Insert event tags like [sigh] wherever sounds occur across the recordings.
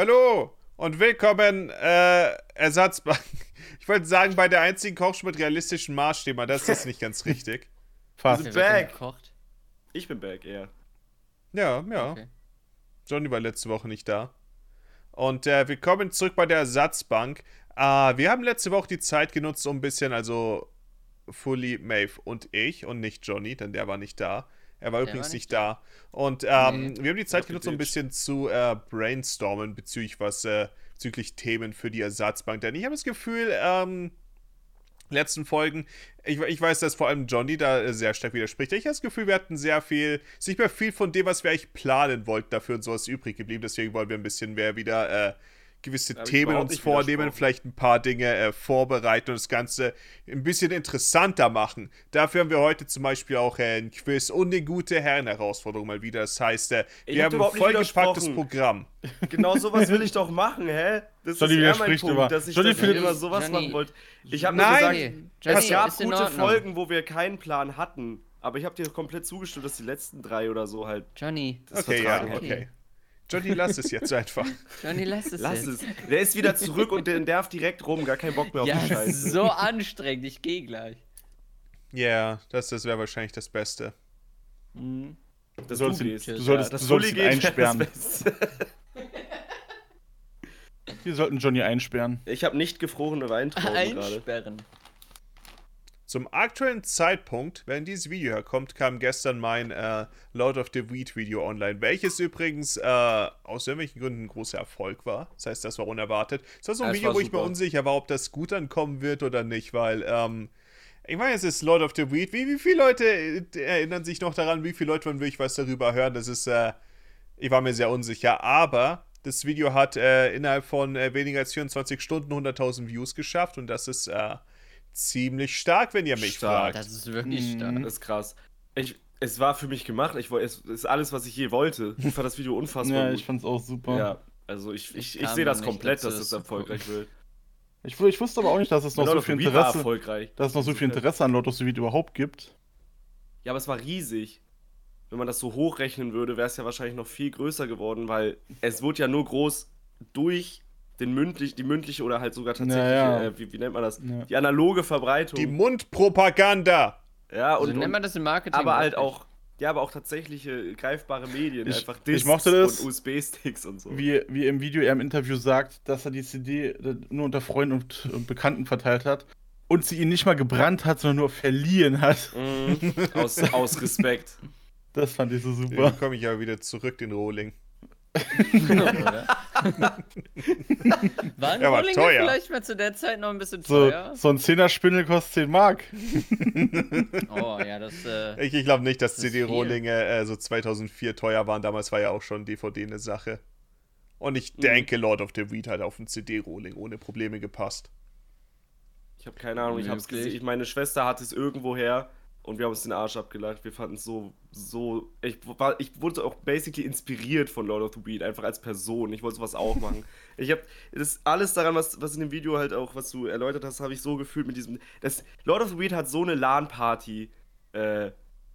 Hallo und willkommen, äh, Ersatzbank. Ich wollte sagen, bei der einzigen Kochshow mit realistischen Maßstäben, das ist nicht ganz richtig. [laughs] Fast. Werden back. gekocht. Ich bin back, eher. Ja, ja. Okay. Johnny war letzte Woche nicht da. Und äh, willkommen zurück bei der Ersatzbank. Äh, wir haben letzte Woche die Zeit genutzt, um ein bisschen, also Fully, Maeve und ich und nicht Johnny, denn der war nicht da. Er war Der übrigens war nicht nicht da. Und ähm, Nee. wir haben die Zeit genutzt, um ein bisschen zu äh, brainstormen bezüglich was, äh, bezüglich Themen für die Ersatzbank. Denn ich habe das Gefühl, ähm, letzten Folgen, ich, ich weiß, dass vor allem Johnny da äh, sehr stark widerspricht. Ich habe das Gefühl, wir hatten sehr viel, ist nicht mehr viel von dem, was wir eigentlich planen wollten, dafür und sowas übrig geblieben. Deswegen wollen wir ein bisschen mehr wieder äh, gewisse ich Themen uns vornehmen, vielleicht ein paar Dinge äh, vorbereiten und das Ganze ein bisschen interessanter machen. Dafür haben wir heute zum Beispiel auch äh, ein Quiz und eine gute Herren-Herausforderung mal wieder. Das heißt, äh, wir hab haben ein vollgepacktes. Programm. [laughs] Genau sowas will ich doch machen, hä? Das Johnny ist eher mein Punkt, immer. dass ich, Johnny findet- immer sowas Johnny- machen wollte. Ich habe nur Nein. gesagt, Okay. Johnny, es gab gute. Folgen, wo wir keinen Plan hatten. Aber ich habe dir komplett zugestimmt, dass die letzten drei oder so halt Johnny, das Okay, ja, vertragen okay. Johnny, lass es jetzt einfach. Johnny, lass es Lass jetzt. es. Der ist wieder zurück und der darf direkt rum. Gar keinen Bock mehr auf Ja, die Scheiße. so anstrengend. Ich gehe gleich. Ja, yeah, das, das wäre wahrscheinlich das Beste. Mhm. Dass Du sollst gehst. du solltest- dass du solltest ihn einsperren. das. Wir sollten Johnny einsperren. Ich habe nicht gefrorene Weintrauben [laughs] gerade. Einsperren. Zum aktuellen Zeitpunkt, wenn dieses Video herkommt, kam gestern mein äh, Lord of the Weed Video online, welches übrigens äh, aus irgendwelchen Gründen ein großer Erfolg war. Das heißt, das war unerwartet. Das war so ein Ja, Video, wo ich mir super. unsicher war, ob das gut ankommen wird oder nicht, weil, ähm, ich meine, es ist Lord of the Weed. Wie, wie viele Leute äh, erinnern sich noch daran, wie viele Leute wollen wirklich was darüber hören? Das ist, äh, ich war mir sehr unsicher, aber das Video hat äh, innerhalb von äh, weniger als 24 Stunden 100.000 Views geschafft und das ist äh, ziemlich stark, wenn ihr mich Stark. fragt. Das ist wirklich Mhm. stark. Das ist krass. Ich, es war für mich gemacht. Ich, es ist alles, was ich je wollte. Ich fand das Video [laughs] unfassbar Ja, gut. ich fand's auch super. Ja, also ich, ich, Ich ich sehe das komplett, dass das es erfolgreich wird. Ich, ich wusste aber auch nicht, dass es noch Lord so viel Interesse, erfolgreich. dass es noch so viel Interesse an Lord of the Weed überhaupt gibt. Ja, aber es war riesig. Wenn man das so hochrechnen würde, wäre es ja wahrscheinlich noch viel größer geworden, weil es wurde ja nur groß durch den mündlich, die mündliche oder halt sogar tatsächlich, Ja, ja. Äh, wie, wie nennt man das? Ja. Die analoge Verbreitung. Die Mundpropaganda. ja, Also und, nennt und man das im Marketing. aber halt auch, ja, aber auch tatsächliche greifbare Medien, Ich- einfach ich mochte das, und USB-Sticks und so. Wie, wie im Video er im Interview sagt, dass er die CD nur unter Freunden und, und Bekannten verteilt hat und sie ihn nicht mal gebrannt hat, sondern nur verliehen hat. Mhm. aus, aus Respekt. [laughs] Das fand ich so Dann super. komme ich aber wieder zurück, den Rohling. Waren Er war teuer. vielleicht mal zu der Zeit noch ein bisschen So, teuer? so ein Zehner-Spindel kostet 10 Mark. [laughs] Oh ja, das. Äh, Ich, ich glaube nicht, dass CD-Rohlinge äh, so 2004 teuer waren. Damals war ja auch schon DVD eine Sache. Und ich denke, Lord of the Weed hat auf einen CD-Rohling ohne Probleme gepasst. Ich habe keine Ahnung, ich habe es Möglich. gesehen. Meine Schwester hat es irgendwo her und wir haben uns den Arsch abgelacht. Wir fanden es so, so. Ich, war, ich wurde auch basically inspiriert von Lord of the Weed, einfach als Person. Ich wollte sowas auch [laughs] machen. Ich habe das alles daran, was, was in dem Video halt auch, was du erläutert hast, habe ich so gefühlt mit diesem. Das, Lord of the Weed hat so eine LAN-Party. Äh,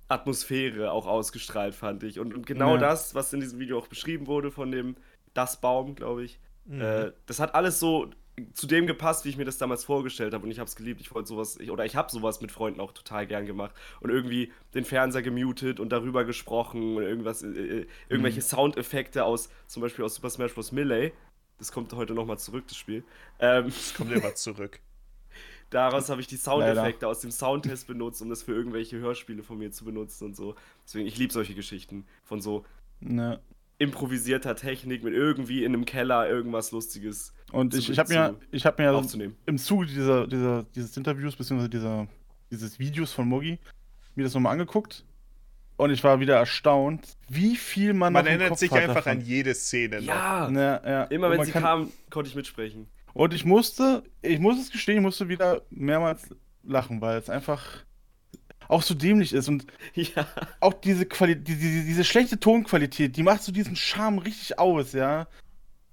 Atmosphäre auch ausgestrahlt, fand ich. Und, und genau Ja. das, was in diesem Video auch beschrieben wurde von dem Das Baum, glaube ich, Mhm. äh, das hat alles so zu dem gepasst, wie ich mir das damals vorgestellt habe. Und ich habe es geliebt. Ich wollte sowas, ich, oder ich habe sowas mit Freunden auch total gern gemacht. Und irgendwie den Fernseher gemutet und darüber gesprochen und irgendwas, äh, äh, irgendwelche Soundeffekte aus, zum Beispiel aus Super Smash Bros. Melee. Das kommt heute nochmal zurück, das Spiel. Ähm, Es kommt immer zurück. [laughs] daraus habe ich die Soundeffekte aus dem Soundtest benutzt, um das für irgendwelche Hörspiele von mir zu benutzen und so. Deswegen, ich liebe solche Geschichten von so Ne. Improvisierter Technik mit irgendwie in einem Keller irgendwas Lustiges Und ich, ich habe mir, ich hab mir aufzunehmen. im Zuge dieser, dieser, dieses Interviews, beziehungsweise dieser, dieses Videos von Mogi, mir das nochmal angeguckt. Und ich war wieder erstaunt, wie viel man, Man noch im erinnert Kopf sich hat einfach davon. an jede Szene. Ja! Ne, ja. Immer wenn sie kann- kam, konnte ich mitsprechen. Und ich musste, ich muss es gestehen, ich musste wieder mehrmals lachen, weil es einfach auch so dämlich ist. Und [laughs] Ja. auch diese, Quali die, die, diese schlechte Tonqualität, die macht so diesen Charme richtig aus, ja.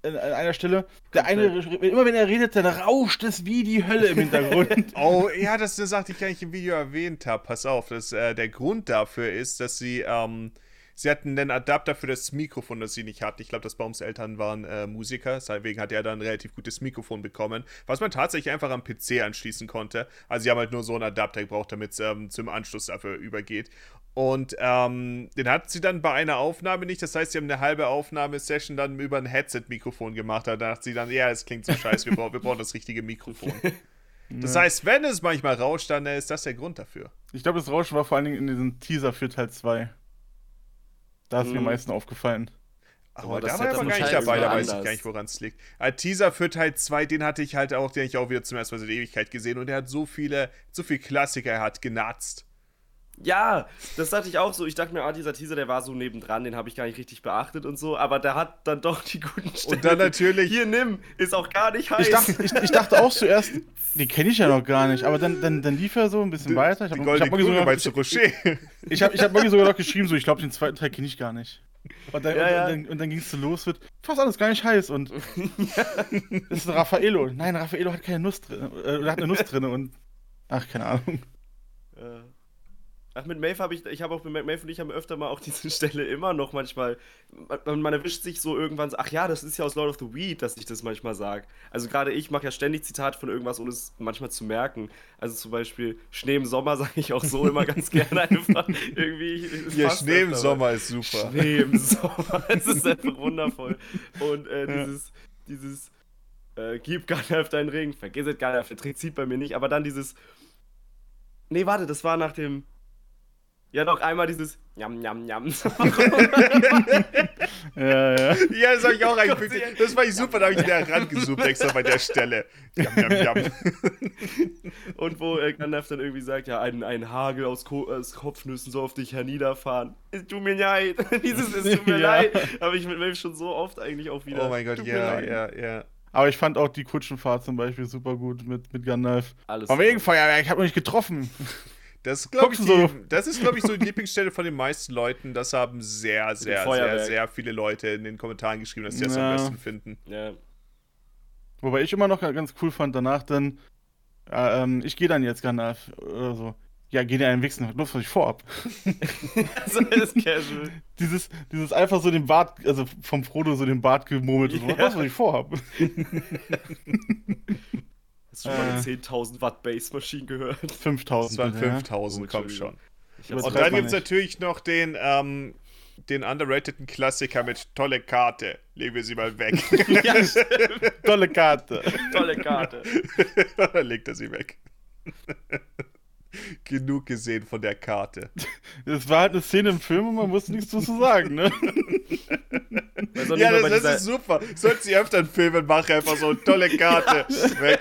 An, an einer Stelle, der eine, immer wenn er redet, dann rauscht es wie die Hölle im Hintergrund. [laughs] Oh, ja, das ist eine Sache, die ich gar nicht im Video erwähnt habe. Pass auf, das, äh, der Grund dafür ist, dass sie ähm, sie hatten einen Adapter für das Mikrofon, das sie nicht hatten. Ich glaube, das Baums Eltern waren äh, Musiker, deswegen hat er dann ein relativ gutes Mikrofon bekommen, was man tatsächlich einfach am PC anschließen konnte. Also sie haben halt nur so einen Adapter gebraucht, damit es ähm, zum Anschluss dafür übergeht. Und ähm, den hatten sie dann bei einer Aufnahme nicht. Das heißt, sie haben eine halbe Aufnahmesession dann über ein Headset-Mikrofon gemacht. Da dachten sie dann, ja, es klingt so scheiße, wir, brauchen, wir brauchen das richtige Mikrofon. [laughs] Das heißt, wenn es manchmal rauscht, dann äh, ist das der Grund dafür. Ich glaube, das Rauschen war vor allen Dingen in diesem Teaser für Teil 2. Da ist mir am Mhm. meisten aufgefallen. Aber da war ich aber gar nicht halt dabei, da weiß ich gar nicht, woran es liegt. Ein Teaser für Teil 2, den hatte ich halt auch, den ich auch wieder zum ersten Mal seit Ewigkeit gesehen und der hat so viele, so viel Klassiker, er hat genatzt. Ja, das dachte ich auch so. Ich dachte mir, ah, dieser Teaser, der war so nebendran, den habe ich gar nicht richtig beachtet und so, aber der hat dann doch die guten Stellen. Und dann natürlich, Hier, nimm, ist auch gar nicht heiß. Ich dachte, ich, ich dachte auch zuerst, den kenne ich ja noch gar nicht, aber dann, dann, dann lief er so ein bisschen weiter. Ich habe hab Kugel sogar, bei ich, ich hab, ich hab sogar noch geschrieben, so ich glaube, den zweiten Teil kenne ich gar nicht. Und dann, Ja, ja. dann, dann ging es so los, wird fast alles gar nicht heiß und [laughs] das ist Raffaello. Nein, Raffaello hat keine Nuss drin, äh, hat eine Nuss drin und ach, keine Ahnung. Äh, Ach, mit Maeve habe ich, ich habe auch mit Maeve und ich haben öfter mal auch diese Stelle immer noch manchmal. Man, man erwischt sich so irgendwann so, ach ja, das ist ja aus Lord of the Weed, dass ich das manchmal sage. Also gerade ich mache ja ständig Zitate von irgendwas, ohne es manchmal zu merken. Also zum Beispiel Schnee im Sommer [laughs] sage ich auch so immer ganz gerne einfach. Irgendwie. Ja, Schnee im Sommer ist super. Schnee im Sommer. [laughs] Es ist einfach wundervoll. Und äh, Ja. dieses, dieses, äh, gib Gandalf deinen Ring. Vergiss es, Gandalf, der Trick zieht bei mir nicht. Aber dann dieses, nee, warte, das war nach dem, ja doch, einmal dieses, Njam, njam, njam. [laughs] Ja, ja. Ja, das habe ich auch [laughs] eingefügt. Das war ich super, da habe ich wieder rangezoomt extra bei der Stelle. Jam, jam, jam. [laughs] Und wo äh, Gandalf dann irgendwie sagt, ja, ein, ein Hagel aus, Ko aus Kopfnüssen soll auf dich herniederfahren. Es tut mir leid. Dieses Es tut mir Ja. leid. Habe ich mit Maeve schon so oft eigentlich auch wieder. Oh mein Gott, ja, ja, ja. Aber ich fand auch die Kutschenfahrt zum Beispiel super gut mit, mit Gandalf. Alles Von wegen Feuerwerk, ich habe noch nicht getroffen. Das, glaub ich, die, das ist, glaube ich, so die Lieblingsstelle von den meisten Leuten. Das haben sehr, sehr, sehr, sehr viele Leute in den Kommentaren geschrieben, dass sie das Ja. am besten finden. Ja. Wobei ich immer noch ganz cool fand danach dann, äh, ähm, ich gehe dann jetzt Gandalf oder so. Ja, geh dir einen Wichsen, los, was ich vorhab. So ist casual. Dieses, dieses einfach so den Bart, also vom Frodo so den Bart gemurmelt. und so. Was, was ich vorhab. Hast du schon mal Äh. eine 10.000 Watt Bassmaschine gehört? 5000. Das waren bitte, ja. 5000, Oh, komm schon. Und dann gibt es natürlich noch den, ähm, den underrateden Klassiker mit tolle Karte. Legen wir sie mal weg. [laughs] ja. Tolle Karte. Tolle Karte. dann [laughs] legt er sie weg. [laughs] Genug gesehen von der Karte. Das war halt eine Szene im Film und man wusste nichts dazu sagen, ne? [laughs] Ja, das, das ist super. Sollten sie öfter in Filmen machen, einfach so tolle [laughs] Karte. Weg.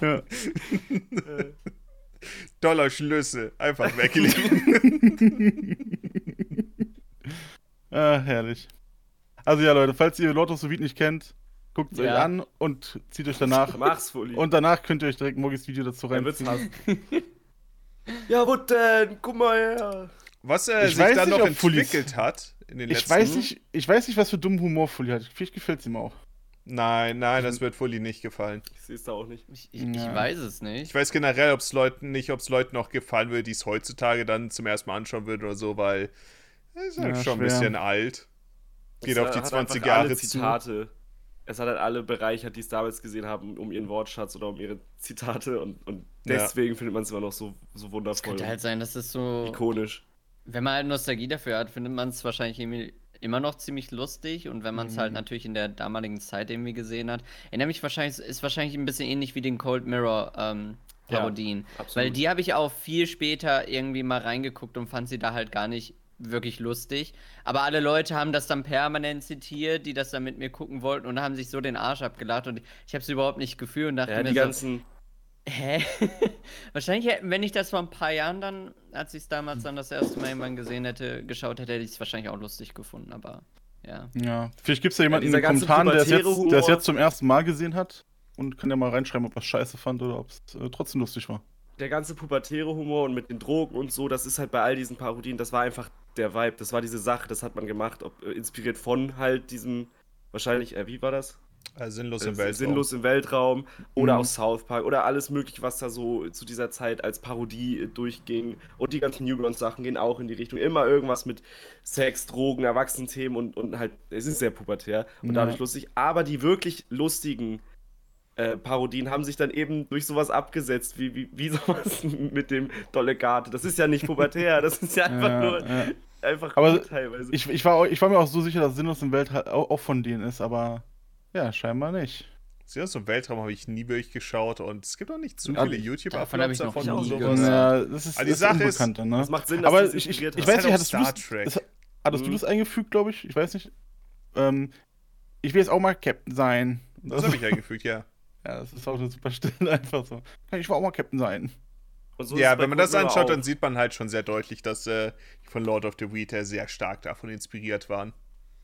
Ja. Toller Schlüssel. Einfach weglegen. Ah, herrlich. Also ja, Leute, falls ihr Lord of the Weed nicht kennt, guckt es euch Ja. an und zieht euch danach. [laughs] Mach's, Fully. Und danach könnt ihr euch direkt Mogis Video dazu er reinziehen. [laughs] ja, wo denn? Guck mal her. Was äh, Ich sich dann nicht, noch entwickelt hat in den Ich letzten... weiß, nicht, ich weiß nicht, was für dummen Humor Fully hat. Vielleicht gefällt es ihm auch. Nein, nein, das wird Fully nicht gefallen. Ich seh's da auch nicht. Ich, ich, ich Ja. weiß es nicht. Ich weiß generell, ob es Leuten nicht, ob es Leuten noch gefallen würde, die es heutzutage dann zum ersten Mal anschauen würden oder so, weil es ist halt Ja, schon ein schwer. bisschen alt. Geht Es auf die hat 20 einfach Jahre alle zu. Es hat halt alle bereichert, die es damals gesehen haben, um ihren Wortschatz oder um ihre Zitate und, und Ja. deswegen findet man es immer noch so, so Es wundervoll könnte und halt sein, dass es so. ikonisch. Wenn man halt Nostalgie dafür hat, findet man es wahrscheinlich irgendwie immer noch ziemlich lustig und wenn man es Mhm. halt natürlich in der damaligen Zeit irgendwie gesehen hat, erinnere mich wahrscheinlich, ist wahrscheinlich ein bisschen ähnlich wie den Cold Mirror ähm, Ja, Parodien. absolut. Weil die habe ich auch viel später irgendwie mal reingeguckt und fand sie da halt gar nicht wirklich lustig. Aber alle Leute haben das dann permanent zitiert, die das dann mit mir gucken wollten und haben sich so den Arsch abgelacht und ich habe es überhaupt nicht gefühlt und dachte Ja, mir die so, ganzen. Hä? [laughs] wahrscheinlich, wenn ich das vor ein paar Jahren dann, als ich es damals dann das erste Mal irgendwann gesehen hätte, geschaut hätte, hätte ich es wahrscheinlich auch lustig gefunden, aber ja. Ja. Vielleicht gibt es ja jemanden dieser in den Kommentaren, der es, jetzt, der es jetzt zum ersten Mal gesehen hat und kann ja mal reinschreiben, ob er es scheiße fand oder ob es äh, trotzdem lustig war. Der ganze pubertäre Humor und mit den Drogen und so, das ist halt bei all diesen Parodien, das war einfach der Vibe, das war diese Sache, das hat man gemacht, ob, äh, inspiriert von halt diesem, wahrscheinlich, äh, wie war das? Äh, sinnlos äh, im Weltraum. Sinnlos im Weltraum oder Mhm. aus South Park oder alles mögliche, was da so zu dieser Zeit als Parodie äh, durchging. Und die ganzen Newgrounds-Sachen gehen auch in die Richtung. Immer irgendwas mit Sex, Drogen, Erwachsenenthemen und, und halt, es ist sehr pubertär und Ja. dadurch lustig. Aber die wirklich lustigen äh, Parodien haben sich dann eben durch sowas abgesetzt, wie, wie, wie [laughs] sowas mit dem Dolle Garte. Das ist ja nicht pubertär, das ist ja [laughs] einfach Ja, nur ja. Einfach Aber gut teilweise. Ich, ich, war, ich war mir auch so sicher, dass Sinnlos im Weltraum auch, auch von denen ist, aber ja, scheinbar nicht. Sinnlos im Weltraum habe ich nie wirklich geschaut und es gibt auch nicht zu Ja, viele youtube davon habe ich noch davon und sowas. Ja, das ist, Aber die das Sache ist ne? das macht Sinn, dass aber du das ich, ich, ich weiß Das nicht, halt hattest du Star das, Trek. das, hattest du Mhm. das eingefügt, glaube ich? Ich weiß nicht. Ähm, ich will jetzt auch mal Captain sein. Und Das habe ich eingefügt, ja. [laughs] Ja, das ist auch eine super Stelle, [laughs] einfach so. Ich will auch mal Captain sein. Und so ja, wenn man das anschaut, auch. dann sieht man halt schon sehr deutlich, dass äh, die von Lord of the Weed her sehr stark davon inspiriert waren.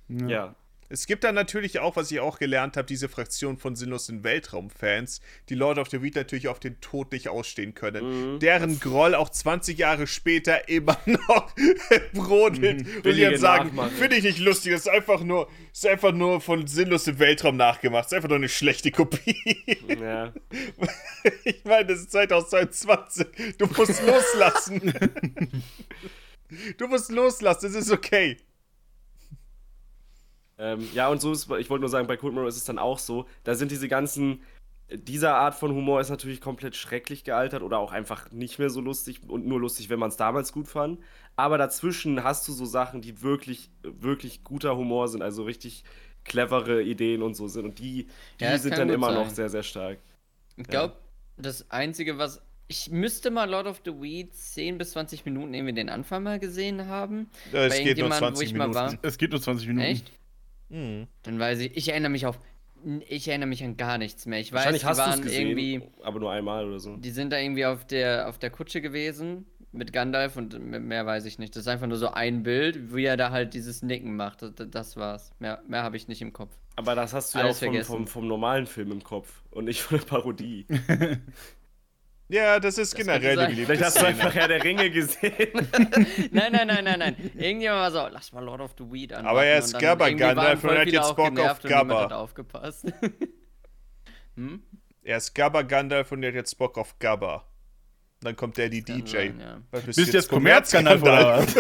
Ja. Es gibt dann natürlich auch, was ich auch gelernt habe, diese Fraktion von sinnlosen Weltraumfans, die Lord of the Weed natürlich auf den Tod nicht ausstehen können. Mhm. Deren Groll auch 20 Jahre später immer [laughs] noch brodelt. Und die Billige dann sagen, finde ich nicht lustig, das ist einfach nur, ist einfach nur von sinnlosem Weltraum nachgemacht. Das ist einfach nur eine schlechte Kopie. Ja. [laughs] Ich meine, das ist 2022. Du musst loslassen. [laughs] Du musst loslassen, es ist okay. Ähm, ja, und so ist, ich wollte nur sagen, bei Cold Mirror ist es dann auch so, da sind diese ganzen, dieser Art von Humor ist natürlich komplett schrecklich gealtert oder auch einfach nicht mehr so lustig und nur lustig, wenn man es damals gut fand. Aber dazwischen hast du so Sachen, die wirklich, wirklich guter Humor sind, also richtig clevere Ideen und so sind. Und die, die Ja, sind dann immer noch sein. sehr, sehr stark. Ich glaube, das Einzige, was. Ich müsste mal Lord of the Weed 10 bis 20 Minuten irgendwie den Anfang mal gesehen haben. Äh, Es Bei geht nur irgendjemand, 20 wo ich mal Minuten. war. Es geht nur 20 Minuten. Echt? Mhm. Dann weiß ich. Ich erinnere mich auf. Ich erinnere mich an gar nichts mehr. Ich weiß, die waren gesehen, irgendwie. aber nur einmal oder so. Die sind da irgendwie auf der, auf der Kutsche gewesen mit Gandalf und mehr weiß ich nicht. Das ist einfach nur so ein Bild, wie er da halt dieses Nicken macht. Das, das war's. Mehr, mehr habe ich nicht im Kopf. Aber das hast du ja Alles auch vom, vom, vom normalen Film im Kopf und nicht von der Parodie. [laughs] Ja, das ist Das generell beliebte Vielleicht hast du einfach Herr der Ringe gesehen. [laughs] Nein, nein, nein, nein, nein. Irgendjemand war so, lass mal Lord of the Weed an. Aber er ist Gabba [laughs] Gandalf und er hat jetzt Bock auf Gabba. hat aufgepasst. hm? Er ist Gabba Gandalf und er hat jetzt Bock auf Gabba. Dann kommt der die DJ. sein, ja. Bist du jetzt Kommerzskandal [laughs] oder was?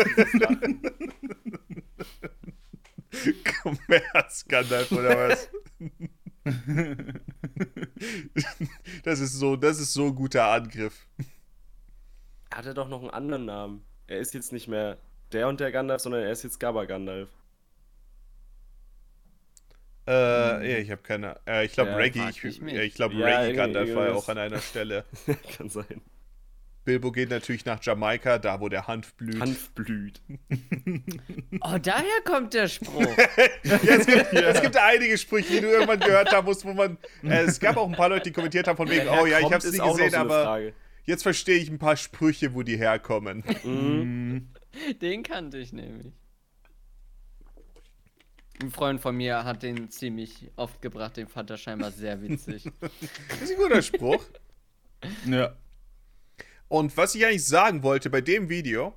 Kommerzskandal oder was? [laughs] das ist so, das ist so ein guter Angriff. Er hatte doch noch einen anderen Namen. Er ist jetzt nicht mehr der und der Gandalf, sondern er ist jetzt Gabba Gandalf. Äh, ja, ich habe keine. Äh, ich glaube Ja, Reggie. Ich, ich ich glaube Ja, Reggie Gandalf war ja auch an einer Stelle. [laughs] Kann sein. Bilbo geht natürlich nach Jamaika, da wo der Hanf blüht. Hanf blüht. [laughs] Oh, daher kommt der Spruch. [laughs] Ja, es, gibt, es gibt einige Sprüche, die du irgendwann gehört haben musst, wo man. Äh, es gab auch ein paar Leute, die kommentiert haben von wegen, oh ja, ich hab's nie noch gesehen, so aber Frage. jetzt verstehe ich ein paar Sprüche, wo die herkommen. Mhm. [laughs] Den kannte ich nämlich. Ein Freund von mir hat den ziemlich oft gebracht, den fand er scheinbar sehr witzig. Das ist ein guter Spruch. Ja. Und was ich eigentlich sagen wollte bei dem Video,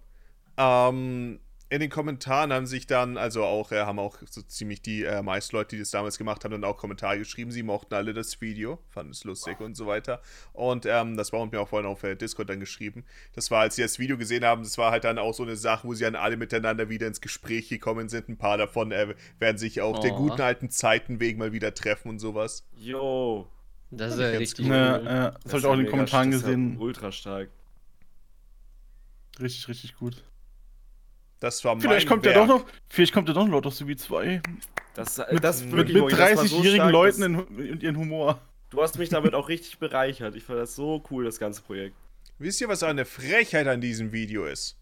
ähm, in den Kommentaren haben sich dann, also auch, äh, haben auch so ziemlich die äh, meisten Leute, die das damals gemacht haben, dann auch Kommentare geschrieben. Sie mochten alle das Video, fanden es lustig und so weiter. Und ähm, das war mir auch vorhin auf äh, Discord dann geschrieben. Das war, als sie das Video gesehen haben, das war halt dann auch so eine Sache, wo sie dann alle miteinander wieder ins Gespräch gekommen sind. Ein paar davon äh, werden sich auch der Oh. guten alten Zeiten wegen mal wieder treffen und sowas. Jo. Das ist Fand ja richtig cool. Ja, ja, das, habe ich auch in den Kommentaren das ist gesehen. ultra stark. Richtig, richtig gut. Das war Vielleicht kommt ja Werk. doch noch, vielleicht kommt ja doch noch Lord of the Weed 2. Das, Mit, das mit, wirklich, mit so 30-jährigen stark, Leuten das- in, in ihren Humor. Du hast mich damit auch richtig bereichert. Ich fand das so cool, das ganze Projekt. Wisst ihr, was eine Frechheit an diesem Video ist?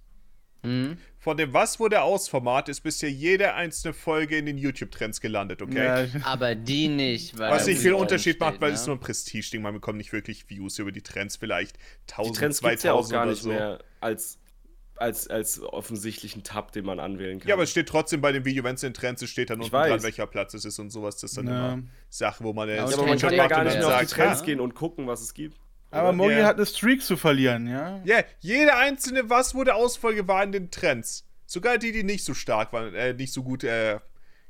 Hm? Von dem Was wurde aus Format ist bisher jede einzelne Folge in den YouTube-Trends gelandet, okay? Ja, Aber die nicht, weil Was nicht viel Unterschied macht, weil ne? es ist nur ein Prestige-Ding. Man bekommt nicht wirklich Views über die Trends, vielleicht Die 1000, Trends gibt 2000 ja auch gar oder nicht so. mehr als, als, als offensichtlichen Tab, den man anwählen kann. Ja, aber es steht trotzdem bei dem Video, wenn es in Trends ist, steht dann Ich unten dran, welcher Platz es ist und sowas. Das ist dann Ja. immer Sache, wo man Ja, ja, aber man kann ja macht gar und nicht mehr auf die Trends ja. gehen und gucken, was es gibt. Aber? Mogi Ja. hat eine Streak zu verlieren, ja? Ja, jede einzelne Was wurde Ausfolge war in den Trends. Sogar die, die nicht so stark waren, äh, nicht so gut äh,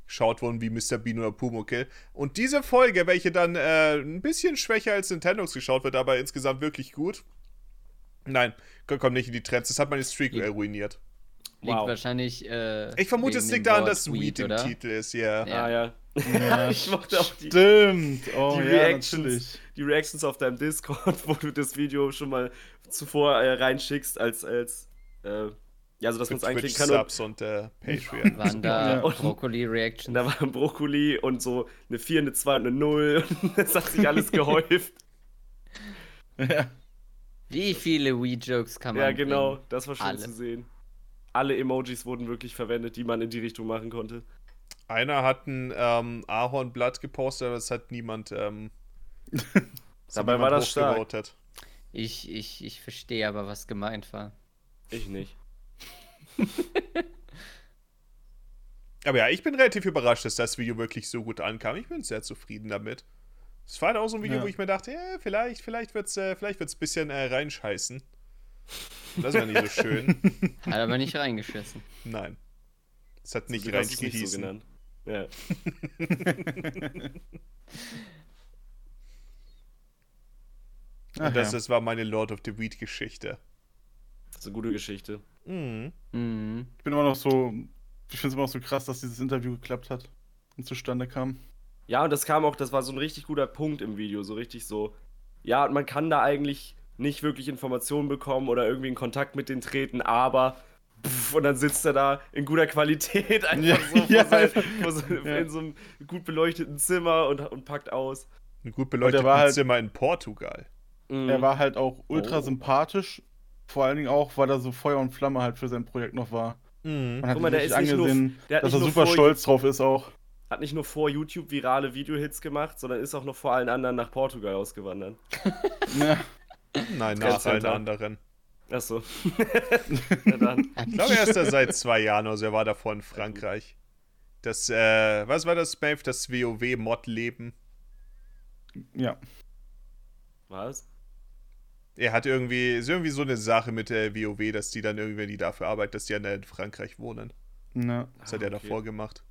geschaut wurden wie Mr. Bean oder Pumuckl. Und diese Folge, welche dann äh, ein bisschen schwächer als Nintendogs geschaut wird, aber insgesamt wirklich gut. Nein, kommt nicht in die Trends. Das hat meine Streak äh, ruiniert. Liegt Wow. wahrscheinlich. Äh, Ich vermute, es liegt daran, Wort dass Weed im oder? Titel ist, ja. Ja. Ah ja. Ja, [laughs] ich mochte auch die, Stimmt. Oh, die ja, Reactions, natürlich. die Reactions auf deinem Discord, [laughs] wo du das Video schon mal zuvor äh, reinschickst, als, als äh, ja, so dass man es einklicken kann. Und, Twitch-Subs und äh, [laughs] Patreon. Waren da Ja. Und- Brokkoli-Reactions? und da war ein Brokkoli und so eine 4, eine 2 und eine 0. Und das hat sich alles gehäuft. Ja. Wie viele Wii-Jokes kann man ja, genau. bringen? Das war schön Alle. zu sehen. Alle Emojis wurden wirklich verwendet, die man in die Richtung machen konnte. Einer hat ein ähm, Ahornblatt gepostet, aber es hat niemand. Ähm, [laughs] Dabei war das stark. Ich, ich, ich verstehe aber, was gemeint war. Ich nicht. [laughs] Aber ja, ich bin relativ überrascht, dass das Video wirklich so gut ankam. Ich bin sehr zufrieden damit. Es war halt auch so ein Video, Ja. wo ich mir dachte, ja, vielleicht, vielleicht wird's, äh, vielleicht wird's ein bisschen äh, reinscheißen. Das wäre nicht so schön. [laughs] Hat aber nicht reingeschissen. Nein. Es hat nicht es nicht so. Ja. [laughs] Ach, das, das war meine Lord of the Weed Geschichte. Das ist eine gute Geschichte. Mhm. Mhm. Ich bin immer noch so. Ich finde es immer noch so krass, dass dieses Interview geklappt hat und zustande kam. Ja, und das kam auch, das war so ein richtig guter Punkt im Video, so richtig so. Ja, und man kann da eigentlich nicht wirklich Informationen bekommen oder irgendwie in Kontakt mit denen treten, aber. Pff, und dann sitzt er da in guter Qualität [laughs] einfach Ja, so, ja, sein, vor [laughs] so Ja. in so einem gut beleuchteten Zimmer und, und packt aus. Ein gut beleuchtetes war halt- Zimmer in Portugal. Mhm. Er war halt auch ultra Oh. sympathisch. Vor allen Dingen auch, weil er so Feuer und Flamme halt für sein Projekt noch war. Mhm. Man hat Guck mal, der ist nicht nur- angesehen, der hat dass er nur super stolz drauf ist auch. Hat nicht nur vor YouTube virale Videohits gemacht, sondern ist auch noch vor allen anderen nach Portugal ausgewandert. [laughs] Ja. Nein, nach allen anderen. Achso. Na [laughs] dann. Ich glaube, er ist da seit zwei Jahren, also er war davor in Frankreich. Das, äh, was war das, Maeve? Das WoW-Mod-Leben. ja. Was? Er hat irgendwie, ist irgendwie so eine Sache mit der WoW, dass die dann irgendwie, wenn die dafür arbeiten, dass die dann in Frankreich wohnen. ja. Das hat Ah, er okay. davor gemacht.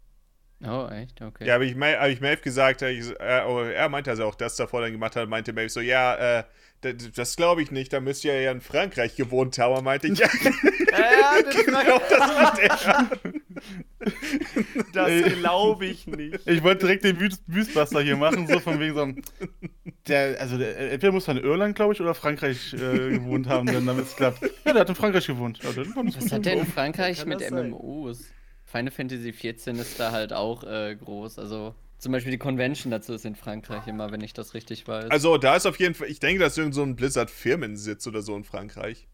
Oh, echt? Okay. Ja, habe ich, hab ich Maeve gesagt, ich, äh, oh, er meinte, dass er auch das davor dann gemacht hat, meinte Maeve so, ja, äh, d- das glaube ich nicht, da müsst ihr ja in Frankreich gewohnt haben, meinte ich, [laughs] ja, Ja, das, genau das er. [laughs] das glaube ich nicht. Ich wollte direkt den Wüst- Wüstbuster hier machen, so von wegen so. einem- Der, also, der, entweder muss er in Irland, glaube ich, oder Frankreich äh, gewohnt haben, damit es klappt. Ja, der hat in Frankreich gewohnt. Ja, das Was hat denn gelaufen. Frankreich mit das sein? Final Fantasy XIV ist da halt auch äh, groß. Also zum Beispiel die Convention dazu ist in Frankreich immer, wenn ich das richtig weiß. Also, da ist auf jeden Fall, ich denke, da ist irgend so ein Blizzard-Firmensitz oder so in Frankreich.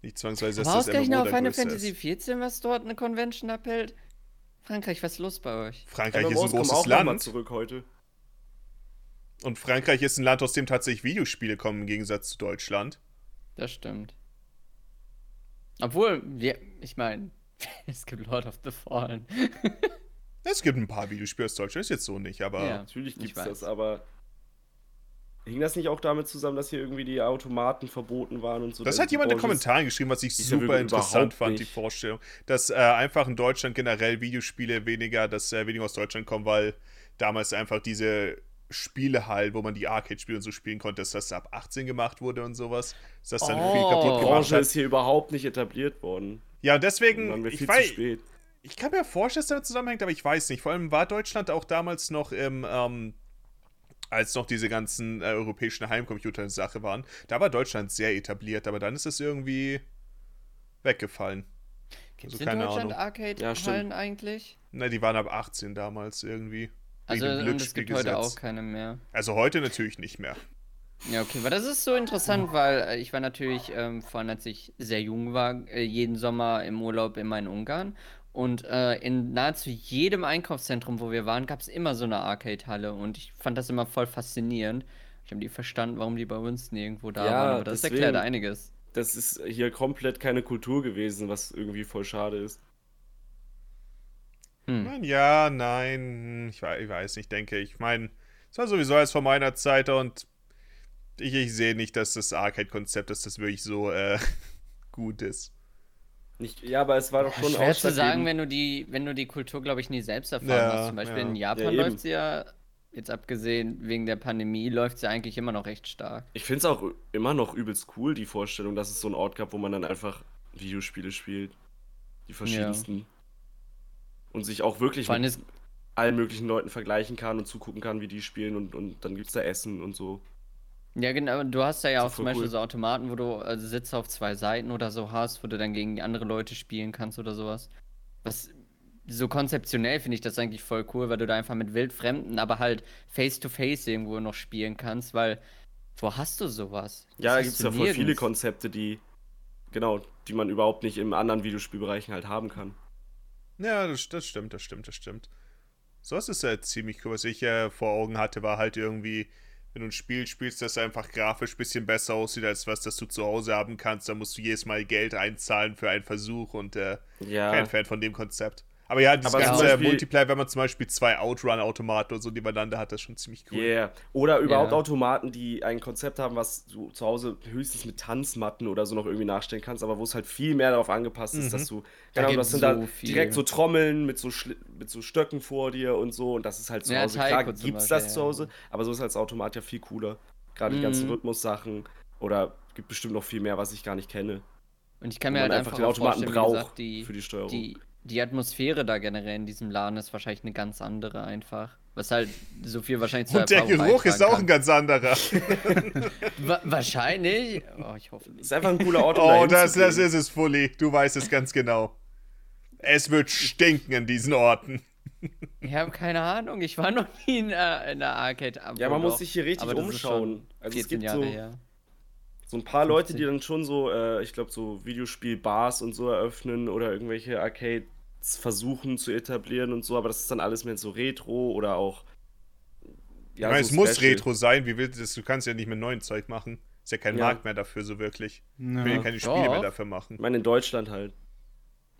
Nicht zwangsweise, dass Aber das ausgerechnet auf Final Fantasy. XIV, was dort eine Convention abhält? Frankreich, was ist los bei euch? Frankreich ist ein großes auch mal Land. zurück heute. Und Frankreich ist ein Land, aus dem tatsächlich Videospiele kommen, im Gegensatz zu Deutschland. Das stimmt. Obwohl, wir, ich meine, [laughs] es gibt Lord of the Fallen. [laughs] Es gibt ein paar Videospiele aus Deutschland, ist jetzt so nicht, aber Ja. Natürlich ich gibt's weiß. das, aber hing das nicht auch damit zusammen, dass hier irgendwie die Automaten verboten waren und so? das hat die jemand in den Branche Kommentaren geschrieben, was ich super interessant fand, die nicht. Vorstellung. Dass äh, einfach in Deutschland generell Videospiele weniger, dass äh, weniger aus Deutschland kommen, weil damals einfach diese Spiele halt, wo man die Arcade-Spiele und so spielen konnte, dass das ab 18 gemacht wurde und sowas. Dass das dann viel Oh. kaputt Die gemacht Branche hat. ist hier überhaupt nicht etabliert worden. Ja, und deswegen, ich weiß, zu spät. ich kann mir vorstellen, dass damit zusammenhängt, aber ich weiß nicht. Vor allem war Deutschland auch damals noch im, ähm, als noch diese ganzen äh, europäischen Heimcomputer eine Sache waren, da war Deutschland sehr etabliert, aber dann ist es irgendwie weggefallen. Gibt es Also in keine Deutschland. Arcade-Hallen Ja, eigentlich? Na, die waren ab 18 damals irgendwie. Also, es gibt heute auch keine mehr. Also heute natürlich nicht mehr. Ja, okay, weil das ist so interessant, weil äh, ich war natürlich, ähm, vor allem als ich sehr jung war, äh, jeden Sommer im Urlaub immer in Ungarn. Und äh, in nahezu jedem Einkaufszentrum, wo wir waren, gab es immer so eine Arcade-Halle. Und ich fand das immer voll faszinierend. Ich habe nie verstanden, warum die bei uns nirgendwo da Ja, waren. Aber das deswegen. erklärt einiges. Das ist hier komplett keine Kultur gewesen, was irgendwie voll schade ist. Hm. Ja, nein, ich weiß, ich nicht, denke ich. meine, es war sowieso alles vor meiner Zeit und ich, ich sehe nicht, dass das Arcade-Konzept, dass das wirklich so äh, [laughs] gut ist. Nicht, ja, aber es war doch schon Schwer zu sagen, wenn du die, wenn du die Kultur, glaube ich, nie selbst erfahren Ja, hast. Zum Beispiel ja. in Ja, Japan eben. läuft sie ja, jetzt abgesehen wegen der Pandemie, läuft sie eigentlich immer noch recht stark. Ich finde es auch immer noch übelst cool, die Vorstellung, dass es so einen Ort gab, wo man dann einfach Videospiele spielt. Die verschiedensten. Und sich auch wirklich mit allen möglichen Leuten vergleichen kann und zugucken kann, wie die spielen und, und dann gibt es da Essen und so. Ja genau, du hast da ja auch zum Beispiel cool. so Automaten, wo du also Sitze auf zwei Seiten oder so hast, wo du dann gegen andere Leute spielen kannst oder sowas. Was so konzeptionell finde ich das eigentlich voll cool, weil du da einfach mit Wildfremden, aber halt face-to-face irgendwo noch spielen kannst, weil wo hast du sowas? Das Ja, da gibt es ja voll viele. Konzepte, die, genau, die man überhaupt nicht in anderen Videospielbereichen halt haben kann. Ja, das, das stimmt, das stimmt, das stimmt. Sowas ist ja ziemlich cool. Was ich äh, vor Augen hatte, war halt irgendwie, wenn du ein Spiel spielst, das einfach grafisch ein bisschen besser aussieht, als was, das du zu Hause haben kannst, dann musst du jedes Mal Geld einzahlen für einen Versuch und äh, Ja. kein Fan von dem Konzept. Aber ja, dieses Aber ganze Beispiel- Multiplayer, wenn man zum Beispiel zwei Outrun-Automaten oder so nebeneinander hat, das ist schon ziemlich cool. Yeah. Oder überhaupt Ja. Automaten, die ein Konzept haben, was du zu Hause höchstens mit Tanzmatten oder so noch irgendwie nachstellen kannst, aber wo es halt viel mehr darauf angepasst ist, Mhm. dass du, Da genau, gibt's das sind da so viel. direkt so Trommeln mit so, Schli- mit so Stöcken vor dir und so und das ist halt zu Ja, Hause. Taiko Klar gibt's das zu ja. Hause, aber so ist als Automat ja viel cooler. Gerade die ganzen Mhm. Rhythmussachen oder gibt bestimmt noch viel mehr, was ich gar nicht kenne. Und ich kann mir halt einfach einfach den Automaten braucht gesagt, die, für die Steuerung. die, die Atmosphäre da generell in diesem Laden ist wahrscheinlich eine ganz andere einfach. Was halt so viel wahrscheinlich zur Und der Geruch ist auch ein ganz anderer. kann. [laughs] Wa wahrscheinlich. Oh, ich hoffe nicht. Ist einfach ein cooler Ort, um Oh, das, zu das ist es, Fully. Du weißt es ganz genau. Es wird stinken in diesen Orten. Ich habe keine Ahnung. Ich war noch nie in, äh, in der Arcade. Ja, man muss sich hier richtig aber das ist umschauen. Also es 14 gibt Jahre so, her. so ein paar Leute, 15. die dann schon so, äh, ich glaube, so Videospiel-Bars und so eröffnen oder irgendwelche Arcades versuchen zu etablieren und so, aber das ist dann alles mehr so Retro oder auch. ich meine, so es muss Special. Retro sein. Wie willst du das? Du kannst ja nicht mit neuen Zeug machen. Ist ja kein Ja. Markt mehr dafür, so wirklich. Ich will ja Ja. keine Spiele mehr Doch. dafür machen. Ich meine, in Deutschland halt.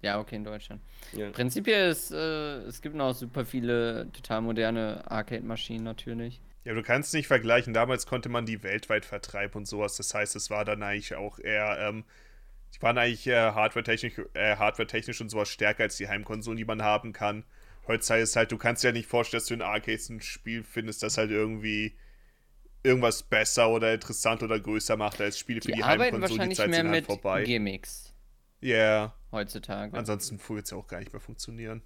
Ja, okay, in Deutschland. Ja. Prinzipiell ist, äh, es gibt noch super viele total moderne Arcade-Maschinen natürlich. Ja, du kannst nicht vergleichen. Damals konnte man die weltweit vertreiben und sowas. Das heißt, es war dann eigentlich auch eher, ähm, die waren eigentlich äh, hardware-technisch äh, hardware und sowas stärker als die Heimkonsolen, die man haben kann. Heutzutage ist halt, du kannst dir ja nicht vorstellen, dass du in Arcades ein Spiel findest, das halt irgendwie irgendwas besser oder interessant oder größer macht als Spiele für Die, die, arbeiten Heimkonsole. Die wahrscheinlich Zeit mehr sind halt mit vorbei. Gimmicks Ja, yeah. heutzutage. ansonsten wird es ja auch gar nicht mehr funktionieren.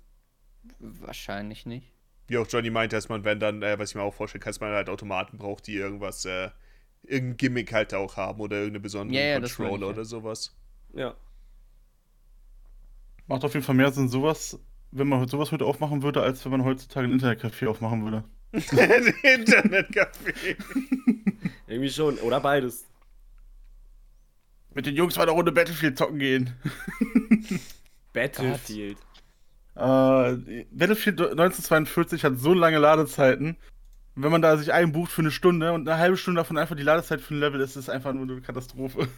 Wahrscheinlich nicht. Wie auch Johnny meinte, dass man, wenn dann, äh, was ich mir auch vorstellen kann, dass man halt Automaten braucht, die irgendwas, äh, irgendein Gimmick halt auch haben oder irgendeine besondere Ja, ja, meine Controller ich, ja. oder sowas. Ja. Macht auf jeden Fall mehr Sinn, sowas, wenn man sowas heute aufmachen würde, als wenn man heutzutage ein Internetcafé aufmachen würde. [laughs] [laughs] Internetcafé. Irgendwie schon. Oder beides. Mit den Jungs mal eine Runde Battlefield zocken gehen. [laughs] Battlefield. Äh, Battlefield 1942 hat so lange Ladezeiten. Wenn man da sich einbucht für eine Stunde und eine halbe Stunde davon einfach die Ladezeit für ein Level ist, ist es einfach nur eine Katastrophe.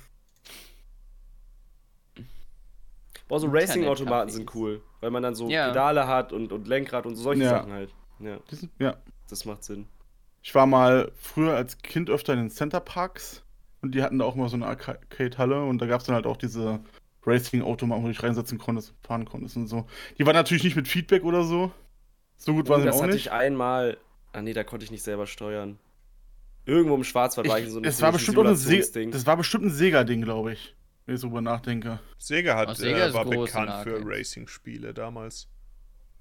Boah, so Racing-Automaten sind cool. Weil man dann so Ja. Pedale hat und, und Lenkrad und so solche Ja. Sachen halt. Ja, Ja. das macht Sinn. Ich war mal früher als Kind öfter in den Center Parks und die hatten da auch mal so eine Arcade-Halle und da gab es dann halt auch diese Racing-Automaten, wo du dich reinsetzen konntest und fahren konntest und so. Die waren natürlich nicht mit Feedback oder so. So gut waren Oh, sie das auch hatte nicht. ich einmal. Ah nee, da konnte ich nicht selber steuern. Irgendwo im Schwarzwald war ich in so einem es war bestimmt auch ein Se das war bestimmt ein Sega-Ding, glaube ich. Wenn ich drüber nachdenke. Sega hat, Auch Sega äh, war bekannt für. Racing-Spiele damals.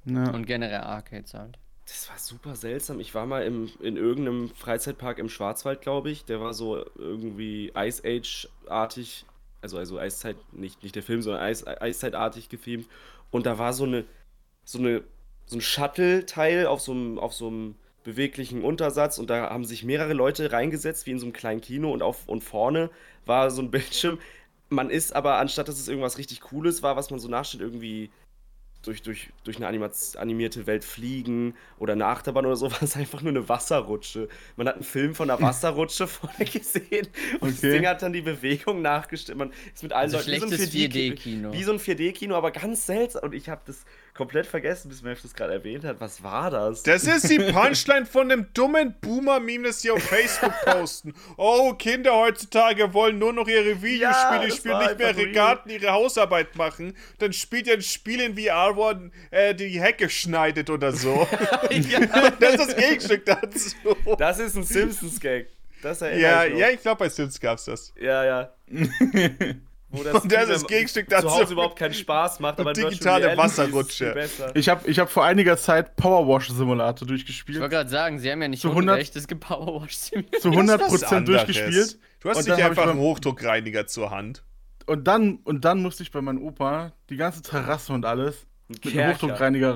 Ja. Und generell Arcades halt. Das war super seltsam. Ich war mal im, in irgendeinem Freizeitpark im Schwarzwald, glaube ich. Der war so irgendwie Ice Age-artig. Also, also Eiszeit, nicht, nicht der Film, sondern Eis, Eiszeitartig gefilmt. Und da war so eine, so eine, so ein Shuttle-Teil auf so einem, auf so einem beweglichen Untersatz und da haben sich mehrere Leute reingesetzt, wie in so einem kleinen Kino und auf und vorne war so ein [laughs] Bildschirm. Man ist aber, anstatt dass es irgendwas richtig Cooles war, was man so nachstellt, irgendwie durch, durch, durch eine Animaz animierte Welt fliegen oder eine Achterbahn oder so, war es [laughs] einfach nur eine Wasserrutsche. Man hat einen Film von einer Wasserrutsche [laughs] vorne gesehen und das Okay. Ding hat dann die Bewegung nachgestellt. Man ist mit allen Also Leuten wie so ein schlechtes 4D-Kino. 4D-Kino. Wie so ein 4D-Kino, aber ganz seltsam. Und ich habe das komplett vergessen, bis Mev das gerade erwähnt hat. Was war das? Das ist die Punchline von dem dummen Boomer-Meme, das die auf Facebook [laughs] posten. Oh, Kinder heutzutage wollen nur noch ihre Ja, Videospiele das spielen, nicht mehr. Regaten ihre Hausarbeit machen. Dann spielt ihr ein Spiel in VR, wo äh, die Hecke schneidet oder so. [laughs] ja, das ist das Gegenstück dazu. das ist ein Simpsons-Gag. Das Ja, ich ja, ich glaube, bei Sims gab's das. ja, ja. [laughs] Wo [laughs] das, Und das ist das Gegenstück zu dazu. Hause überhaupt keinen Spaß macht, aber digitale Wasserrutsche. Ich habe ich hab vor einiger Zeit Powerwash Simulator Ich durchgespielt. wollte gerade sagen, sie haben ja nicht Zu Unrecht, 100 es gibt Powerwash Simulator. Zu Das ist was 100% anderes. durchgespielt. Du hast Und nicht einfach einen Hochdruckreiniger zur Hand. Und dann, und dann musste ich bei meinem Opa die ganze Terrasse und alles mit einem. Hochdruckreiniger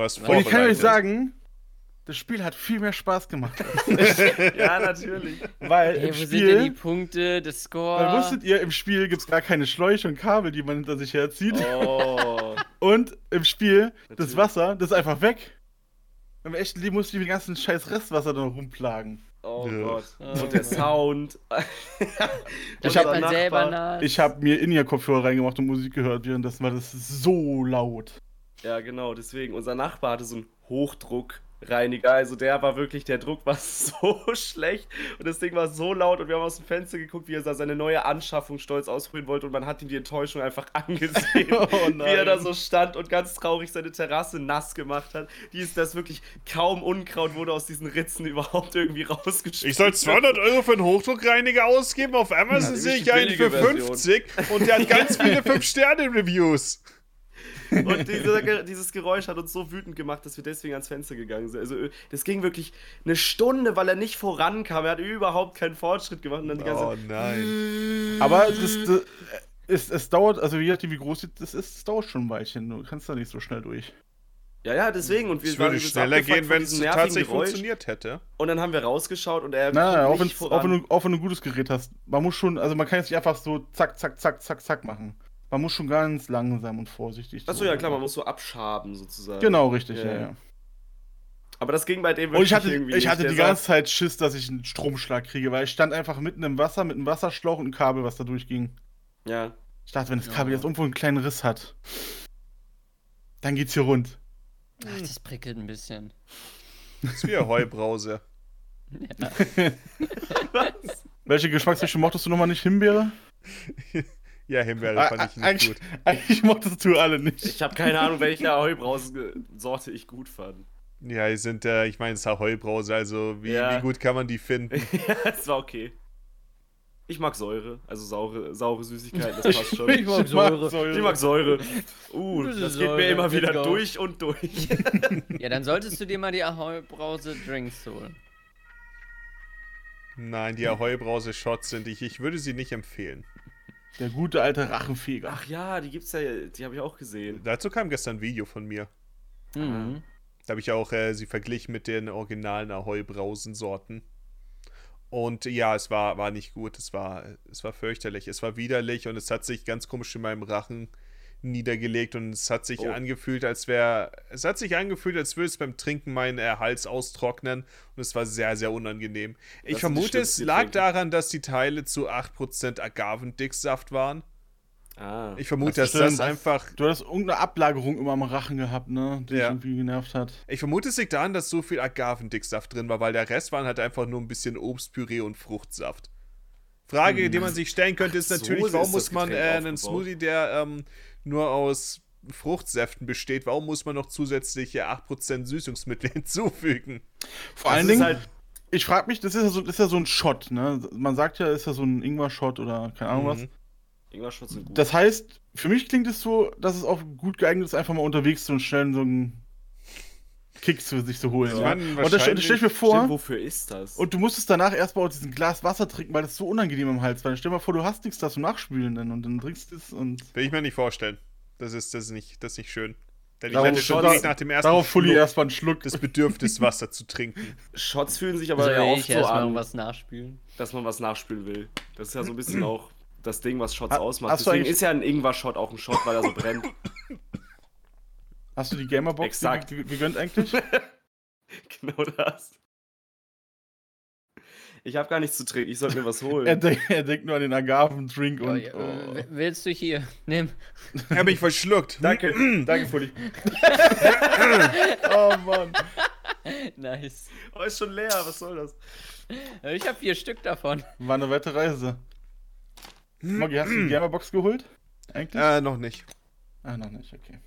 hast Und ich kann euch sagen, das Spiel hat viel mehr Spaß gemacht. [laughs] Ja, natürlich. Weil Hey, im wo sind denn die Spiel, Punkte, das Score? weil wusstet ihr, im Spiel gibt es gar keine Schläuche und Kabel, die man hinter sich herzieht. Oh. Und im Spiel, das Natürlich. Wasser, das ist einfach weg. Im echten Leben musste ich mit dem ganzen scheiß Restwasser da rumplagen. Oh Ja. Gott. Oh. Und der Sound. [laughs] Ich ich hab- hab man selber. Ich habe mir In-Ear-Kopfhörer reingemacht und Musik gehört währenddessen, weil das ist so laut. Ja, genau, deswegen. Unser Nachbar hatte so einen Hochdruckreiniger. Also der war wirklich, der Druck war [laughs] so schlecht und das Ding war so laut und wir haben aus dem Fenster geguckt, wie er da seine neue Anschaffung stolz ausprobieren wollte und man hat ihm die Enttäuschung einfach [laughs] angesehen. [laughs] Oh Wie er da so stand und ganz traurig seine Terrasse nass gemacht hat. Die ist das wirklich kaum Unkraut wurde aus diesen Ritzen überhaupt irgendwie rausgeschmissen. Ich soll 200 Euro für einen Hochdruckreiniger ausgeben. Auf Amazon Ja, sehe ich einen für Version. 50 und der hat ganz viele 5-Sterne-Reviews. Und dieser, Ge- dieses Geräusch hat uns so wütend gemacht, dass wir deswegen ans Fenster gegangen sind. Also, äh, das ging wirklich eine Stunde, weil er nicht vorankam. Er hat überhaupt keinen Fortschritt gemacht. Und dann die ganze Oh nein. Aber das, das, es, es dauert, also je nachdem wie groß das ist, es dauert schon ein Weilchen. Du kannst da nicht so schnell durch. Ja, ja, deswegen. Und wir Es würde schneller gehen, wenn es tatsächlich Geräusch. funktioniert hätte. Und dann haben wir rausgeschaut und er Nein, nein, auch, auch, wenn du, auch wenn du ein gutes Gerät hast. Man muss schon, also man kann jetzt nicht einfach so zack, zack, zack, zack, zack machen. Man muss schon ganz langsam und vorsichtig. Achso, ja klar, man muss so abschaben sozusagen. Genau, richtig, Ja, ja, ja. ja. Aber das ging bei dem Und ich wirklich hatte, irgendwie ich hatte nicht. die Der ganze Zeit Schiss, dass ich einen Stromschlag kriege, weil ich stand einfach mitten im Wasser mit einem Wasserschlauch und einem Kabel, was da durchging. Ja. Ich dachte, wenn das Ja. Kabel jetzt irgendwo einen kleinen Riss hat, dann geht's hier rund. Ach, das prickelt ein bisschen. Das ist wie eine Heubrause. [laughs] [laughs] Welche Geschmacksrichtung mochtest du nochmal nicht? Himbeere? [laughs] Ja, Himbeere fand ich nicht eigentlich, gut. eigentlich mochtest du alle nicht. Ich habe keine Ahnung, welche Heubrausen-Sorte ich gut fand. Ja, die sind, äh, ich meine, es ist Heubrause, also wie, Ja. wie gut kann man die finden? [laughs] ja, es war okay. Ich mag Säure, also saure, saure Süßigkeiten, das [laughs] passt schon. Ich mag Säure. Ich mag Säure. Uh, Das das geht Säure, mir immer wieder durch und durch. [laughs] Ja, dann solltest du dir mal die Ahoi-Brause Drinks holen. Nein, die Ahoi-Brause-Shots sind ich. Ich würde sie nicht empfehlen. Der gute alte Rachenfeger. Ach ja, die gibt's ja, die habe ich auch gesehen. Dazu kam gestern ein Video von mir. Mhm. Da habe ich auch äh, sie verglichen mit den originalen Ahoi-Brausen-Sorten. Und ja, es war, war nicht gut. Es war, es war fürchterlich. Es war widerlich und es hat sich ganz komisch in meinem Rachen niedergelegt und es hat sich Oh. angefühlt, als wäre. Es hat sich angefühlt, als würde es beim Trinken meinen Hals austrocknen und es war sehr, sehr unangenehm. Ich die vermute, es lag daran, dass die Teile zu 8% Agavendicksaft waren. Ah. Ich vermute, Das dass das stimmt. einfach. Du hattest irgendeine Ablagerung immer am Rachen gehabt, ne? Die Ja. irgendwie genervt hat. Ich vermute, es liegt daran, dass so viel Agavendicksaft drin war, weil der Rest waren halt einfach nur ein bisschen Obstpüree und Fruchtsaft. Frage, die man sich stellen könnte, ist natürlich, so warum muss das man äh, einen. Smoothie, der ähm, nur aus Fruchtsäften besteht, warum muss man noch zusätzliche 8% Süßungsmittel [laughs] hinzufügen? Vor Das allen Dingen, halt- ich frage mich, das ist ja, so, das ist ja so ein Shot, ne? Man sagt ja, ist ja so ein Ingwer-Shot oder keine Ahnung was. Mhm. Ingwer-Shots sind gut. Das heißt, für mich klingt es so, dass es auch gut geeignet ist, einfach mal unterwegs so einen schnellen so einen Kicks für sich zu holen. Ich Ja. Und das stell, ich mir vor, Stimmt, wofür ist das? und du musstest danach erstmal aus diesem Glas Wasser trinken, weil das so unangenehm im Hals war. Stell dir mal vor, du hast nichts da zum Nachspülen dann und dann trinkst du es und. Will ich mir nicht vorstellen. Das ist, das ist, nicht, das ist nicht schön. Denn ich Darauf- hätte schon darauf- direkt nach dem ersten Darauf Fully Schluck erstmal einen Schluck. das Bedürfnis, Wasser zu trinken. Shots fühlen sich aber Soll ja oft ich so an, was nachspülen? dass man was nachspülen will. Das ist ja so ein bisschen auch das Ding, was Shots Ha- ausmacht. hast du Deswegen eigentlich- ist ja ein Ingwer-Shot auch ein Shot, weil er so brennt. [laughs] Hast du die Gamerbox Exakt. die- die- gegönnt eigentlich? [laughs] genau das. Ich habe gar nichts zu trinken, ich sollte mir was [laughs] Er, holen. denk, er denkt nur an den Agavendrink Oh, und. ja, Oh. Willst du hier? Nimm. Ich habe mich verschluckt. [laughs] Danke, danke, Fully. oh Mann. Nice. Oh, ist schon leer, was soll das? Ich habe vier Stück davon. War eine weite Reise. Moggi, hast du die Gamerbox geholt? Eigentlich? Äh, noch nicht. Ah, noch nicht, okay.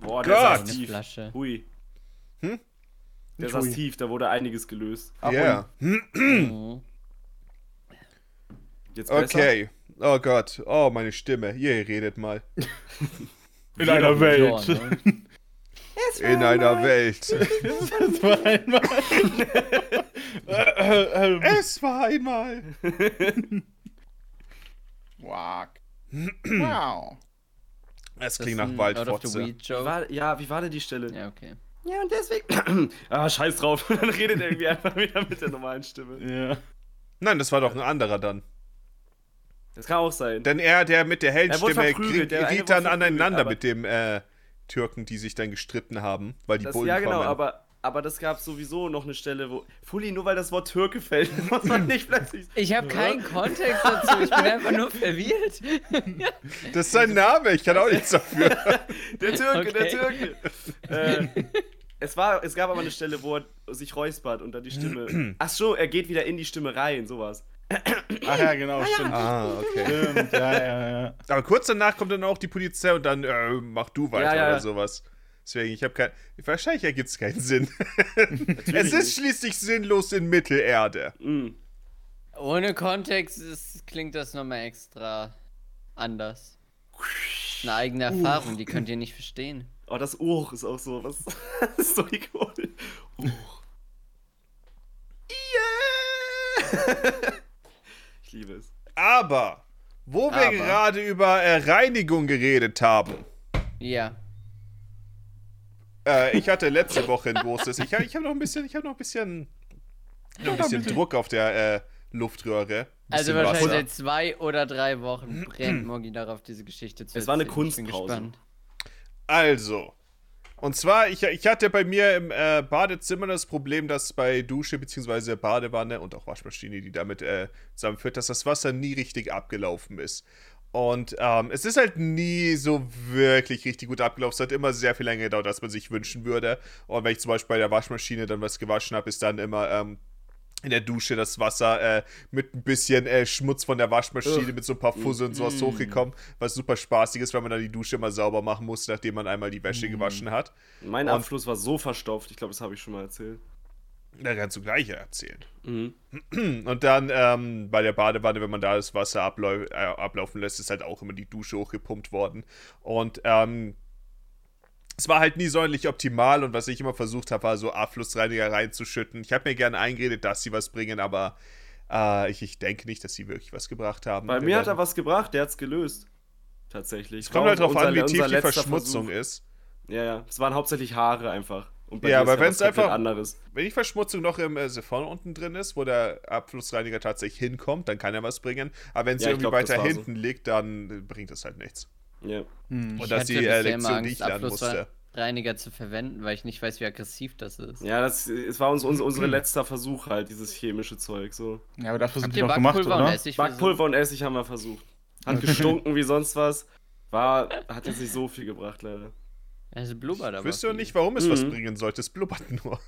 Boah, der Gott. saß Eine tief. Flasche. Hui. Hm? Der Nicht saß hui. tief, da wurde einiges gelöst. Ja. Mhm. Jetzt besser? Okay. Oh Gott. Oh, meine Stimme. Ihr redet mal. [laughs] In einer Welt. Ja, ne? [laughs] In einer Welt. Das war einmal. Es war einmal. [laughs] Quack. wow. Es klingt nach Waldfotze. Ja, wie war denn die Stelle? Ja, okay. Ja, und deswegen. [clears throat] ah, scheiß drauf. [laughs] Dann redet er irgendwie einfach wieder mit der normalen Stimme. Ja. Nein, das war doch ein anderer dann. Das kann auch sein. Denn er, der mit der hellen Er Stimme, geriet wurde dann aneinander mit dem äh, Türken, die sich dann gestritten haben, weil die Das, Bullen ja, genau, kommen. aber, aber das gab sowieso noch eine Stelle, wo. Fully, nur weil das Wort Türke fällt, [laughs] muss man nicht plötzlich. Ich habe keinen Kontext dazu. Ich bin einfach nur verwirrt. Das ist sein Name, ich kann auch nichts dafür. [laughs] Der Türke, der Okay. Türke. äh, es, war, es gab aber eine Stelle, wo er sich räuspert und dann die Stimme. [clears throat] Ach so, er geht wieder in die Stimme rein, sowas. Ach ja, genau, stimmt. ah, [laughs] okay. Stimmt, ja, ja, ja. Aber kurz danach kommt dann auch die Polizei und dann, äh, mach du weiter Ja, ja, oder sowas. Deswegen, ich habe kein. Wahrscheinlich ergibt es keinen Sinn. [laughs] es ist nicht. schließlich sinnlos in Mittelerde. Mm. Ohne Kontext ist, klingt das nochmal extra anders. Eine eigene Erfahrung, die könnt ihr nicht verstehen. Oh, das Uch ist auch so. Was? [laughs] Das ist so ikonisch. Uch. Yeah! ich liebe es. Aber, wo wir Aber. gerade über äh, Reinigung geredet haben. Ja. Äh, ich hatte letzte Woche ein großes. Ich habe ich hab noch ein bisschen, ich habe noch ein bisschen, noch ein bisschen Druck auf der äh, Luftröhre. Also wahrscheinlich Wasser. seit zwei oder drei Wochen brennt Moggi darauf, diese Geschichte zu Es war eine Kunstpause. Also. Und zwar, ich, ich hatte bei mir im äh, Badezimmer das Problem, dass bei Dusche bzw. Badewanne und auch Waschmaschine, die damit äh, zusammenführt, dass das Wasser nie richtig abgelaufen ist. Und ähm, es ist halt nie so wirklich richtig gut abgelaufen. Es hat immer sehr viel länger gedauert, als man sich wünschen würde. Und wenn ich zum Beispiel bei der Waschmaschine dann was gewaschen habe, ist dann immer ähm, in der Dusche das Wasser äh, mit ein bisschen äh, Schmutz von der Waschmaschine, mit so ein paar Fussel und sowas hochgekommen, was super spaßig ist, weil man dann die Dusche immer sauber machen muss, nachdem man einmal die Wäsche gewaschen hat. Mein Abfluss war so verstopft, ich glaube, das habe ich schon mal erzählt. Da kannst du gleich erzählen. Mhm. Und dann ähm, bei der Badewanne, wenn man da das Wasser ablau äh, ablaufen lässt, ist halt auch immer die Dusche hochgepumpt worden. Und ähm, es war halt nie sonderlich optimal und was ich immer versucht habe, war so Abflussreiniger reinzuschütten. Ich habe mir gerne eingeredet, dass sie was bringen, aber äh, ich, ich denke nicht, dass sie wirklich was gebracht haben. Bei Wir mir hat er was gebracht, der hat's gelöst. Tatsächlich. Es kommt halt drauf an, wie tief die Verschmutzung Versuch. ist. Ja, ja. Es waren hauptsächlich Haare einfach. Und bei Ja, aber was komplett einfach- anderes. Wenn die Verschmutzung noch im äh, Siphon unten drin ist, wo der Abflussreiniger tatsächlich hinkommt, dann kann er was bringen. Aber wenn sie Ja, irgendwie glaub, weiter war so. hinten liegt, dann äh, bringt das halt nichts. Ja. Hm. Und dass die äh, Lektion, Angst, lernen musste. Abflussreiniger zu verwenden, weil ich nicht weiß, wie aggressiv das ist. Ja, das es war uns, uns [clears throat] unser letzter Versuch halt, dieses chemische Zeug. So. Ja, aber dafür sind ihr doch gemacht, Backpulver und oder? Essig Backpulver und Essig haben wir versucht. Hat [laughs] gestunken wie sonst was. War, hat jetzt nicht so viel gebracht, leider. Also blubbert Ich aber. wüsste auch viel. nicht, warum es was Mhm. bringen sollte. Es blubbert nur.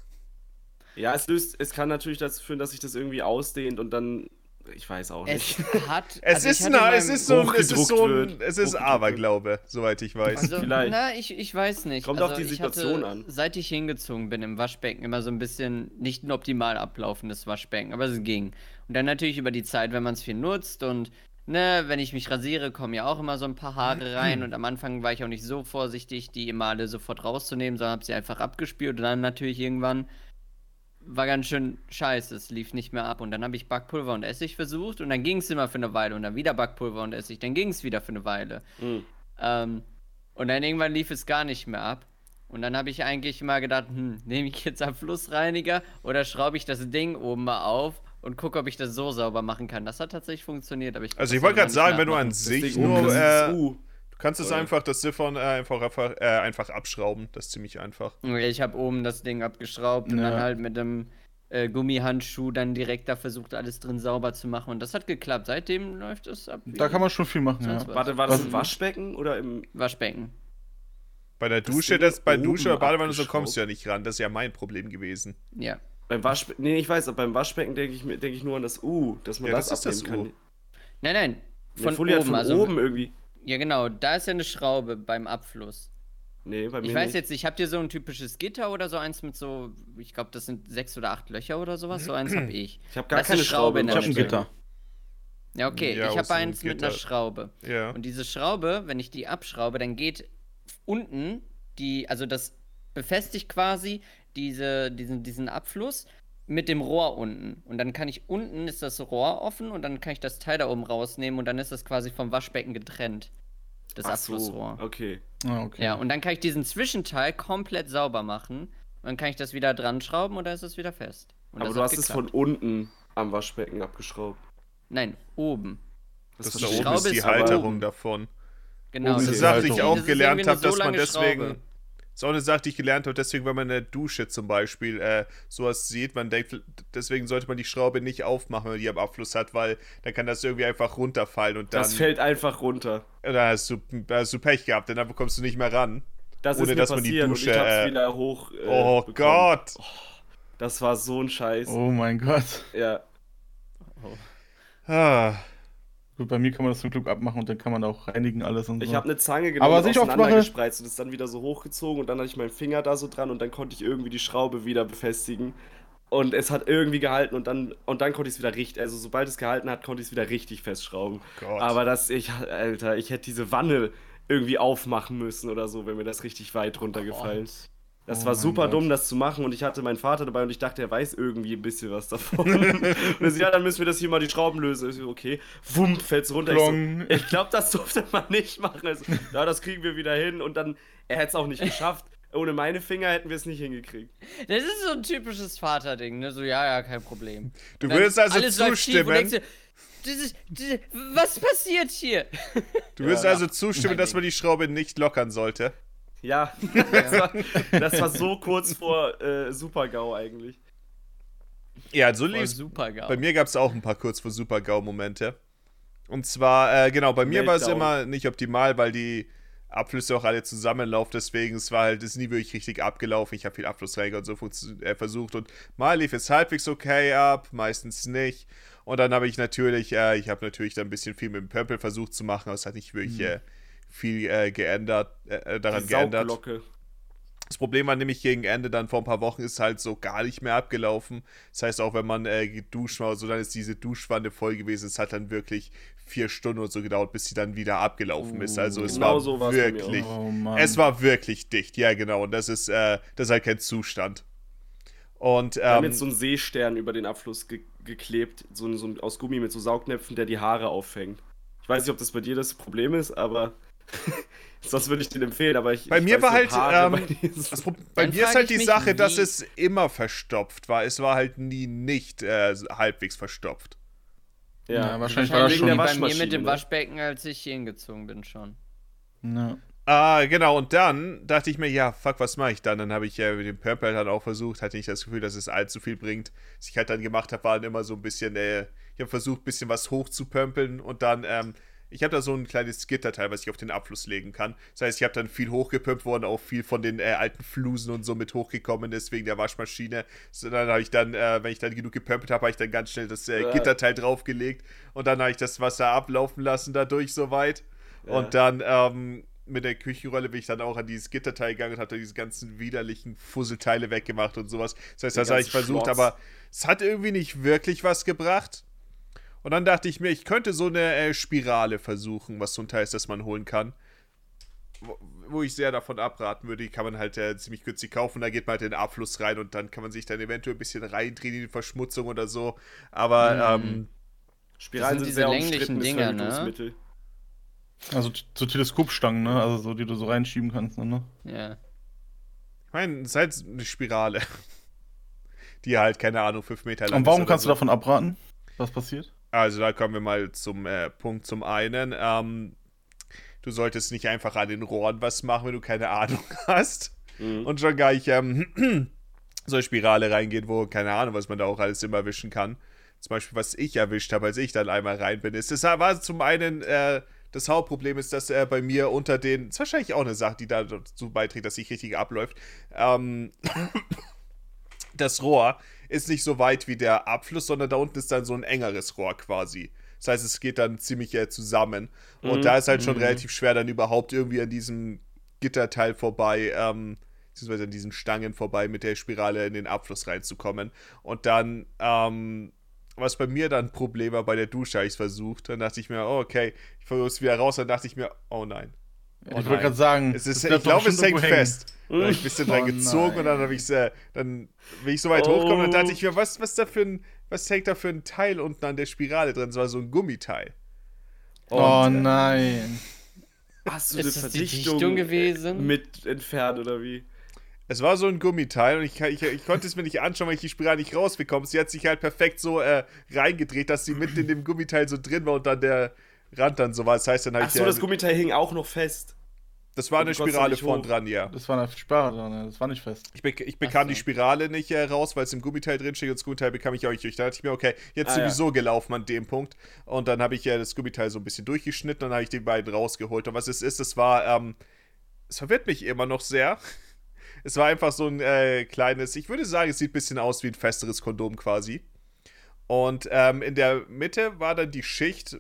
Ja, es löst, es kann natürlich dazu führen, dass sich das irgendwie ausdehnt und dann, ich weiß auch Es nicht. [laughs] hat. Es also ich ist, na, es ist so ein, es ist so ein, es ist Aberglaube, soweit ich weiß. Also, Vielleicht. Na, ich, ich weiß nicht. Kommt also, auf die ich Situation hatte, an. Seit ich hingezogen bin im Waschbecken, immer so ein bisschen nicht ein optimal ablaufendes Waschbecken, aber es ging. Und dann natürlich über die Zeit, wenn man es viel nutzt und ne, wenn ich mich rasiere, kommen ja auch immer so ein paar Haare rein und am Anfang war ich auch nicht so vorsichtig, die immer alle sofort rauszunehmen, sondern habe sie einfach abgespült und dann natürlich irgendwann war ganz schön scheiße, es lief nicht mehr ab und dann habe ich Backpulver und Essig versucht und dann ging es immer für eine Weile und dann wieder Backpulver und Essig, dann ging es wieder für eine Weile. Hm. Ähm, und dann irgendwann lief es gar nicht mehr ab. Und dann habe ich eigentlich mal gedacht, hm, nehme ich jetzt Abflussreiniger oder schraube ich das Ding oben mal auf und gucke, ob ich das so sauber machen kann. Das hat tatsächlich funktioniert, aber ich Also ich das wollte gerade sagen, wenn du an sich nur, äh, du kannst es Oder? einfach, das Siphon äh, einfach, einfach, äh, einfach abschrauben. Das ist ziemlich einfach. Ich habe oben das Ding abgeschraubt und Ja. dann halt mit dem äh, Gummihandschuh dann direkt da versucht, alles drin sauber zu machen. Und das hat geklappt. Seitdem läuft es ab. Da kann man schon viel machen, ja. Warte, war das im Waschbecken oder im. Waschbecken. Bei der Das Dusche, das, bei Dusche oder Badewanne so kommst du ja nicht ran. Das ist ja mein Problem gewesen. Ja. Beim Waschbecken. Nee, ich weiß, aber beim Waschbecken denke ich, mir- denk ich nur an das U, dass man Ja, das, das ist das abnehmen U. kann. Nein, nein. Von oben, von also. oben irgendwie. Ja, genau. Da ist ja eine Schraube beim Abfluss. Nee, bei mir Ich weiß nicht. jetzt nicht, habt ihr so ein typisches Gitter oder so eins mit so, ich glaube, das sind sechs oder acht Löcher oder sowas? So eins habe ich. Ich habe gar keine Schraube Schraube in der Ich hab ein. Gitter. Ja, okay. Ja, ich habe eins mit einer Gitter. Schraube. Ja. Und diese Schraube, wenn ich die abschraube, dann geht unten die, also das befestigt quasi diese, diesen, diesen Abfluss mit dem Rohr unten. Und dann kann ich unten ist das Rohr offen und dann kann ich das Teil da oben rausnehmen und dann ist das quasi vom Waschbecken getrennt. Das Ach so, Abflussrohr. okay. Ah, okay. Ja, und dann kann ich diesen Zwischenteil komplett sauber machen. Und dann kann ich das wieder dran schrauben oder ist es wieder fest. Und Aber das du hast es geklappt. von unten am Waschbecken abgeschaubt. Nein, oben. Das, da verstehe ich. oben ist die Halterung oben. davon. Genau. Oben Das ist die Sache, die ich auch Das gelernt habe, so dass man deswegen. Schraube. Das ist auch eine Sache, die ich gelernt habe, deswegen, wenn man in der Dusche zum Beispiel äh, sowas sieht, man denkt, deswegen sollte man die Schraube nicht aufmachen, wenn man die am Abfluss hat, weil dann kann das irgendwie einfach runterfallen und dann, Das fällt einfach runter. da hast du, da hast du Pech gehabt, denn dann bekommst du nicht mehr ran. Das Ohne, ist mir dass man die Dusche, ich hab's äh, wieder hoch. äh, oh bekommen. Gott! Das war so ein Scheiß. Oh mein Gott. Ja. Ah, Gut, bei mir kann man das zum Glück abmachen und dann kann man auch reinigen alles und so. Ich habe eine Zange genommen, Aber und ich auseinandergespreizt und es dann wieder so hochgezogen und dann hatte ich meinen Finger da so dran und dann konnte ich irgendwie die Schraube wieder befestigen. Und es hat irgendwie gehalten und dann, und dann konnte ich es wieder richtig, also sobald es gehalten hat, konnte ich es wieder richtig festschrauben. Gott. Aber das, ich, Alter, ich hätte diese Wanne irgendwie aufmachen müssen oder so, wenn mir das richtig weit runtergefallen. Das Oh war super Gott. dumm, das zu machen und ich hatte meinen Vater dabei und ich dachte, er weiß irgendwie ein bisschen was davon. [laughs] und er so, ja, dann müssen wir das hier mal die Schrauben lösen. Ich so, okay, wumm, fällt's runter. Ich, so, Klong. ich glaube, das durfte man nicht machen. Also, ja, das kriegen wir wieder hin und dann, er hätte es auch nicht geschafft. Ohne meine Finger hätten wir es nicht hingekriegt. Das ist so ein typisches Vaterding, ne? So, ja, ja, kein Problem. Du würdest also zustimmen. dir, das ist, das ist, was passiert hier? Du würdest Ja. also zustimmen, dass man die Schraube nicht lockern sollte. Ja, [laughs] das war, das war so kurz vor äh, Super-GAU eigentlich. Ja, so geil. Bei mir gab es auch ein paar kurz vor Super-GAU-Momente. Und zwar, äh, genau, bei mir war es immer nicht optimal, weil die Abflüsse auch alle zusammenlaufen. Deswegen, es war halt, es ist nie wirklich richtig abgelaufen. Ich habe viel Abflussreiniger und so äh, versucht. Und mal lief es halbwegs okay ab, meistens nicht. Und dann habe ich natürlich, äh, ich habe natürlich dann ein bisschen viel mit dem Pömpel versucht zu machen, aber es hat nicht wirklich äh, viel äh, geändert, äh, daran Die geändert. Das Problem war nämlich gegen Ende dann vor ein paar Wochen ist halt so gar nicht mehr abgelaufen. Das heißt, auch wenn man äh, geduscht war, so dann ist diese Duschwanne voll gewesen. Es hat dann wirklich vier Stunden und so gedauert, bis sie dann wieder abgelaufen ist. Also es Genau war so wirklich, Oh es war wirklich dicht. Ja, genau. Und das ist, äh, das ist halt kein Zustand. Und Wir haben ähm, jetzt so einen Seestern über den Abfluss ge geklebt, so, ein- so aus Gummi mit so Saugnäpfen, der die Haare auffängt. Ich weiß nicht, ob das bei dir das Problem ist, aber [laughs] sonst würde ich den empfehlen. Aber ich, Bei ich mir war nicht, halt, ähm, bei bei mir ist halt ich die Sache, dass wie- es immer verstopft war. Es war halt nie nicht äh, halbwegs verstopft. Ja, wahrscheinlich war das Wahrscheinlich schon- bei mir mit dem? Waschbecken, als ich hier hingezogen bin schon. Ja. Ah, genau, und dann dachte ich mir, ja, fuck, was mache ich dann? Dann habe ich ja mit dem Purple dann auch versucht, hatte nicht das Gefühl, dass es allzu viel bringt. Was ich halt dann gemacht habe, war dann immer so ein bisschen, äh, ich habe versucht, ein bisschen was hoch zu pömpeln und dann, ähm, ich habe da so ein kleines Gitterteil, was ich auf den Abfluss legen kann. Das heißt, ich habe dann viel hochgepumpt worden, auch viel von den äh, alten Flusen und so mit hochgekommen ist wegen der Waschmaschine. So, dann habe ich dann, äh, wenn ich dann genug gepömpelt habe, habe ich dann ganz schnell das äh, Ja. Gitterteil draufgelegt und dann habe ich das Wasser ablaufen lassen dadurch soweit. Ja. Und dann ähm, mit der Küchenrolle bin ich dann auch an dieses Gitterteil gegangen und habe da diese ganzen widerlichen Fusselteile weggemacht und sowas. Das heißt, Den das habe ich versucht, Schmutz. aber es hat irgendwie nicht wirklich was gebracht. Und dann dachte ich mir, ich könnte so eine äh, Spirale versuchen, was so ein Teil ist, das man holen kann. Wo, wo ich sehr davon abraten würde, die kann man halt äh, ziemlich günstig kaufen. Da geht man halt in den Abfluss rein und dann kann man sich dann eventuell ein bisschen reindrehen in die Verschmutzung oder so. Aber Mhm. ähm, Spiralen sind sind diese sehr länglichen Dinger, ne? Also so Teleskopstangen, ne? Also so, die du so reinschieben kannst, ne? Ja. ich meine, es ist halt eine Spirale. [laughs] Die halt, keine Ahnung, fünf Meter lang Und warum ist kannst du so. davon abraten? Was passiert? Also da kommen wir mal zum äh, Punkt zum einen. Ähm, du solltest nicht einfach an den Rohren was machen, wenn du keine Ahnung [laughs] hast. Mhm. Und schon gar nicht ähm, [clears throat] so eine Spirale reingehen, wo, keine Ahnung, was man da auch alles immer erwischen kann. Zum Beispiel, was ich erwischt habe, als ich dann einmal rein bin, ist, das war zum einen, äh, das Hauptproblem ist, dass er bei mir unter den, das ist wahrscheinlich auch eine Sache, die dazu beiträgt, dass sich richtig abläuft, ähm, [clears throat] das Rohr ist nicht so weit wie der Abfluss, sondern da unten ist dann so ein engeres Rohr quasi. Das heißt, es geht dann ziemlich äh, zusammen. Und Mhm. da ist halt schon Mhm. relativ schwer, dann überhaupt irgendwie an diesem Gitterteil vorbei, ähm, beziehungsweise an diesen Stangen vorbei mit der Spirale in den Abfluss reinzukommen. Und dann, ähm, was bei mir dann ein Problem war bei der Dusche, habe ich es versucht. Dann dachte ich mir, oh, okay, ich versuche es wieder raus. Dann dachte ich mir, oh nein. Ich Oh wollte nein. gerade sagen, Es ist, ich glaube, es hängt fest. Dann habe ich ein bisschen dran Oh gezogen und dann nein. habe ich äh, dann bin ich so weit Oh. hochgekommen und dann dachte ich mir, was, was da für ein, was hängt da für ein Teil unten an der Spirale drin? Das war so ein Gummiteil. Oh Und, äh, nein. Hast du Ist eine Verdichtung Dichtung gewesen? mit entfernt oder wie? Es war so ein Gummiteil und ich, ich, ich konnte es mir nicht anschauen, weil ich die Spirale nicht rausbekomme. Sie hat sich halt perfekt so äh, reingedreht, dass sie mitten in dem Gummiteil so drin war und dann der Rand dann so war. Das heißt, dann habe ich. Achso, äh, das Gummiteil hing auch noch fest. das war und eine Spirale vorn dran, ja. Das war eine Sperre dran, ne? das war nicht fest. Ich, bek ich bekam so. die Spirale nicht äh, raus, weil es im Gummiteil drinsteht und das Gummiteil bekam ich auch nicht durch. Da dachte ich mir, okay, jetzt Ah, ja. sowieso gelaufen an dem Punkt. Und dann habe ich ja das Gummiteil so ein bisschen durchgeschnitten und dann habe ich die beiden rausgeholt. Und was es ist, es war, ähm, es verwirrt mich immer noch sehr. [laughs] Es war einfach so ein äh, kleines, ich würde sagen, es sieht ein bisschen aus wie ein festeres Kondom quasi. Und ähm, in der Mitte war dann die Schicht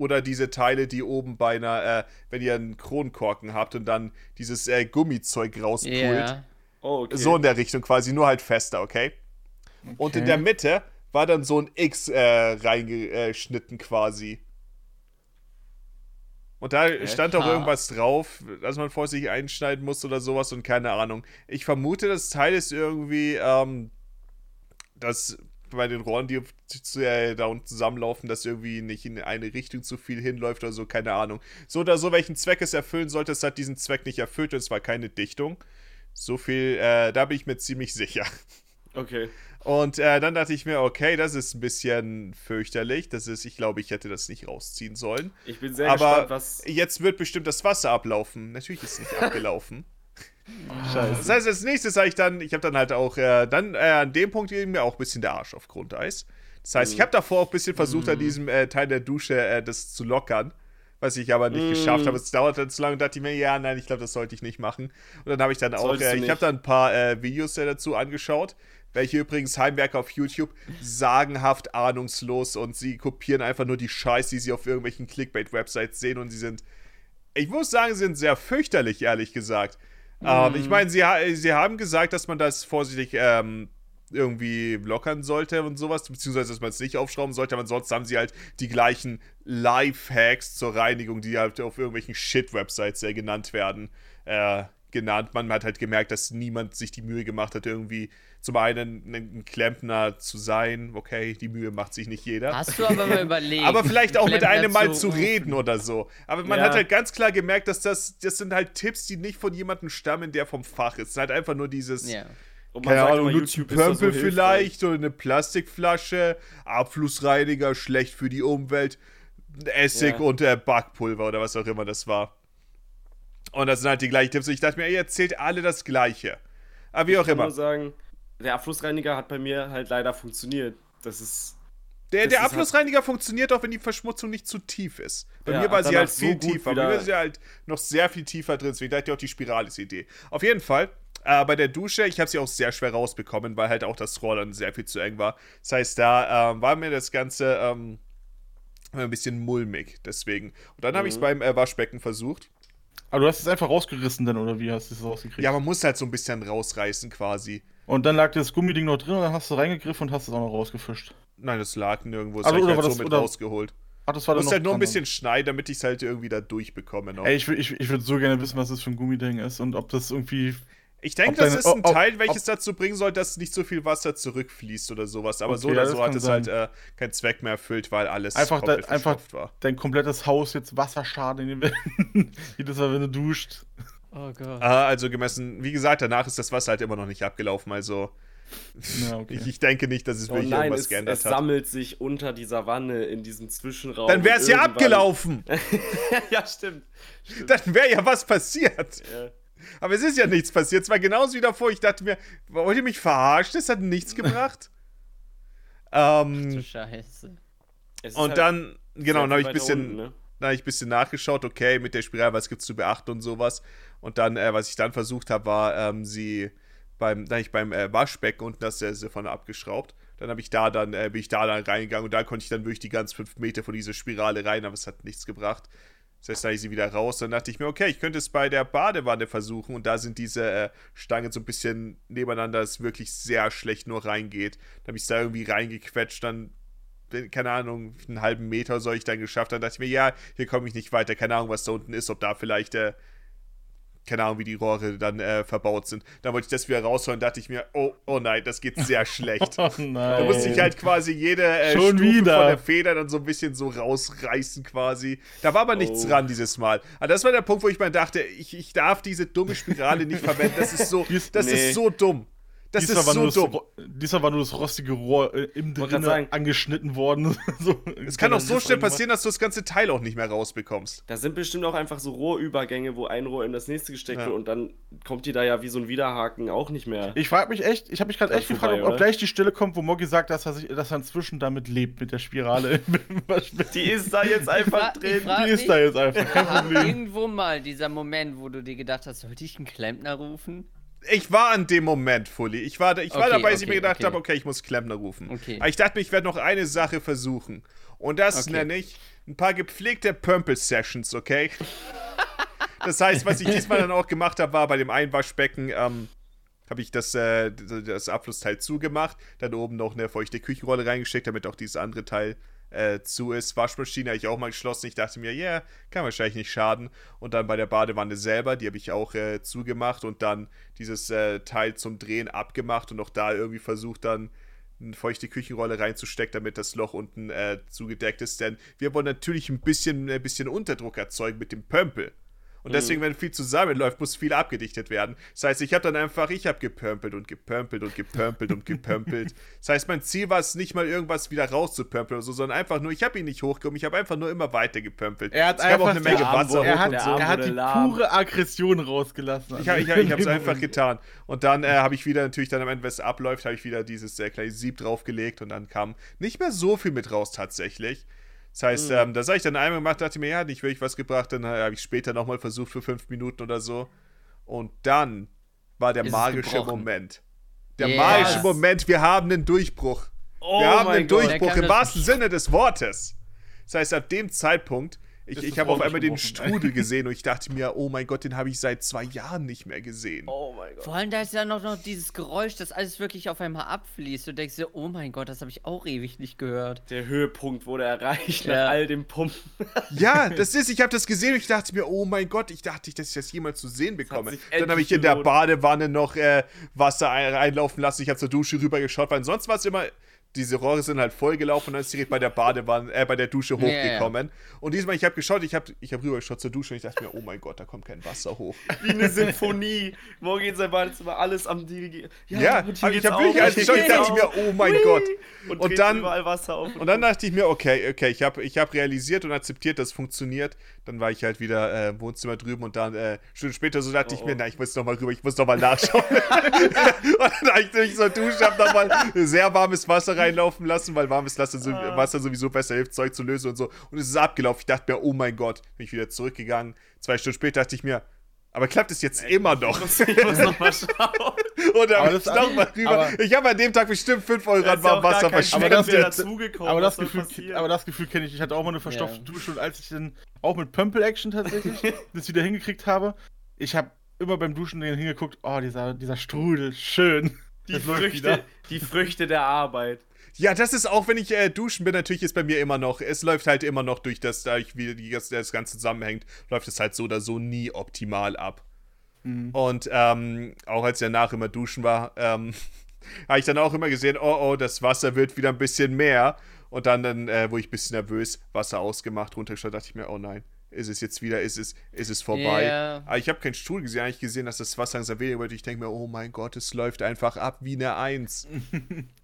oder diese Teile, die oben bei einer, äh, wenn ihr einen Kronkorken habt und dann dieses äh, Gummizeug rauspult. Ja. Oh, okay. So in der Richtung quasi, nur halt fester, okay? Und in Okay. der Mitte war dann so ein X äh, reingeschnitten quasi. Und da stand auch Ah. irgendwas drauf, dass man vor sich einschneiden muss oder sowas und keine Ahnung. Ich vermute, das Teil ist irgendwie, ähm, dass bei den Rohren, die äh, da unten zusammenlaufen, dass irgendwie nicht in eine Richtung zu viel hinläuft oder so, keine Ahnung. So oder so, welchen Zweck es erfüllen sollte, es hat diesen Zweck nicht erfüllt und es war keine Dichtung. So viel, äh, da bin ich mir ziemlich sicher. Okay. Und äh, dann dachte ich mir, okay, das ist ein bisschen fürchterlich. Das ist, ich glaube, ich hätte das nicht rausziehen sollen. Ich bin sehr Aber gespannt, was. jetzt wird bestimmt das Wasser ablaufen. Natürlich ist es nicht [laughs] abgelaufen. Das Scheiße. heißt, als nächstes habe ich dann, ich habe dann halt auch, äh, dann äh, an dem Punkt ging mir auch ein bisschen der Arsch auf Grundeis. Das heißt, ich habe davor auch ein bisschen versucht, an diesem äh, Teil der Dusche äh, das zu lockern. Was ich aber nicht Mm. geschafft habe. Es dauerte zu lange und dachte ich mir, ja, nein, ich glaube, das sollte ich nicht machen. Und dann habe ich dann auch, äh, ich habe dann ein paar äh, Videos dazu angeschaut, welche übrigens Heimwerker auf YouTube sagenhaft ahnungslos und sie kopieren einfach nur die Scheiße, die sie auf irgendwelchen Clickbait-Websites sehen und sie sind, ich muss sagen, sie sind sehr fürchterlich, ehrlich gesagt. Ähm, ich meine, sie, sie haben gesagt, dass man das vorsichtig ähm, irgendwie lockern sollte und sowas, beziehungsweise dass man es nicht aufschrauben sollte, aber ansonsten haben sie halt die gleichen Live-Hacks zur Reinigung, die halt auf irgendwelchen Shit-Websites äh, genannt werden, äh, genannt. Man hat halt gemerkt, dass niemand sich die Mühe gemacht hat, irgendwie zum einen ein Klempner zu sein. Okay, die Mühe macht sich nicht jeder. Hast du aber mal überlegt. Aber vielleicht auch mit Klempner einem mal zu reden oder so. Aber man Ja. hat halt ganz klar gemerkt, dass das, das sind halt Tipps, die nicht von jemandem stammen, der vom Fach ist. Es ist halt einfach nur dieses, Ja. Und man keine sagt Ahnung, nutzt so Pömpel hilfreich. vielleicht oder eine Plastikflasche, Abflussreiniger, schlecht für die Umwelt, Essig Ja. und äh, Backpulver oder was auch immer das war. Und das sind halt die gleichen Tipps. Und ich dachte mir, ihr erzählt alle das Gleiche. Aber wie auch Ich kann immer. nur sagen, der Abflussreiniger hat bei mir halt leider funktioniert. Das ist. Der, Das der ist halt- Abflussreiniger funktioniert auch, wenn die Verschmutzung nicht zu tief ist. Bei Ja, mir war sie danach halt viel so tiefer. Bei mir ist sie halt noch sehr viel tiefer drin. Deswegen dachte ich auch, die Spirale ist die Idee. Auf jeden Fall, äh, bei der Dusche, ich habe sie auch sehr schwer rausbekommen, weil halt auch das Rohr dann sehr viel zu eng war. Das heißt, da ähm, war mir das Ganze ähm, ein bisschen mulmig. Deswegen. Und dann habe ich es Mhm. beim äh, Waschbecken versucht. Aber du hast es einfach rausgerissen dann, oder wie hast du es rausgekriegt? Ja, man muss halt so ein bisschen rausreißen quasi. Und dann lag das Gummiding noch drin und dann hast du reingegriffen und hast es auch noch rausgefischt. Nein, das lag nirgendwo. Das Also, habe ich halt war so das- mit rausgeholt. Ach, das war Du dann musst halt nur ein bisschen schneiden, damit ich es halt irgendwie da durchbekomme noch. Ey, ich, ich, ich würde so gerne wissen, was das für ein Gummiding ist und ob das irgendwie. Ich denke, Ob das ist ein ob- Teil, ob- welches dazu bringen soll, dass nicht so viel Wasser zurückfließt oder sowas. Aber so Okay, oder ja, so hat es halt äh, keinen Zweck mehr erfüllt, weil alles Einfach, da, einfach war. dein komplettes Haus jetzt Wasserschaden in den Wänden. [laughs] Jedes Mal, wenn du duscht. Oh Gott. Ah, also gemessen, wie gesagt, danach ist das Wasser halt immer noch nicht abgelaufen. Also Ja, [laughs] okay. Ich, ich denke nicht, dass es Oh wirklich nein, irgendwas es, geändert es hat. sammelt sich unter dieser Wanne in diesem Zwischenraum. Dann wäre es ja abgelaufen. [laughs] ja, stimmt. Dann wäre ja was passiert. Ja. Aber es ist ja nichts passiert. Es war genauso wie davor. Ich dachte mir, wollt ihr mich verarschen? Das hat nichts gebracht. [laughs] Du ähm, Scheiße. Es ist und halt dann, genau, dann habe ich ein bisschen, unten, ne? dann habe ich ein bisschen nachgeschaut, okay, mit der Spirale, was gibt's zu beachten und sowas. Und dann, äh, was ich dann versucht habe, war, ähm, sie beim, da hab ich beim äh, Waschbecken unten das äh, sie vorne abgeschraubt. Dann habe ich da dann, äh, bin ich da dann reingegangen und da konnte ich dann wirklich die ganzen fünf Meter von dieser Spirale rein, aber es hat nichts gebracht. Das heißt, da ich sie wieder raus. Dann dachte ich mir, okay, ich könnte es bei der Badewanne versuchen. Und da sind diese äh, Stangen so ein bisschen nebeneinander, dass es wirklich sehr schlecht nur reingeht. Dann habe ich es da irgendwie reingequetscht. Dann, keine Ahnung, einen halben Meter soll ich dann geschafft. Dann dachte ich mir, ja, hier komme ich nicht weiter. Keine Ahnung, was da unten ist. Ob da vielleicht, äh, keine Ahnung, wie die Rohre dann äh, verbaut sind. Dann wollte ich das wieder rausholen. dachte ich mir, oh, oh nein, das geht sehr [laughs] schlecht. Oh Da musste ich halt quasi jede äh, Schon Stufe wieder. von der Feder dann so ein bisschen so rausreißen quasi. Da war aber nichts Oh. dran dieses Mal. Aber das war der Punkt, wo ich mir dachte, ich, ich darf diese dumme Spirale nicht verwenden. Das ist so, [laughs] das nee. ist so dumm. Das Diesmal ist war, so nur das, dumm. Diesmal war nur das rostige Rohr äh, im sagen. angeschnitten worden. [laughs] so, Es kann auch so schnell passieren, dass du das ganze Teil auch nicht mehr rausbekommst. Da sind bestimmt auch einfach so Rohrübergänge, wo ein Rohr in das nächste gesteckt Ja. wird und dann kommt die da ja wie so ein Widerhaken auch nicht mehr. Ich frage mich echt, ich habe mich gerade echt gefragt, vorbei, ob, ob oder? gleich die Stelle kommt, wo Moggi sagt, dass er, sich, dass er inzwischen damit lebt, mit der Spirale. [laughs] Die ist da jetzt einfach drin. die ist da jetzt einfach, kein War Problem. irgendwo mal dieser Moment, wo du dir gedacht hast, sollte ich einen Klempner rufen? Ich war an dem Moment, Fully. Ich war, da, ich war Okay, dabei, dass ich okay, mir gedacht okay. habe, okay, ich muss Klempner rufen. Okay. Aber ich dachte mir, ich werde noch eine Sache versuchen. Und das Okay. nenne ich ein paar gepflegte Pömpel-Sessions, okay? [laughs] das heißt, was ich diesmal dann auch gemacht habe, war bei dem Einwaschbecken, ähm, habe ich das, äh, das Abflussteil zugemacht, dann oben noch eine feuchte Küchenrolle reingesteckt, damit auch dieses andere Teil äh, zu ist. Waschmaschine habe ich auch mal geschlossen. Ich dachte mir, ja, yeah, kann wahrscheinlich nicht schaden. Und dann bei der Badewanne selber, die habe ich auch äh, zugemacht und dann dieses äh, Teil zum Drehen abgemacht und auch da irgendwie versucht dann eine feuchte Küchenrolle reinzustecken, damit das Loch unten äh, zugedeckt ist. Denn wir wollen natürlich ein bisschen, ein bisschen Unterdruck erzeugen mit dem Pömpel. Und deswegen, wenn viel zusammenläuft, muss viel abgedichtet werden. Das heißt, ich habe dann einfach, ich habe gepömpelt und gepömpelt und gepömpelt und gepömpelt. [laughs] Das heißt, mein Ziel war es nicht mal irgendwas wieder rauszupömpeln oder so, sondern einfach nur, ich habe ihn nicht hochgekommen, ich habe einfach nur immer weiter gepömpelt. Er hat es gab auch einfach eine Menge Arm Wasser Er hoch hat, so. Er hat die lahm. pure Aggression rausgelassen. Ich habe ich, hab, ich hab's [laughs] einfach getan. Und dann äh, habe ich wieder natürlich dann am Ende, wenn es abläuft, habe ich wieder dieses äh, kleine Sieb draufgelegt und dann kam nicht mehr so viel mit raus tatsächlich. Das heißt, ähm, das habe ich dann einmal gemacht, dachte mir, ja, nicht wirklich was gebracht. Dann äh, habe ich später nochmal versucht für fünf Minuten oder so. Und dann war der Ist magische. Moment. Der Yes. magische Moment, wir haben einen Durchbruch. Oh wir haben einen Gott. Durchbruch im wahrsten Sinne des Wortes. Das heißt, ab dem Zeitpunkt, ich, ich habe auf einmal den. Strudel [laughs] gesehen und ich dachte mir, oh mein Gott, den habe ich seit zwei Jahren nicht mehr gesehen. Oh mein Gott. Vor allem, da ist ja noch, noch dieses Geräusch, das alles wirklich auf einmal abfließt. Du denkst dir, oh mein Gott, das habe ich auch ewig nicht gehört. Der Höhepunkt wurde erreicht Ja. nach all dem Pumpen. [laughs] Ja, das ist, ich habe das gesehen und ich dachte mir, oh mein Gott, ich dachte nicht, dass ich das jemals zu sehen bekomme. Dann habe ich in der. Badewanne noch äh, Wasser ein, reinlaufen lassen. Ich habe zur Dusche rübergeschaut, weil sonst war es immer, diese Rohre sind halt vollgelaufen und dann ist direkt bei der Badewanne, äh, bei der Dusche Ja, ja. hochgekommen. Und diesmal, ich habe geschaut, ich habe ich hab rübergeschaut zur Dusche und ich dachte mir, oh mein Gott, da kommt kein Wasser hoch. Wie eine Symphonie. Morgen geht sein Badezimmer alles am Dirigieren. Ja, und aber ich habe wirklich hier geschaut, ich dachte mir, oh mein Hui. Gott. Und, Und dann- überall Wasser auf. Und dann dachte ich mir, okay, okay, ich habe ich hab realisiert und akzeptiert, dass es funktioniert. Dann war ich halt wieder äh, im Wohnzimmer drüben und dann, äh, Stunden später, so dachte ich Oh, mir, oh. na, ich muss noch mal rüber, ich muss noch mal nachschauen. [laughs] und dann habe ich durch so Dusche, habe noch mal sehr warmes Wasser reinlaufen lassen, weil warmes Wasser, so, Ah. Wasser sowieso besser hilft, Zeug zu lösen und so. Und es ist abgelaufen. Ich dachte mir, oh mein Gott, bin ich wieder zurückgegangen. Zwei Stunden später dachte ich mir, aber klappt es jetzt immer noch? ich muss noch mal schauen. Und dann ich das- noch mal rüber. aber- ich habe an dem Tag bestimmt 5 Euro an ja warmem Wasser verschwendet. Aber das-. Aber Gefühl, aber das Gefühl kenne ich. Ich hatte auch mal eine verstopfte Ja. Dusche und als ich dann auch mit Pömpel-Action tatsächlich [laughs] das wieder hingekriegt habe, ich habe immer beim Duschen hingeguckt, oh, dieser, dieser Strudel, schön. die, Früchte, die Früchte der Arbeit. Ja, das ist auch, wenn ich äh, duschen bin, natürlich ist bei mir immer noch, es läuft halt immer noch durch das, da ich wie das, das Ganze zusammenhängt, läuft es halt so oder so nie optimal ab. Und ähm, auch als ich danach immer duschen war, ähm, [laughs] habe ich dann auch immer gesehen, oh oh, das Wasser wird wieder ein bisschen mehr. Und dann, dann äh, wurde ich ein bisschen nervös, Wasser ausgemacht, runtergeschaut, dachte ich mir, oh nein, ist es jetzt wieder, ist es, ist es vorbei. Ja. Aber ich habe keinen Stuhl gesehen, eigentlich gesehen, dass das Wasser langsam weniger wird. Ich denke mir, oh mein Gott, es läuft einfach ab wie eine Eins. [laughs]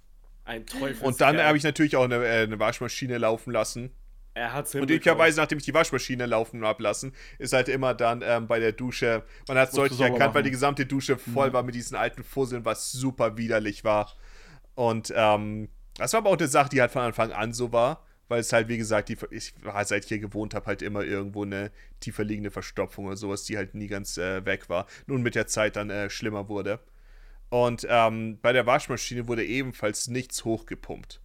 Ein Teufel. Und dann habe ich natürlich auch eine, äh, eine Waschmaschine laufen lassen. Er hat's Und üblicherweise, nachdem ich die Waschmaschine laufen habe lassen, ist halt immer dann ähm, bei der Dusche, man hat es deutlich erkannt, weil machen. die gesamte Dusche voll war mit diesen alten Fusseln, was super widerlich war. Und ähm, das war aber auch eine Sache, die halt von Anfang an so war, weil es halt, wie gesagt, die, ich war, seit ich hier gewohnt habe, halt immer irgendwo eine tiefer liegende Verstopfung oder sowas, die halt nie ganz äh, weg war. Nun mit der Zeit dann äh, schlimmer wurde. Und ähm, bei der Waschmaschine wurde ebenfalls nichts hochgepumpt.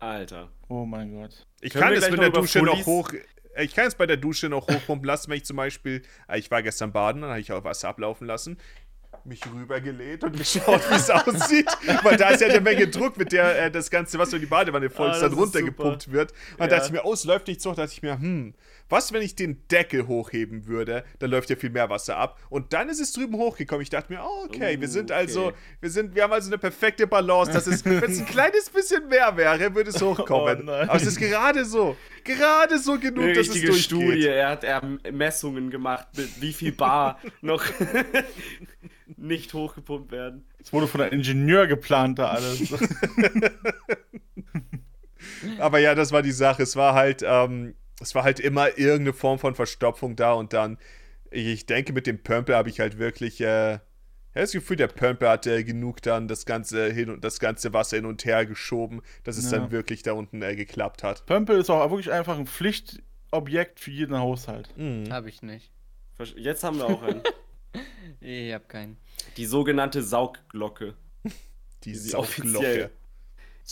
Alter. Oh mein Gott. Ich Können kann es mit noch der Dusche noch Fullies- hoch. äh, Ich kann es bei der Dusche noch hochpumpen lassen, wenn ich zum Beispiel. äh, Ich war gestern baden, dann habe ich auch Wasser ablaufen lassen. Mich rübergelehnt und geschaut, wie es [laughs] aussieht. Weil da ist ja eine Menge Druck, mit der äh, das ganze Wasser in die Badewanne voll Ah, ist, das dann runtergepumpt wird. Und Ja. dachte ich mir, oh, es läuft nicht so. Da dachte ich mir, hm, was, wenn ich den Deckel hochheben würde? Dann läuft ja viel mehr Wasser ab. Und dann ist es drüben hochgekommen. Ich dachte mir, oh, okay, wir Uh, sind okay. also, wir sind, wir haben also eine perfekte Balance. Das ist, wenn es ein [laughs] kleines bisschen mehr wäre, würde es hochkommen. Oh. Aber es ist gerade so, gerade so genug, Eine dass es durchgeht. Studie. Er hat er Messungen gemacht, mit wie viel Bar [laughs] noch [laughs] nicht hochgepumpt werden. Es wurde von einem Ingenieur geplant, da alles. Aber ja, das war die Sache. Es war halt, ähm, es war halt immer irgendeine Form von Verstopfung da und dann, ich, denke, mit dem Pömpel habe ich halt wirklich, äh, ja, das Gefühl, der Pömpel hat äh, genug dann das ganze hin und das ganze Wasser hin und her geschoben, dass es Ja. dann wirklich da unten äh, geklappt hat. Pömpel ist auch wirklich einfach ein Pflichtobjekt für jeden Haushalt. Mhm. Habe ich nicht. Jetzt haben wir auch einen. [laughs] Ich hab keinen. Die sogenannte Saugglocke. [laughs] Die sie Saugglocke.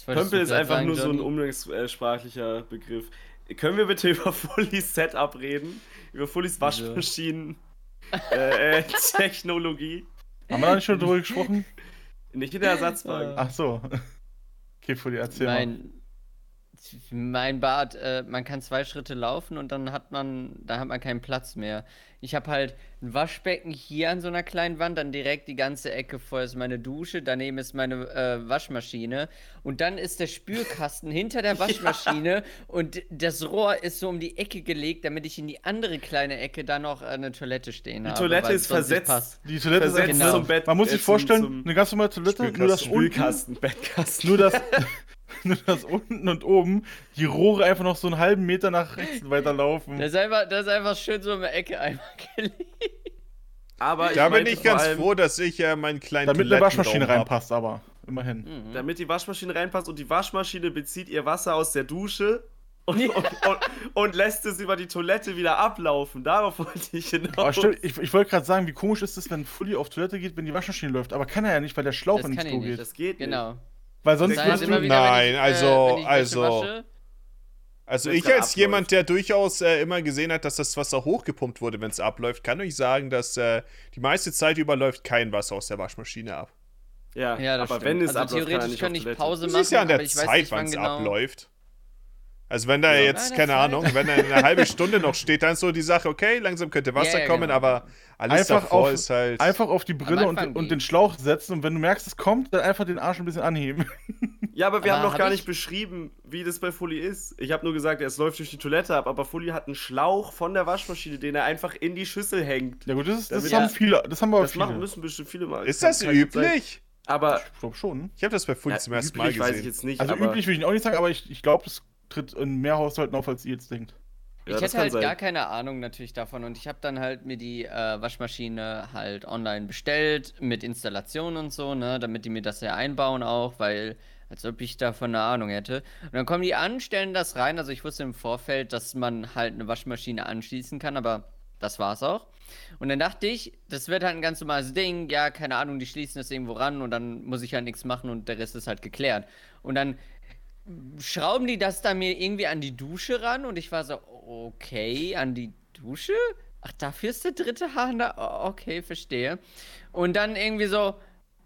Pömpel ist einfach sagen, nur so ein umgangssprachlicher Begriff. Können wir bitte [laughs] über Fullies Setup reden? Über Fullies Waschmaschinen äh, äh, [laughs] Technologie? Haben wir da nicht schon drüber gesprochen? Nicht in der Ersatzwagen. Ach so. [laughs] Okay, Fully, erzähl mal. Mein, Bad, äh, man kann zwei Schritte laufen und dann hat man, da hat man keinen Platz mehr. Ich habe halt ein Waschbecken hier an so einer kleinen Wand, dann direkt die ganze Ecke voll ist meine Dusche, daneben ist meine äh, Waschmaschine und dann ist der Spülkasten hinter der [laughs] Waschmaschine und das Rohr ist so um die Ecke gelegt, damit ich in die andere kleine Ecke dann noch äh, eine Toilette stehen Die habe. Toilette ist versetzt. Die Toilette ist Versetzt Genau. zum Bett. Man muss äh, sich zum- vorstellen, eine ganz normale Toilette, nur das unten, Spülkasten, Bettkasten. nur das, [laughs] [laughs] nur das unten und oben, die Rohre einfach noch so einen halben Meter nach rechts weiterlaufen. Das ist einfach, das ist einfach schön so in der Ecke einmal gelegt. Aber Da bin ich ganz froh, dass ich äh, meinen kleinen Damit eine Waschmaschine hab. reinpasst, aber immerhin. Mhm. Damit die Waschmaschine reinpasst und die Waschmaschine bezieht ihr Wasser aus der Dusche und, und, und, und lässt es über die Toilette wieder ablaufen. Darauf wollte ich hinaus. Aber stimmt, ich, ich wollte gerade sagen, wie komisch ist es, wenn Fully auf Toilette geht, wenn die Waschmaschine läuft. Aber kann er ja nicht, weil der Schlauch Das kann ich Klo nicht. geht. Das geht nicht. Genau. Weil sonst Das würdest immer du, wieder, Nein, wenn ich, also- äh, also- wasche, Also ich als abläuft. jemand, der durchaus äh, immer gesehen hat, dass das Wasser hochgepumpt wurde, wenn es abläuft, kann euch sagen, dass äh, die meiste Zeit über läuft kein Wasser aus der Waschmaschine ab. Ja, Ja, das aber stimmt. wenn es also abläuft, kann theoretisch nicht kann auf ich. Pause Das machen, ist ja an der ich weiß Zeit, wann es genau. abläuft. Also wenn da Ja. jetzt, keine Zeit. Ahnung, wenn da eine [laughs] halbe Stunde noch steht, dann ist so die Sache, okay, langsam könnte Wasser ja, kommen, genau. aber alles Einfach davor auf- ist halt... einfach auf die Brille und, und den Schlauch setzen und wenn du merkst, es kommt, dann einfach den Arsch ein bisschen anheben. Ja, aber wir Aber haben noch hab gar ich- nicht beschrieben, wie das bei Fully ist. Ich habe nur gesagt, es läuft durch die Toilette ab, aber Fully hat einen Schlauch von der Waschmaschine, den er einfach in die Schüssel hängt. Ja gut, das, ist, das haben Ja. viele, das haben aber Das viele. machen müssen bestimmt viele mal. ist das üblich? Aber Ich glaube schon. Ich habe das bei Fully ja, zum ersten Mal üblich weiß ich gesehen. jetzt nicht. Also aber, üblich will ich auch nicht sagen, aber ich, ich glaube, das tritt in mehr Haushalten auf, als ihr jetzt denkt. Ja, ich hätte halt sein. gar keine Ahnung natürlich davon und ich habe dann halt mir die äh, Waschmaschine halt online bestellt mit Installation und so, ne, damit die mir das ja einbauen auch, weil als ob ich davon eine Ahnung hätte. Und dann kommen die an, stellen das rein, also ich wusste im Vorfeld, dass man halt eine Waschmaschine anschließen kann, aber das war's auch. Und dann dachte ich, das wird halt ein ganz normales Ding, ja, keine Ahnung, die schließen das irgendwo ran und dann muss ich halt nichts machen und der Rest ist halt geklärt. Und dann schrauben die das da mir irgendwie an die Dusche ran und ich war so, okay, an die Dusche? Ach, dafür ist der dritte Hahn da? O- Okay, verstehe. Und dann irgendwie so,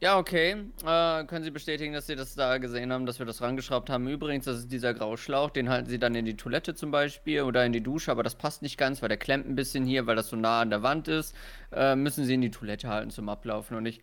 ja, okay, äh, können Sie bestätigen, dass Sie das da gesehen haben, dass wir das rangeschraubt haben? Übrigens, das ist dieser graue Schlauch, den halten Sie dann in die Toilette zum Beispiel oder in die Dusche, aber das passt nicht ganz, weil der klemmt ein bisschen hier, weil das so nah an der Wand ist. Äh, müssen Sie in die Toilette halten zum Ablaufen und ich.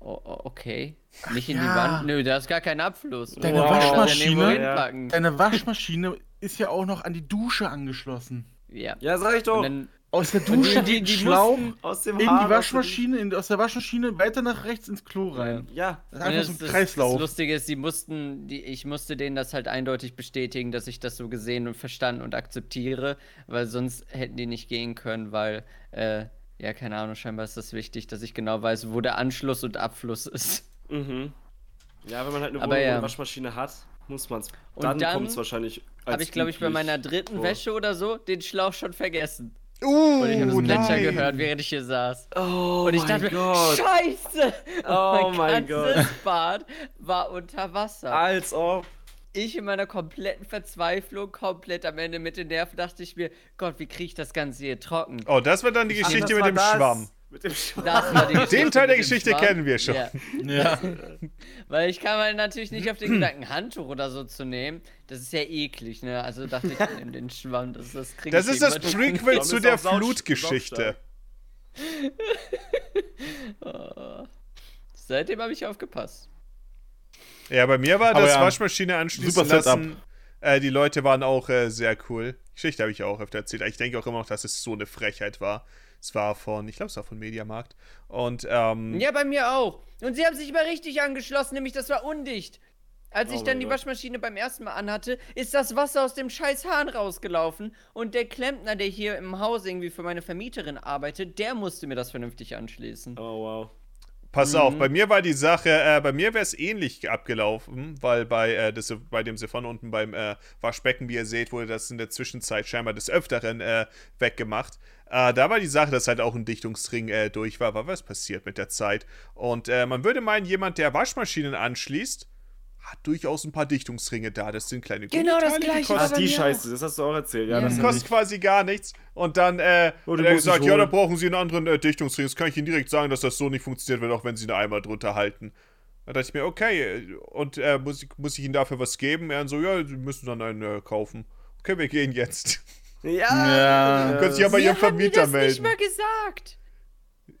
Oh, oh, okay. Nicht in die ja. Wand? Nö, da ist gar kein Abfluss. Deine ja Waschmaschine- Ja. Deine Waschmaschine ist ja auch noch an die Dusche angeschlossen. Ja. Ja, sag ich doch. Dann, Aus der die, Dusche die, den die Schlauch aus dem in die Waschmaschine, in, aus der Waschmaschine weiter nach rechts ins Klo rein. Ja. Das ist einfach das, so ein das, Kreislauf. Das Lustige ist, sie mussten, die, ich musste denen das halt eindeutig bestätigen, dass ich das so gesehen und verstanden und akzeptiere, weil sonst hätten die nicht gehen können, weil, äh, ja, keine Ahnung, scheinbar ist das wichtig, dass ich genau weiß, wo der Anschluss und Abfluss ist. Mhm. Ja, wenn man halt eine Wohnung ja. Waschmaschine hat, muss man es. Und Dann, dann kommt es wahrscheinlich. als Habe ich, glaube ich, bei meiner dritten vor. Wäsche oder so den Schlauch schon vergessen. Uh, Und ich habe das Plätschern nein. gehört, während ich hier saß. Oh Und ich mein dachte mir, Gott. Scheiße! Oh Und mein ganzes Bad war unter Wasser. Als ob. Ich in meiner kompletten Verzweiflung, komplett am Ende mit den Nerven, dachte ich mir, Gott, wie kriege ich das Ganze hier trocken? Oh, das war dann die Geschichte das mit dem das. Schwamm. Mit dem Schwamm. Das war die [laughs] Geschichte Den Teil der Geschichte Schwamm. kennen wir schon. Ja, Ja. [laughs] weil ich kam halt natürlich nicht auf den Gedanken, Handtuch oder so zu nehmen. Das ist ja eklig, ne? Also dachte ich, ich nehme den Schwamm, das, das kriege ich Das ist das. Prequel zu der Flutgeschichte. [laughs] Oh. Seitdem habe ich aufgepasst. Ja, bei mir war Aber das ja, Waschmaschine anschließen super Setup. lassen. Äh, die Leute waren auch äh, sehr cool. Geschichte habe ich auch öfter erzählt. Ich denke auch immer noch, dass es so eine Frechheit war. Es war von, ich glaube, es war von Mediamarkt. Und, ähm, Ja, bei mir auch. Und sie haben sich mal richtig angeschlossen, nämlich das war undicht. Als Oh ich dann die Gott. Waschmaschine beim ersten Mal anhatte, ist das Wasser aus dem scheiß Hahn rausgelaufen. Und der Klempner, der hier im Haus irgendwie für meine Vermieterin arbeitet, der musste mir das vernünftig anschließen. Oh, wow. Pass auf, bei mir war die Sache, äh, bei mir wäre es ähnlich abgelaufen, weil bei, äh, das, bei dem Siphon unten beim äh, Waschbecken, wie ihr seht, wurde das in der Zwischenzeit scheinbar des Öfteren äh, weggemacht. Äh, da war die Sache, dass halt auch ein Dichtungsring äh, durch war, war was passiert mit der Zeit. Und man würde meinen, jemand, der Waschmaschinen anschließt, hat durchaus ein paar Dichtungsringe da. Das sind kleine Genau das Gummiteile, Gleiche Ach, die Scheiße, das hast du auch erzählt. Ja, Ja. das kostet quasi gar nichts. Und dann äh, Oh, hat er gesagt, ja, da brauchen sie einen anderen äh, Dichtungsring. Das kann ich Ihnen direkt sagen, dass das so nicht funktioniert wird, auch wenn Sie einen Eimer drunter halten. Da dachte ich mir, okay, und äh, muss, ich, muss ich Ihnen dafür was geben? Er so, ja, Sie müssen dann einen äh, kaufen. Okay, wir gehen jetzt. Ja. Ja. Können Sie ja bei Ihrem haben mir Vermieter das nicht melden. mal gesagt.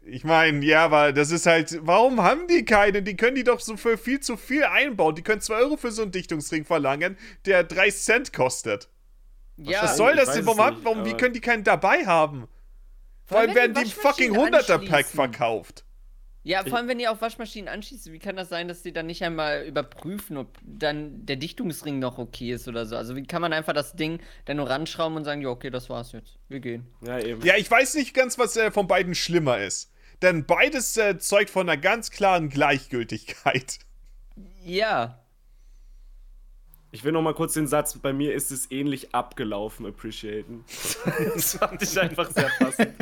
Ich meine, ja, aber das ist halt, warum haben die keine? Die können die doch so für viel zu viel einbauen. Die können 2 Euro für so einen Dichtungsring verlangen, der 3 Cent kostet. Ja, Was soll das denn? Warum, haben- warum wie können die keinen dabei haben? Vor allem werden die die fucking Waschmaschine 100er-Pack anschließen? verkauft. Ja, vor allem, wenn ihr auf Waschmaschinen anschließt, wie kann das sein, dass die dann nicht einmal überprüfen, ob dann der Dichtungsring noch okay ist oder so? Also, wie kann man einfach das Ding dann nur ranschrauben und sagen, ja, okay, das war's jetzt. Wir gehen. Ja, eben. Ja, ich weiß nicht ganz, was äh, von beiden schlimmer ist. Denn beides äh, zeugt von einer ganz klaren Gleichgültigkeit. Ja. Ich will noch mal kurz den Satz, bei mir ist es ähnlich abgelaufen, appreciaten. [laughs] das fand ich einfach sehr passend.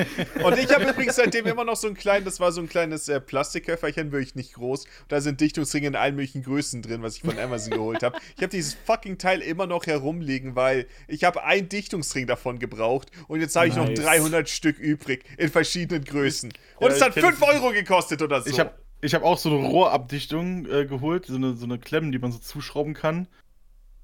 Und ich habe übrigens seitdem immer noch so ein kleines, das war so ein kleines äh, Plastikköfferchen, wirklich nicht groß. Da sind Dichtungsringe in allen möglichen Größen drin, was ich von Amazon geholt habe. Ich habe dieses fucking Teil immer noch herumliegen, weil ich habe einen Dichtungsring davon gebraucht und jetzt habe ich noch Nice. 300 Stück übrig in verschiedenen Größen. Und Ja, es hat kenn 5 das. Euro gekostet oder so. Ich habe ich hab auch so eine Rohrabdichtung äh, geholt, so eine, so eine Klemmen, die man so zuschrauben kann.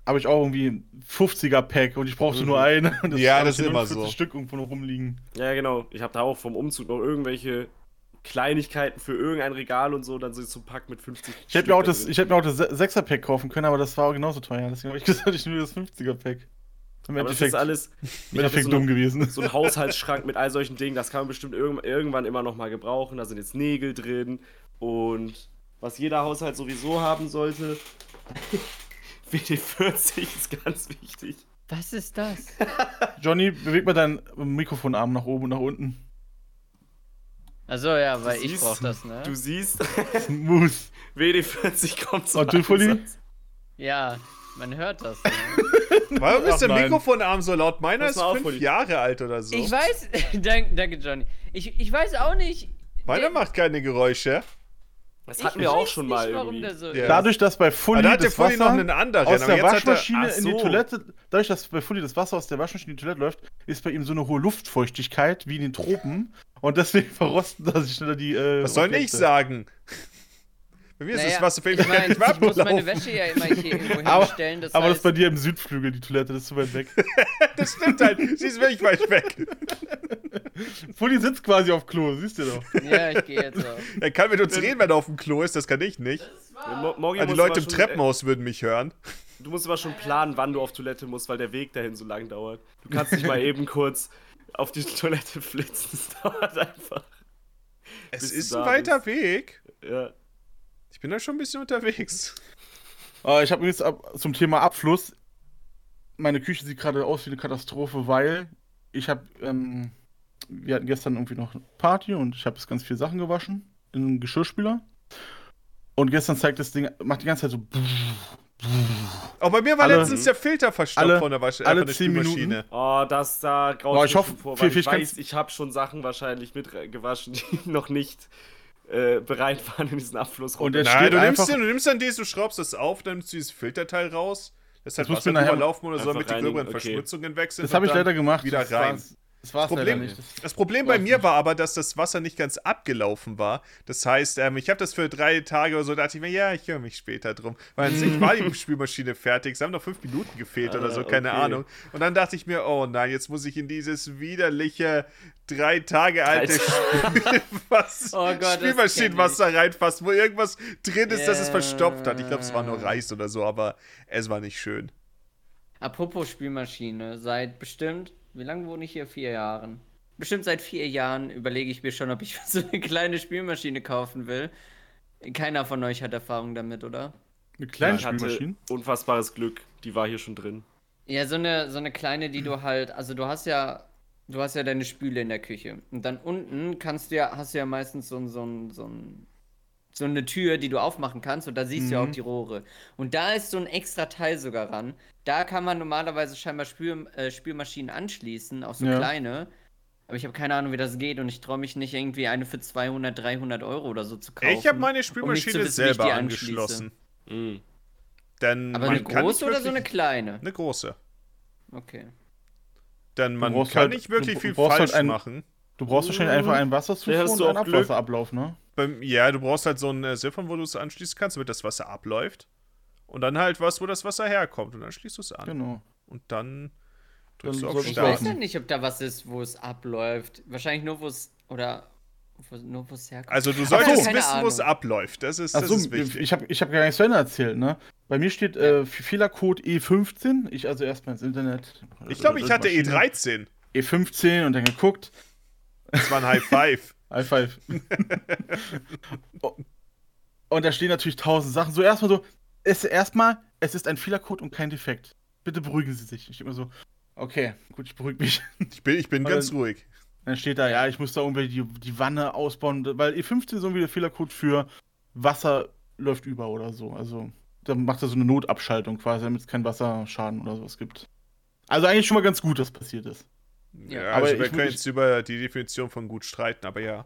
Habe ich auch irgendwie ein 50er-Pack und ich brauchte nur eine. Und [laughs] Ja, das ist immer 40 so. Stück irgendwo noch rumliegen. Ja, genau. Ich habe da auch vom Umzug noch irgendwelche Kleinigkeiten für irgendein Regal und so, dann so zum Pack mit 50. Ich hätte mir auch das, ich hätte mir auch das 6er-Pack kaufen können, aber das war auch genauso teuer. Deswegen habe ich [laughs] gesagt, ich nehme das 50er-Pack. Im Aber das ist alles. im Endeffekt so, dumm eine- gewesen. so ein [laughs] Haushaltsschrank mit all solchen Dingen, das kann man bestimmt irgend, irgendwann immer noch mal gebrauchen. Da sind jetzt Nägel drin und was jeder Haushalt sowieso haben sollte. WD-40 ist ganz wichtig. Was ist das? Johnny, beweg mal deinen Mikrofonarm nach oben und nach unten. Also ja, weil Du ich siehst- brauch das, ne? Du siehst, Smooth. WD-40 kommt zum Und du, Fully? Einsatz. Ja, man hört das. Ne? [laughs] Warum ist der nein. Mikrofonarm so laut? Meiner ist mal auf, 5 Uli. Jahre alt oder so. Ich weiß. [laughs] danke, danke, Johnny. Ich, ich weiß auch nicht. Meiner macht keine Geräusche. Das ich hatten wir auch schon mal warum irgendwie. der so Ja. Dadurch, dass bei Fully Aber da hat der das Fully noch Wasser einen anderen. aus der er, Waschmaschine Ach in die so. Toilette, dadurch, dass bei Fully das Wasser aus der Waschmaschine in die Toilette läuft, ist bei ihm so eine hohe Luftfeuchtigkeit wie in den Tropen und deswegen [laughs] verrosten da sich schneller die. Äh, was soll ich sagen? Bei mir ist Naja, das Wasser für ich, mein, ich muss meine ablaufen. Wäsche ja immer hier irgendwo [laughs] Aber- hinstellen. Das Aber das heißt, ist bei dir im Südflügel, die Toilette, das ist zu weit weg. [laughs] Das stimmt halt. Sie ist wirklich weit weg. [laughs] Fully sitzt quasi auf Klo, siehst du doch. Ja, ich gehe jetzt auf. Er kann mit uns reden, wenn er auf dem Klo ist, das kann ich nicht. Morgi Aber die Leute im schon- Treppenhaus würden mich hören. äh, Du musst aber schon planen, wann du auf Toilette musst, weil der Weg dahin so lang dauert. Du kannst nicht mal [laughs] eben kurz auf die Toilette flitzen. Es dauert einfach. Es ist ein weiter Weg. Ja. Ich bin da schon ein bisschen unterwegs. Äh, ich habe jetzt ab, zum Thema Abfluss. Meine Küche sieht gerade aus wie eine Katastrophe, weil ich habe, ähm, wir hatten gestern irgendwie noch eine Party und ich habe jetzt ganz viele Sachen gewaschen in einen Geschirrspüler. Und gestern zeigt das Ding, macht die ganze Zeit so. Auch bei mir war Alle- letztens der Filter alle- von der, Wasche, äh, alle der 10 Minuten. Oh, das da graut mir ich hoffe, schon vor, viel- ich weiß, ich habe schon Sachen wahrscheinlich mitgewaschen, [laughs] die noch nicht äh, bereit waren in diesen Abfluss Und der Nein, steht du nimmst, den, du nimmst dann dieses, du schraubst das auf, dann nimmst du dieses Filterteil raus. Das hat Das muss Wasser mir nachher- drüber laufen oder so, damit die gröberen okay. Verschmutzungen weg sind. Das habe ich leider gemacht. Wieder rein. Das Problem-. Das, Das Problem bei mir nicht. war aber, dass das Wasser nicht ganz abgelaufen war. Das heißt, ähm, ich habe das für drei Tage oder so, dachte ich mir, ja, ich höre mich später drum. Weil an sich [laughs] war die Spülmaschine fertig. Es haben noch fünf Minuten gefehlt oder Ah, so, keine okay. Ahnung. Und dann dachte ich mir, oh nein, jetzt muss ich in dieses widerliche drei Tage alte Spülwas [laughs] Oh Gott, das Spülmaschinenwasser reinfassen, wo irgendwas drin ist, dass es Ja. verstopft hat. Ich glaube, es war nur Reis oder so, aber es war nicht schön. Apropos Spülmaschine, seit bestimmt, wie lange wohne ich hier? Vier Jahren. Bestimmt seit vier Jahren überlege ich mir schon, ob ich [laughs] so eine kleine Spülmaschine kaufen will. Keiner von euch hat Erfahrung damit, oder? eine kleine Ich hatte Spülmaschine. unfassbares Glück, die war hier schon drin. Ja, so eine, so eine kleine, die du halt, also du hast ja, du hast ja deine Spüle in der Küche. Und dann unten kannst du ja, hast du ja meistens so, ein- so, ein- so, ein- so eine Tür, die du aufmachen kannst und da siehst du ja auch Mhm. die Rohre. Und da ist so ein extra Teil sogar ran. Da kann man normalerweise scheinbar Spül, äh, Spülmaschinen anschließen, auch so Ja. kleine. Aber ich habe keine Ahnung, wie das geht und ich traue mich nicht irgendwie eine für 200, 300 Euro oder so zu kaufen. Ich habe meine um Spülmaschine wissen, wie ich selber angeschlossen. Mhm. Denn Aber man eine große oder so eine kleine? Eine große. Okay. Denn man kann halt- nicht wirklich du viel halt falsch ein- machen. Du brauchst wahrscheinlich einfach einen Wasserzufuhr und du einen. Abwasserablauf, ne? Beim, ja, du brauchst halt so einen äh, Siphon, wo du es anschließen kannst, damit das Wasser abläuft. Und dann halt was, wo das Wasser herkommt. Und dann schließt du es an. Genau. Und dann drückst Dann du auf sollst Ich weiß ja nicht, ob da was ist, wo es abläuft. Wahrscheinlich nur, wo es. Oder. Nur, wo es herkommt. Also du solltest so. Wissen, wo es abläuft. Das ist, das Achso, ist wichtig. ich habe ich hab gar nicht zu Ende erzählt, ne? Bei mir steht äh, Fehlercode E15. Ich also erstmal ins Internet. ich glaube, ich hatte Maschine. E13. E15 und dann geguckt. Das war ein High Five. [laughs] High five. und da stehen natürlich tausend Sachen. So erstmal so, es erstmal, es ist ein Fehlercode und kein Defekt. Bitte beruhigen Sie sich. Ich immer so, okay, gut, ich beruhige mich. Ich bin, ich bin Aber- ganz ruhig. Dann steht da, ja, ich muss da irgendwie die, die Wanne ausbauen, weil E15 ist irgendwie der Fehlercode für Wasser läuft über oder so. Also, da macht er so eine Notabschaltung quasi, damit es keinen Wasserschaden oder sowas gibt. Also eigentlich schon mal ganz gut, dass passiert ist. Ja, Ja. also Aber wir ich- können ich- jetzt über die Definition von gut streiten, aber ja.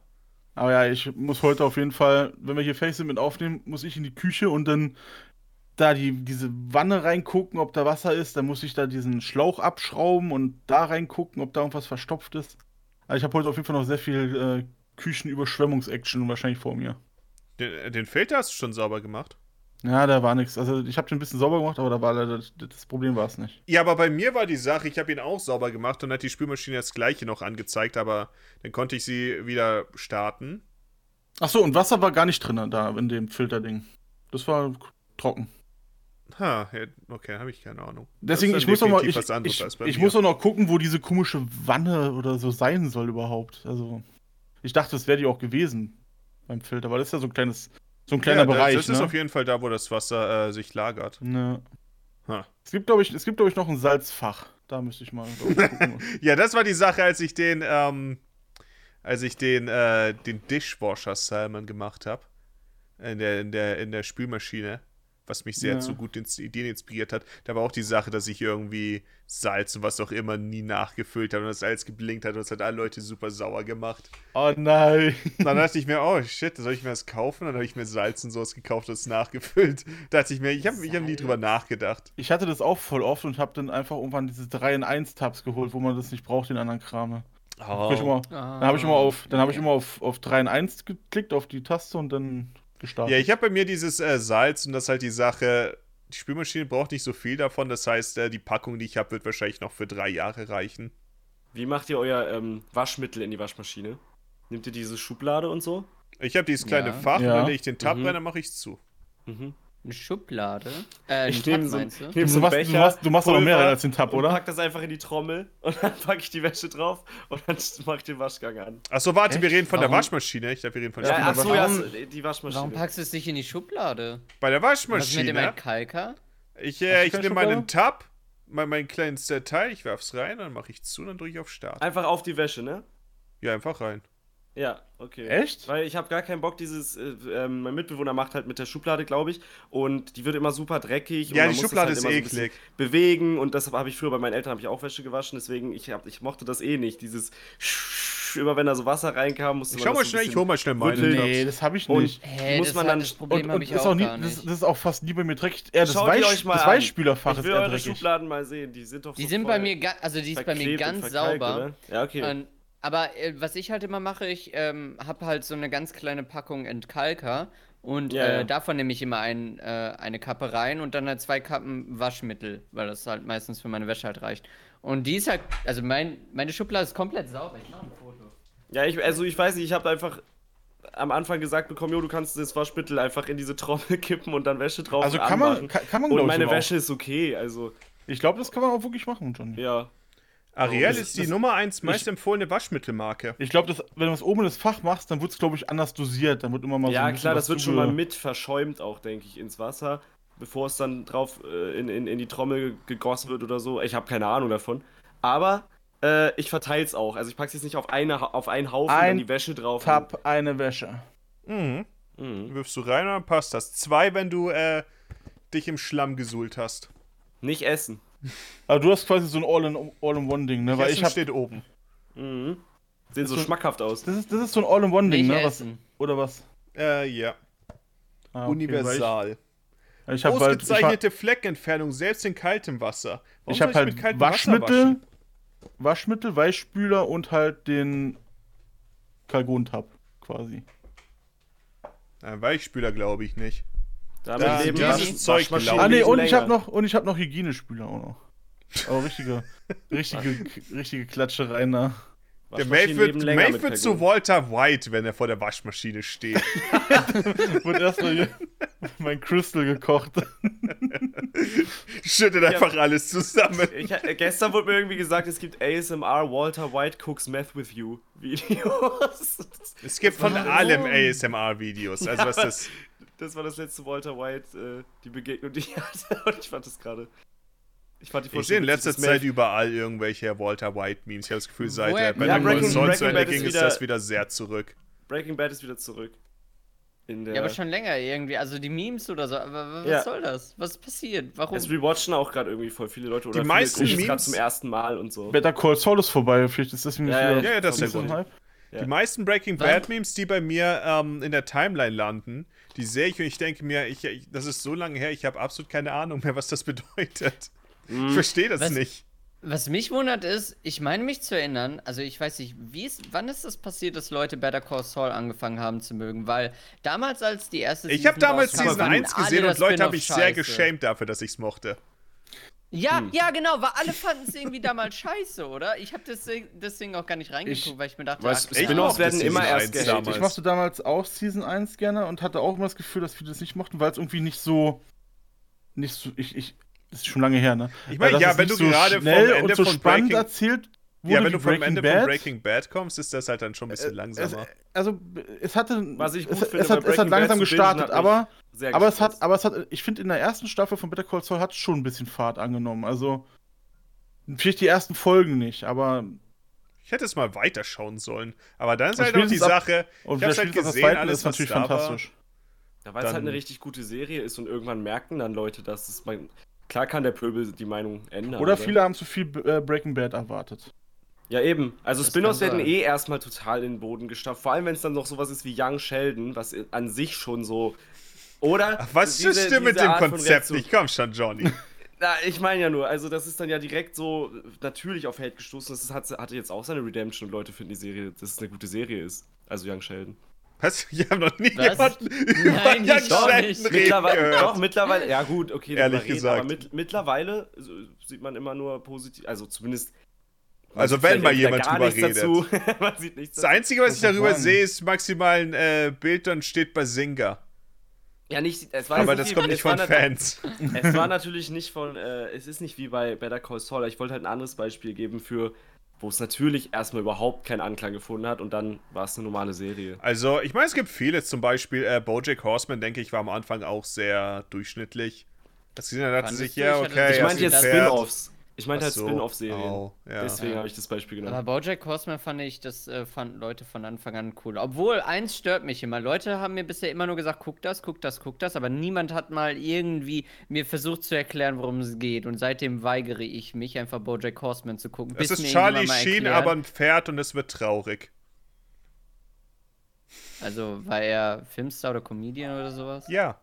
Aber ja, ich muss heute auf jeden Fall, wenn wir hier Face mit aufnehmen, muss ich in die Küche und dann da die, diese Wanne reingucken, ob da Wasser ist. Dann muss ich da diesen Schlauch abschrauben und da reingucken, ob da irgendwas verstopft ist. Also ich habe heute auf jeden Fall noch sehr viel äh, Küchenüberschwemmungs-Action wahrscheinlich vor mir. Den, den Filter hast du schon sauber gemacht. Ja, da war nichts. Also ich habe den ein bisschen sauber gemacht, aber da war leider das, das Problem war es nicht. Ja, aber bei mir war die Sache, ich habe ihn auch sauber gemacht und hat die Spülmaschine das gleiche noch angezeigt, aber dann konnte ich sie wieder starten. Ach so, und Wasser war gar nicht drin da in dem Filterding. Das war trocken. Ha, okay, habe ich keine Ahnung. Deswegen, ich muss auch mal, ich, ich, ich muss auch noch gucken, wo diese komische Wanne oder so sein soll überhaupt. Also, ich dachte, das wäre die auch gewesen beim Filter, weil das ist ja so ein kleines, so ein kleiner ja, das- Bereich. Das ist ne? auf jeden Fall da, wo das Wasser äh, sich lagert. ne. Ha. Es gibt, glaube ich, es gibt, glaube ich, noch ein Salzfach. Da müsste ich mal [laughs] glaub ich, gucken. Ja, das war die Sache, als ich den, ähm, als ich den, äh, den Dishwasher Salmon gemacht habe. In der, in, der, in der Spülmaschine. Was mich sehr Ja. zu guten Ins- Ideen inspiriert hat. Da war auch die Sache, dass ich irgendwie Salz und was auch immer nie nachgefüllt habe und das Salz geblinkt hat und das hat alle Leute super sauer gemacht. oh nein. Dann dachte ich mir, oh shit, soll ich mir das kaufen? Dann habe ich mir Salz und sowas gekauft und es nachgefüllt. Da dachte ich mir, ich habe ich hab nie drüber nachgedacht. Ich hatte das auch voll oft und habe dann einfach irgendwann diese 3 in 1 Tabs geholt, wo man das nicht braucht, den anderen Kram. Hab ich immer, Ah, dann habe ich immer auf, dann habe ich immer auf, auf 3 in 1 geklickt, auf die Taste und dann gestartet. Ja, ich habe bei mir dieses äh, Salz und das ist halt die Sache, die Spülmaschine braucht nicht so viel davon. Das heißt, äh, die Packung, die ich habe, wird wahrscheinlich noch für drei Jahre reichen. Wie macht ihr euer ähm, Waschmittel in die Waschmaschine? Nehmt ihr diese Schublade und so? Ich habe dieses kleine Ja. Fach, Ja. und dann lege ich den Tab Mhm. rein, dann mache ich es zu. Mhm. Eine Schublade? Äh, Ich nehme so, meinst du? nehm Du so einen machst- du machst- du machst aber mehr Pulver als den Tab, oder? Und pack das einfach in die Trommel [laughs] und dann packe ich die Wäsche drauf und dann [laughs] mache ich den Waschgang an. Achso, warte, wir Echt? reden von der Warum? Waschmaschine. Ich dachte, wir reden von der Ja, achso, ja, die Waschmaschine. Warum packst du es nicht in die Schublade? Bei der Was mit dem Waschmaschine. Entkalker? Ich, äh, du ich nehme meinen? Tab, mein, mein kleines Teil, ich werf's rein, dann mache ich zu, dann drücke ich auf Start. Einfach auf die Wäsche, ne? Ja, einfach rein. Ja, okay. Echt? Weil ich habe gar keinen Bock, dieses, äh, ähm, mein Mitbewohner macht halt mit der Schublade, glaube ich, und die wird immer super dreckig. und Ja, man die muss das Schublade halt ist immer so eklig. Bewegen und deshalb habe ich früher bei meinen Eltern habe ich auch Wäsche gewaschen, deswegen ich, hab, ich mochte das eh nicht. Dieses immer wenn da so Wasser reinkam, musste Ich man schau mal schnell, ich hol mal schnell meine rütteln. Nee, das habe ich Und- nicht. Hä, Muss das, man dann- das Problem Und, und ich ist auch, auch nie, gar das, nicht. das ist auch fast nie bei mir dreckig. Eher das, Weich, euch mal das. Weichspülerfach Ich ist will eher eure dreckig. Schubladen mal sehen, die sind doch Die so sind bei mir, also die ist bei mir und ganz sauber. Ja, okay. Aber äh, was ich halt immer mache, ich ähm, habe halt so eine ganz kleine Packung Entkalker und Ja, äh, ja. davon nehme ich immer ein, äh, eine Kappe rein und dann halt zwei Kappen Waschmittel, weil das halt meistens für meine Wäsche halt reicht. Und die ist halt, also mein, meine Schublade ist komplett sauber. Ich mache ein Foto. Ja, ich, also ich weiß nicht, ich habe einfach am Anfang gesagt bekommen, jo, du kannst das Waschmittel einfach in diese Trommel [laughs] kippen und dann Wäsche drauf Also kann man, kann, kann man Und meine Wäsche ist okay, also Auch. Ich glaube, das kann man auch wirklich machen, Johnny. ja. Ariel das- ist die das- Nummer 1 meist empfohlene Waschmittelmarke. Ich glaube, dass- wenn du das oben in das Fach machst, dann wird es, glaube ich, anders dosiert. Dann wird immer mal so Ja, ein bisschen klar, was das wird schon mal mit verschäumt auch, denke ich, ins Wasser, bevor es dann drauf äh, in, in, in die Trommel gegossen wird oder so. Ich habe keine Ahnung davon. Aber äh, ich verteile es auch. Also ich packe es jetzt nicht auf, eine, auf einen Haufen und Ein dann die Wäsche drauf. Tab, eine Wäsche. Mhm. Mhm. Wirfst du rein und dann passt das. Zwei, wenn du äh, dich im Schlamm gesuhlt hast. Nicht essen. Aber du hast quasi so ein All-in-One-Ding, ne? Weil ich hab, steht oben. Mhm. Sehen so So- schmackhaft aus. das, ist, das ist so ein All-in-One-Ding, ne? Was, oder was? Äh, ja. Ah, okay, Universal. Ich, halt, ich, hab- Ausgezeichnete Fleckentfernung, selbst in kaltem Wasser. Warum ich habe mit halt kaltem Wasser Waschmittel, waschen? Waschmittel, Weichspüler und halt den Kalgon-Tab quasi. Ein Weichspüler glaube ich nicht. Damit Da- leben dieses Wasch- Zeug Waschmaschinen gelaufen. Ah nee, und ich habe noch und ich habe noch Hygienespüler auch noch. Aber richtige [laughs] richtige richtige Klatschereien da. Der Maeve wird, Maeve wird zu. Walter White, wenn er vor der Waschmaschine steht. [laughs] Wird erstmal hier mein Crystal gekocht. [laughs] Schüttet einfach alles zusammen. Ich, äh, gestern wurde mir irgendwie gesagt, es gibt ASMR Walter White Cooks Meth with You Videos. Es gibt von allem ASMR-Videos. Also was das. Das war das letzte Walter White, äh, die Begegnung, die ich hatte. [laughs] Und ich fand das gerade. Ich fand die Ich sehe in letzter Zeit überall irgendwelche Walter White-Memes. Ich habe das Gefühl, seit äh, bei Ja, der Breaking- Saul zu Ende Bad ist ging, ist das wieder sehr zurück. Breaking Bad ist wieder zurück. In der Ja, aber schon länger irgendwie. Also die Memes oder so. Aber was Ja. soll das? Was ist passiert? Warum? Es rewatchen auch gerade irgendwie voll viele Leute. Oder Die meisten viele gerade Memes- zum ersten Mal und so. Better Call Saul ist vorbei, vielleicht ist deswegen Ja, wieder ja, ja, das ist der Grund. Ja. Die meisten Breaking Wann- Bad-Memes, die bei mir ähm, in der Timeline landen, die sehe ich und ich denke mir, ich, ich, das ist so lange her, ich habe absolut keine Ahnung mehr, was das [laughs] bedeutet. Mhm. Ich verstehe das Was- nicht. Was mich wundert ist, ich meine mich zu erinnern, also ich weiß nicht, wie ist, wann ist das passiert, dass Leute Better Call Saul angefangen haben zu mögen? Weil damals, als die erste Ich habe damals Season fanden 1 alle gesehen und Leute habe ich sehr geschämt dafür, dass ich es mochte. Ja, Hm. ja, genau, weil alle fanden es irgendwie damals scheiße, oder? Ich habe deswegen, deswegen auch gar nicht reingeguckt, Ich- weil ich mir dachte, Weißt, ach. Spin-offs mochte werden immer erst 1 gehatet. damals. Ich mochte damals auch Season 1 gerne und hatte auch immer das Gefühl, dass viele das nicht mochten, weil es irgendwie nicht so. Nicht so. Ich, ich, das ist schon lange her, ne? Ich Weil meine, das ja, wenn du so gerade vom schnell Ende und so von spannend Breaking- erzählt Ja, wenn du vom Ende Bad. von Breaking Bad kommst, ist das halt dann schon ein bisschen langsamer. Es, also, es hatte. Was ich gut es, finde, es, hat, es hat Bad langsam bingen, gestartet, hat aber. Sehr Aber es hat, aber es hat, ich finde, in der ersten Staffel von Better Call Saul hat es schon ein bisschen Fahrt angenommen. Also, vielleicht die ersten Folgen nicht, aber. Ich hätte es mal weiterschauen sollen. Aber dann ist Und halt auch die Sache, Und ich hab's halt das gesehen, alles ist natürlich da fantastisch. Ja, weil es halt eine richtig gute Serie ist und irgendwann merken dann Leute, dass es man. Klar kann der Pöbel die Meinung ändern. Oder viele haben zu viel äh, Breaking Bad erwartet. Ja, eben. Also Spin-offs werden eh erstmal total in den Boden gestapft. Vor allem, wenn es dann noch sowas ist wie Young Sheldon, was an sich schon so. Oder? Ach, was diese- ist denn mit diese dem Art von Konzept nicht? Komm schon, Johnny. [laughs] Na, ich meine ja nur, also das ist dann ja direkt so natürlich auf Hate gestoßen. Das ist, hat, hatte jetzt auch seine Redemption und Leute finden die Serie, dass es eine gute Serie ist. Also Young Sheldon. Was? [laughs] Ich habe noch nie Was? jemanden [laughs] über Nein, Young ich auch Sheldon nicht. reden Mittlerweile, doch, mittlerweile, ja gut, okay, Ehrlich reden, gesagt. aber mit, mittlerweile so, sieht man immer nur positiv, also zumindest Also wenn mal jemand gar drüber redet. Dazu. [laughs] Man sieht nichts Das Einzige, was ich darüber sagen? sehe, ist maximal ein äh, Bild, dann steht Basinga. Ja, nicht. Es war Aber das wie- kommt nicht von Fans. [laughs] Es war natürlich nicht von. Äh, es ist nicht wie bei Better Call Saul. Ich wollte halt ein anderes Beispiel geben für, wo es natürlich erstmal überhaupt keinen Anklang gefunden hat und dann war es eine normale Serie. Also, ich meine, es gibt viele. Zum Beispiel äh, Bojack Horseman, denke ich, war am Anfang auch sehr durchschnittlich. Das gesehen hat, dachte sich, ja, okay. Ich meinte hast jetzt. Spin-Offs. Ich meinte halt so. Spin-Off-Serien. Oh, ja. Deswegen Ja. habe ich das Beispiel Aber genommen. Bojack Horseman fand ich, das äh, fanden Leute von Anfang an cool. Obwohl, eins stört mich immer. Leute haben mir bisher immer nur gesagt, guck das, guck das, guck das, aber niemand hat mal irgendwie mir versucht zu erklären, worum es geht. Und seitdem weigere ich mich, einfach Bojack Horseman zu gucken. Es bis ist mir Charlie Sheen, erklärt. aber ein Pferd und es wird traurig. Also, war er Filmstar oder Comedian oder sowas? Ja.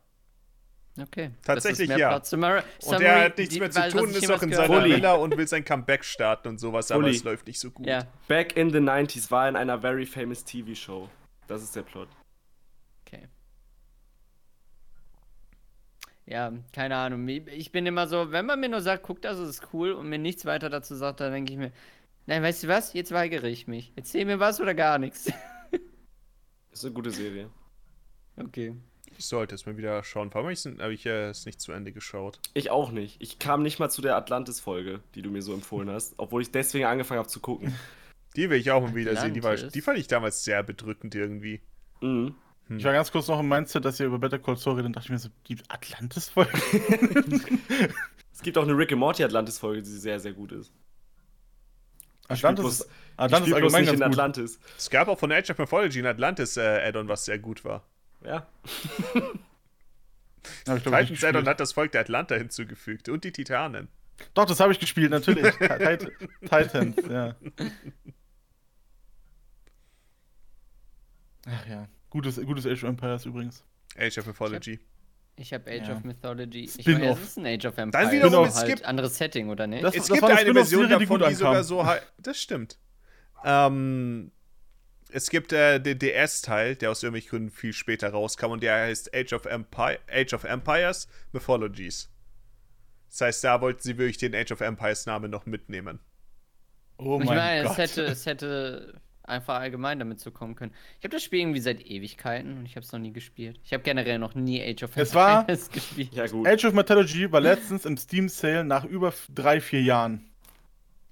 Okay. Tatsächlich das ist mehr ja. Summary- Und Summary, er hat nichts die- mehr zu tun, ist noch in seiner habe. Villa und will sein Comeback starten und sowas, aber Fully. es läuft nicht so gut. Ja, Back in the 90s war in einer very famous TV-Show. Das ist der Plot. okay. Ja, keine Ahnung. Ich bin immer so, wenn man mir nur sagt, guck, das ist cool und mir nichts weiter dazu sagt, dann denke ich mir, nein, weißt du was? Jetzt weigere ich mich. Erzähl mir was oder gar nichts. [laughs] Ist eine gute Serie. Okay. Ich sollte es mal wieder schauen. Warum habe ich es äh, es nicht zu Ende geschaut? Ich auch nicht. Ich kam nicht mal zu der Atlantis-Folge, die du mir so empfohlen hast, obwohl ich deswegen angefangen habe zu gucken. Die will ich auch mal wieder sehen. Die, war, die fand ich damals sehr bedrückend irgendwie. Mhm. Ich war ganz kurz noch im Mindset, dass ihr über Better Call Saul redet, dann dachte ich mir so, die Atlantis-Folge? [laughs] Es gibt auch eine Rick and Morty Atlantis-Folge, die sehr, sehr gut ist. Atlantis, bloß- Atlantis allgemein nicht in. Atlantis. Es gab auch von Age of Mythology in Atlantis äh, Add-on, was sehr gut war. Ja. [laughs] Hab ich, Titans Add-on hat das Volk der Atlanta hinzugefügt und die Titanen. Doch, das habe ich gespielt, natürlich. [laughs] Tit- Titans, ja. Ach ja. Gutes, gutes Age of Empires übrigens. Age of Mythology. Ich habe Age Ja. of Mythology. Ich meine, es ist ein Age of Empires. wiederum, nur es halt gibt- anderes Setting, oder nicht? Das- Es das gibt eine eine Version die davon, gut die sogar so Das stimmt. Ähm, es gibt äh, den DS-Teil, der aus irgendwelchen Gründen viel später rauskam und der heißt Age of, Empire, Age of Empires Mythologies. Das heißt, da wollten sie wirklich den Age of Empires Namen noch mitnehmen. Oh ich mein meine, Gott. es hätte, es hätte einfach allgemein damit zu kommen können. Ich habe das Spiel irgendwie seit Ewigkeiten und ich habe es noch nie gespielt. Ich habe generell noch nie Age of Es war- Empires [laughs] gespielt. Ja, gut. Age of Mythology war letztens im Steam Sale nach über drei, vier Jahren.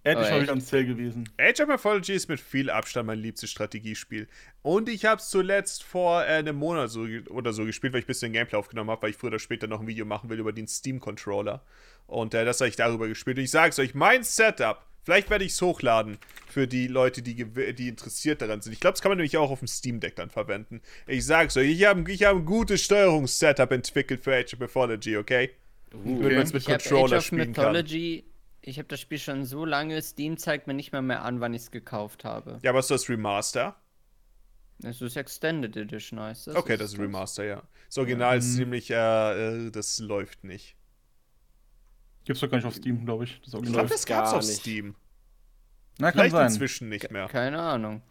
Endlich Oh, mal echt? wieder am Sale gewesen. Age of Mythology ist mit viel Abstand mein liebstes Strategiespiel. Und ich habe es zuletzt vor äh, einem Monat so, oder so gespielt, weil ich ein bisschen Gameplay aufgenommen habe, weil ich früher oder später noch ein Video machen will über den Steam-Controller. Und äh, das habe ich darüber gespielt. Und ich sage es euch, mein Setup, vielleicht werde ich es hochladen für die Leute, die, die interessiert daran sind. Ich glaube, das kann man nämlich auch auf dem Steam Deck dann verwenden. Ich sage es euch, ich habe ich hab ein gutes Steuerungssetup entwickelt für Age of Mythology, okay? Damit man es mit Ich Controller Age of spielen kann. Ich habe das Spiel schon so lange. Steam zeigt mir nicht mal mehr an, wann ich es gekauft habe. Ja, aber ist das Remaster? Es ist Extended Edition, heißt das. Okay, das ist Remaster, ja. Das Original ist ziemlich, äh, äh, das läuft nicht. Gibt's doch gar nicht auf Steam, glaube ich. Das Ich glaube, das gab's gar auf nicht. Steam. Na, kann Vielleicht sein. inzwischen nicht mehr. Keine Ahnung.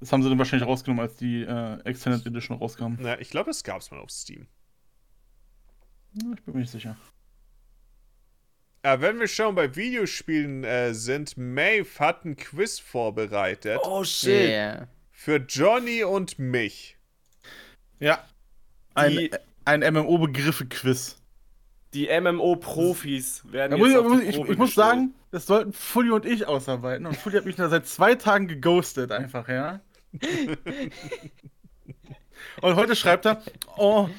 Das haben sie dann wahrscheinlich rausgenommen, als die äh, Extended Edition rauskam. Na, ich glaube, das gab's mal auf Steam. Ja, ich bin mir nicht sicher. Äh, wenn wir schon bei Videospielen äh, sind, Maeve hat ein Quiz vorbereitet Oh shit. Yeah. für Johnny und mich. Ja. Ein, ein MMO-Begriffe-Quiz. Die MMO-Profis werden ich, jetzt auf muss die ich, Probe ich muss gestellt. sagen, das sollten Fully und ich ausarbeiten. Und Fully hat mich da seit zwei Tagen geghostet, einfach, ja. [laughs] und heute schreibt er, oh,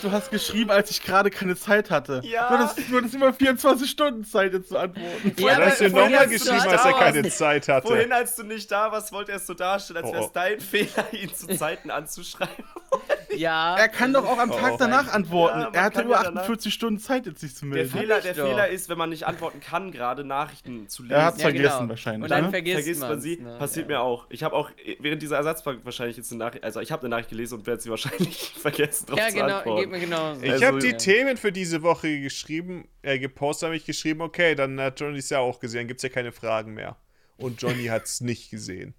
du hast geschrieben, als ich gerade keine Zeit hatte. Ja. Du hattest, du hattest immer 24 Stunden Zeit, jetzt zu antworten. Ja, da hast du nochmal geschrieben, als er keine. Zeit hatte. Vorhin, als du nicht da warst, wollte er es so darstellen, als Oh, wäre oh. es dein Fehler, ihn zu Zeiten anzuschreiben. [laughs] Ja. Er kann doch auch am Oh, Tag oh. danach antworten. Ja, er hatte über ja danach- 48 Stunden Zeit, jetzt sich zu Der, melden. Fehler, ich der. Fehler ist, wenn man nicht antworten kann, gerade Nachrichten zu lesen. Er hat's Ja, vergessen genau. wahrscheinlich. Und dann ne? vergisst, vergisst man sie. ne? Passiert ja. mir auch. Ich habe auch äh, während dieser Ersatzbank wahrscheinlich jetzt eine Nachricht, also ich habe eine Nachricht gelesen und werde sie wahrscheinlich [laughs] vergessen drauf Ja, zu genau, antworten. Geht mir genauso. Ich Also, habe die ja. Themen für diese Woche geschrieben, äh, gepostet, habe ich geschrieben, okay, dann hat Johnny es ja auch gesehen, gibt's ja keine Fragen mehr. Und Johnny hat's nicht gesehen.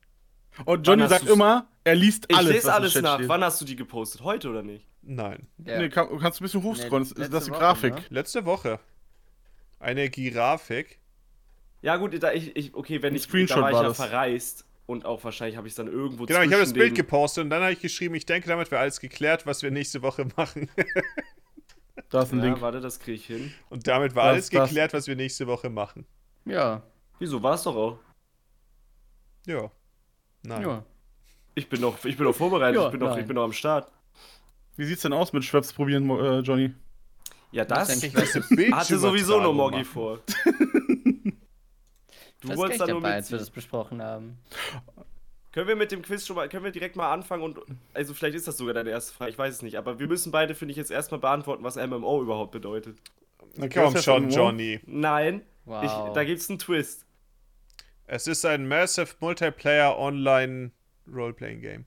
Und Johnny sagt immer, er liest Ich alles. was lese alles nach. steht. Wann hast du die gepostet? Heute oder nicht? Nein. Ja. Nee, kann, kannst du ein bisschen hochscrollen. Nee, das ist das die letzte Woche, Grafik. ne? Letzte Woche. Eine Girafik. Ja, gut, da ich, ich okay, wenn Ein ich Screenshot da war ich war ja das. verreist und auch wahrscheinlich habe ich es dann irgendwo Genau, ich habe das Bild gepostet und dann habe ich geschrieben, ich denke, damit wäre alles geklärt, was wir nächste Woche machen. [laughs] Da ist ein Ja, Link. warte, das kriege ich hin. Und damit war Das- alles das- geklärt, was wir nächste Woche machen. Ja. Wieso war es doch auch? Ja. Nein. Ja. Ich bin noch, ich bin noch vorbereitet, Ja, ich bin noch, ich bin noch am Start. Wie sieht's denn aus mit Schweppes probieren, äh, Johnny? Ja, das Das hatte sowieso nur machen. vor. [laughs] Du warst wolltest da nur dabei, als wir das besprochen haben. Können wir mit dem Quiz schon mal, können wir direkt mal anfangen und, also vielleicht ist das sogar deine erste Frage, ich weiß es nicht, aber wir müssen beide, finde ich, jetzt erstmal beantworten, was MMO überhaupt bedeutet. Okay, Komm schon? Johnny. Nein, Wow. ich, da gibt's einen Twist. Es ist ein Massive Multiplayer Online Roleplaying Game.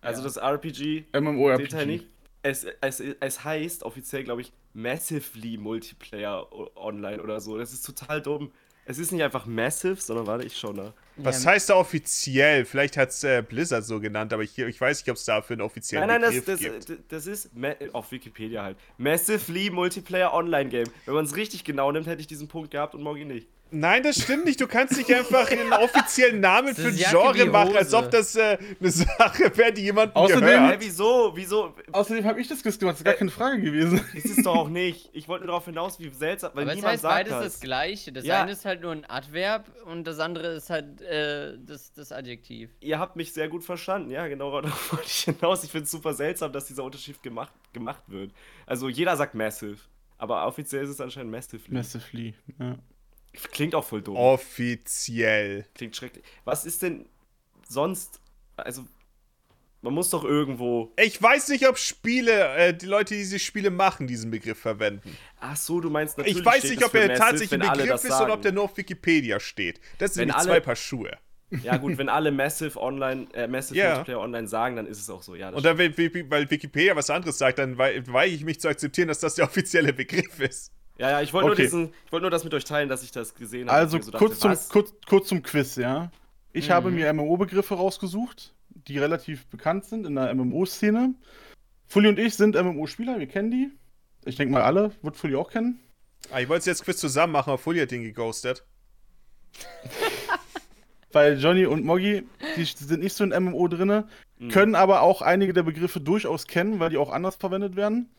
Also Ja. das RPG MMORPG. Detail nicht. Es, es, es heißt offiziell, glaube ich, Massively Multiplayer Online oder so. Das ist total dumm. Es ist nicht einfach Massive, sondern warte, ich schau nach. Was Ja, heißt da offiziell? Vielleicht hat es äh, Blizzard so genannt, aber ich, ich weiß nicht, ob es dafür einen offiziellen Nein, nein, das, Begriff das, gibt. das ist auf Wikipedia halt. Massively Multiplayer Online Game. Wenn man es richtig genau nimmt, hätte ich diesen Punkt gehabt und Morgi nicht. Nein, das stimmt nicht. Du kannst nicht einfach einen offiziellen Namen für ein ist Genre machen, als ob das äh, eine Sache wäre, die jemand Außerdem- Hä, gehört. wieso? Wieso? Außerdem habe ich das gemacht, das ist gar keine Frage gewesen. [laughs] Ist es doch auch nicht. Ich wollte nur darauf hinaus, wie seltsam, weil Aber es niemand heißt sagt beides das. das gleiche. Das Ja. eine ist halt nur ein Adverb und das andere ist halt äh, das, das Adjektiv. Ihr habt mich sehr gut verstanden, ja, genau darauf [laughs] wollte ich hinaus. Ich finde es super seltsam, dass dieser Unterschied gemacht, gemacht wird. Also jeder sagt Massive, aber offiziell ist es anscheinend Massively. Massively. Ja. Klingt auch voll dumm. Offiziell. Klingt schrecklich. Was ist denn sonst? Also, man muss doch irgendwo. Ich weiß nicht, ob Spiele, äh, die Leute, die diese Spiele machen, diesen Begriff verwenden. Ach so, du meinst natürlich. Ich weiß nicht, ob er tatsächlich ein Begriff ist oder ob der nur auf Wikipedia steht. Das sind nämlich alle- zwei Paar Schuhe. Ja, gut, wenn alle Massive Online, äh, Massive Ja. Multiplayer Online sagen, dann ist es auch so, ja. Und dann, weil Wikipedia was anderes sagt, dann wei- weige ich mich zu akzeptieren, dass das der offizielle Begriff ist. Ja, ja, ich wollte Okay. nur diesen, ich wollte nur das mit euch teilen, dass ich das gesehen habe. Also so dachte, kurz, zum, was? kurz, kurz zum Quiz, ja. Ich Mhm. habe mir MMO-Begriffe rausgesucht, die relativ bekannt sind in der MMO-Szene. Fully und ich sind MMO-Spieler, wir kennen die. Ich denke mal alle, wird Fully auch kennen. Ah, ich wollte es jetzt Quiz zusammen machen, aber Fully hat den geghostet. [laughs] Weil Johnny und Moggy, die sind nicht so in MMO drinne, Mhm. können aber auch einige der Begriffe durchaus kennen, weil die auch anders verwendet werden.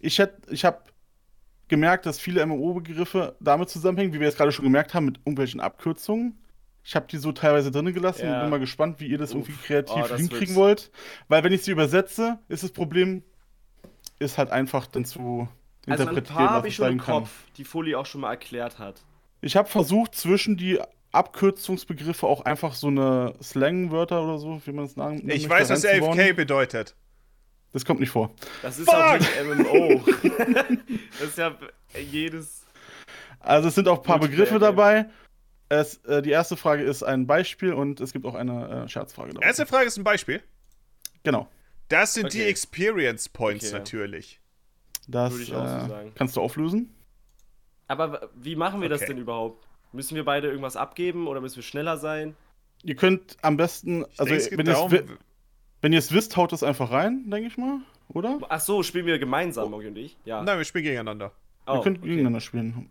Ich, hätt- ich habe gemerkt, dass viele MMO-Begriffe damit zusammenhängen, wie wir jetzt gerade schon gemerkt haben, mit irgendwelchen Abkürzungen. Ich habe die so teilweise drin gelassen Ja. und bin mal gespannt, wie ihr das Uff. irgendwie kreativ Oh, das hinkriegen wird's. wollt. Weil wenn ich sie übersetze, ist das Problem, ist halt einfach dann zu Also ein interpretieren, paar habe es ich schon im kann. Kopf, die Fully auch schon mal erklärt hat. Ich habe versucht, zwischen die Abkürzungsbegriffe auch einfach so eine Slang-Wörter oder so, wie man es sagen Ich weiß, was. AFK bedeutet. Das kommt nicht vor. Das ist Fuck! auch nicht MMO. das ist ja jedes. Also es sind auch ein paar Begriffe dabei. Es, äh, die erste Frage ist ein Beispiel und es gibt auch eine äh, Scherzfrage dabei. Erste Frage ist ein Beispiel. Genau. Das sind die Okay. Experience Points Okay. natürlich. Das Würde ich auch so äh, sagen. kannst du auflösen. Aber wie machen wir das Okay. denn überhaupt? Müssen wir beide irgendwas abgeben oder müssen wir schneller sein? Ihr könnt am besten, Ich also denke, wenn ihr es darum, wi- wenn ihr es wisst, haut es einfach rein, denke ich mal, oder? Ach so, spielen wir gemeinsam, Moggi und ich? Ja. Nein, wir spielen gegeneinander. Oh, ihr könnt okay. gegeneinander spielen.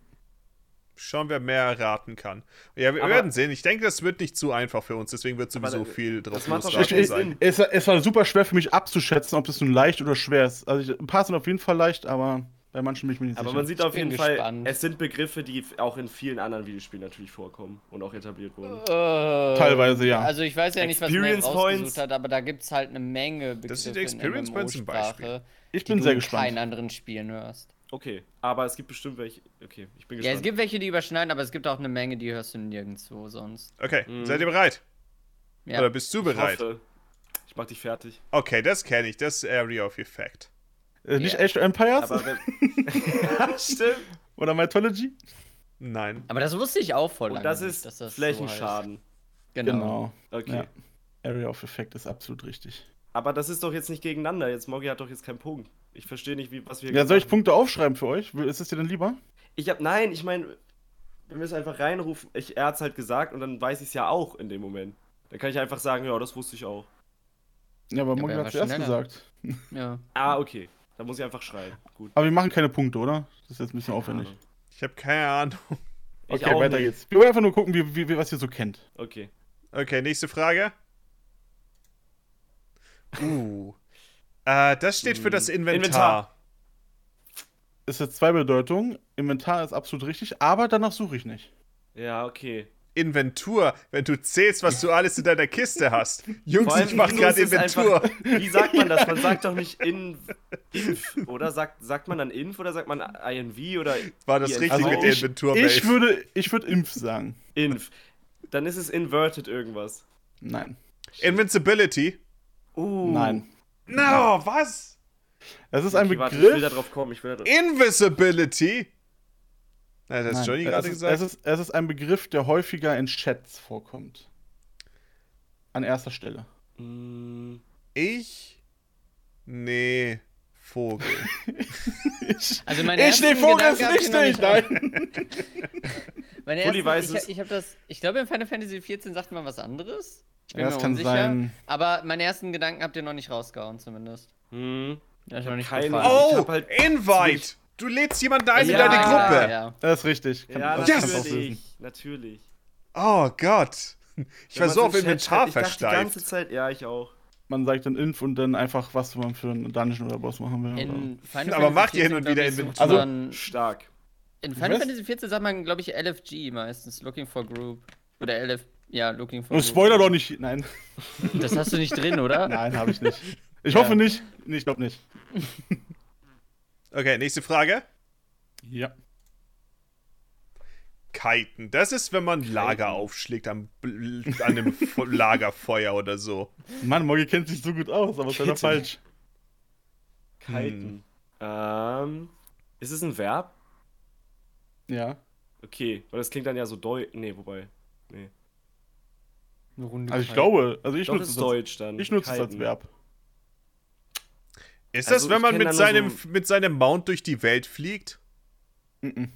Schauen, wer mehr raten kann. Ja, wir Aber- werden sehen. Ich denke, das wird nicht zu einfach für uns, deswegen wird sowieso viel drauf das losraten sein. Es, es war super schwer für mich abzuschätzen, ob das nun leicht oder schwer ist. Also ich, ein paar sind auf jeden Fall leicht, aber bei manchen bin ich mir nicht Aber sicher. man sieht auf jeden Fall, gespannt. es sind Begriffe, die auch in vielen anderen Videospielen natürlich vorkommen und auch etabliert wurden. Äh, Teilweise, ja. Also ich weiß ja nicht, was Experience Nate rausgesucht Points. hat, aber da gibt es halt eine Menge Begriffe Das sind Experience in Points zum Beispiel. Ich die bin du sehr in gespannt. keinen anderen Spielen hörst. Okay, aber es gibt bestimmt welche. Okay, ich bin Ja, gespannt. es gibt welche, die überschneiden, aber es gibt auch eine Menge, die hörst du nirgendwo sonst. Okay, Mhm. seid ihr bereit? Ja. Oder bist du ich bereit? hoffe, ich mach dich fertig. Okay, das kenne ich. Das ist Area of Effect. Äh, nicht Ja. Age of Empires Aber wenn. [laughs] ja, stimmt. oder Mythology? Nein. Aber das wusste ich auch voll Und das nicht, ist dass das Flächenschaden. So. Genau. Genau. Okay. Ja. Area of Effect ist absolut richtig. Aber das ist doch jetzt nicht gegeneinander. Jetzt Moggi hat doch jetzt keinen Punkt. Ich verstehe nicht, wie, was wir Ja, soll ich. Punkte aufschreiben für euch? Ist es dir denn lieber? Ich hab. Nein, ich meine, wenn wir es einfach reinrufen, ich, er hat's halt gesagt und dann weiß ich es ja auch in dem Moment. Dann kann ich einfach sagen, ja, das wusste ich auch. Ja, aber Ja, aber er hat zuerst gesagt. Ja. Ah, okay. Dann muss ich einfach schreien. Gut. Aber wir machen keine Punkte, oder? Das ist jetzt ein bisschen aufwendig. Ahnung. Ich habe keine Ahnung. Ich Okay, auch weiter nicht. geht's. Wir wollen einfach nur gucken, wie, wie, wie, was ihr so kennt. Okay. Okay, nächste Frage. [laughs] Uh. Äh, das steht für das Inventar. Inventar. Ist jetzt zwei Bedeutungen. Inventar ist absolut richtig, aber danach suche ich nicht. Ja, okay. Inventur, wenn du zählst, was du alles in deiner Kiste hast. [laughs] Jungs, ich mach gerade Inventur. einfach- Wie sagt man das? Man [laughs] sagt doch nicht in, inf, oder? Sagt, sagt man dann inf oder sagt man INV oder War das INV? richtig Also mit der ich, Inventur, ich Maeve? würde, ich würde Impf sagen. Inf. Dann ist es inverted irgendwas. Nein. Invincibility? Uh. Nein. No, was? Es ist ein Okay, warte, ich will da Begriff. drauf kommen. Ich will da drauf. Invisibility? Na, das Nein, hat Johnny es, gerade ist, gesagt. es, ist, es ist ein Begriff, der häufiger in Chats vorkommt. An erster Stelle. Mm, ich? Nee, Vogel. [laughs] Ich, Also mein ich nee, Vogel ist Gedanke habt ihr noch richtig. nicht- Nein. [laughs] Meine ersten, weiß ich, es. ich habe das, ich glaube in Final Fantasy 14 sagt man was anderes. Ich bin Ja, mir das kann unsicher. sein. Aber meine ersten Gedanken habt ihr noch nicht rausgehauen zumindest. hm. Ja, ich noch nicht keine- gefallen. Ich Oh, hab halt Invite! Du lädst jemanden ein in Ja, deine Gruppe. Ja. Das ist richtig. Kann, Ja, natürlich. Natürlich. Oh Gott. Ich war Wenn so auf so im Chat Inventar dachte die versteift. ganze Zeit, ja, ich auch. Man sagt dann Inf und dann einfach, was man für einen Dungeon oder Boss machen will. In Final Aber Fantasy macht ihr hin 14, und wieder Inventur. Also- Stark. in Final Fantasy 14 sagt man, glaube ich, LFG meistens. Looking for Group. Oder LF. Ja, Looking for Oh, Group. Spoiler doch nicht. Nein, Das hast du nicht drin, oder? [laughs] nein, habe ich nicht. Ich Ja. hoffe nicht. Nee, ich glaube nicht. [laughs] Okay, nächste Frage. Ja. Kiten. Das ist, wenn man Lager aufschlägt am, an einem [laughs] Lagerfeuer oder so. Mann, Morgi kennt sich so gut aus, aber ist leider falsch. Kiten. Ähm. Ist es ein Verb? Ja. Okay, weil das klingt dann ja so deutsch. Nee, wobei. Nee. Eine Runde Also ich Kite. glaube, also ich Doch, nutze es als, Deutsch dann. ich nutze es als Kiten. Verb. Ist Also, das, wenn man mit seinem, so- mit seinem Mount durch die Welt fliegt? Mhm.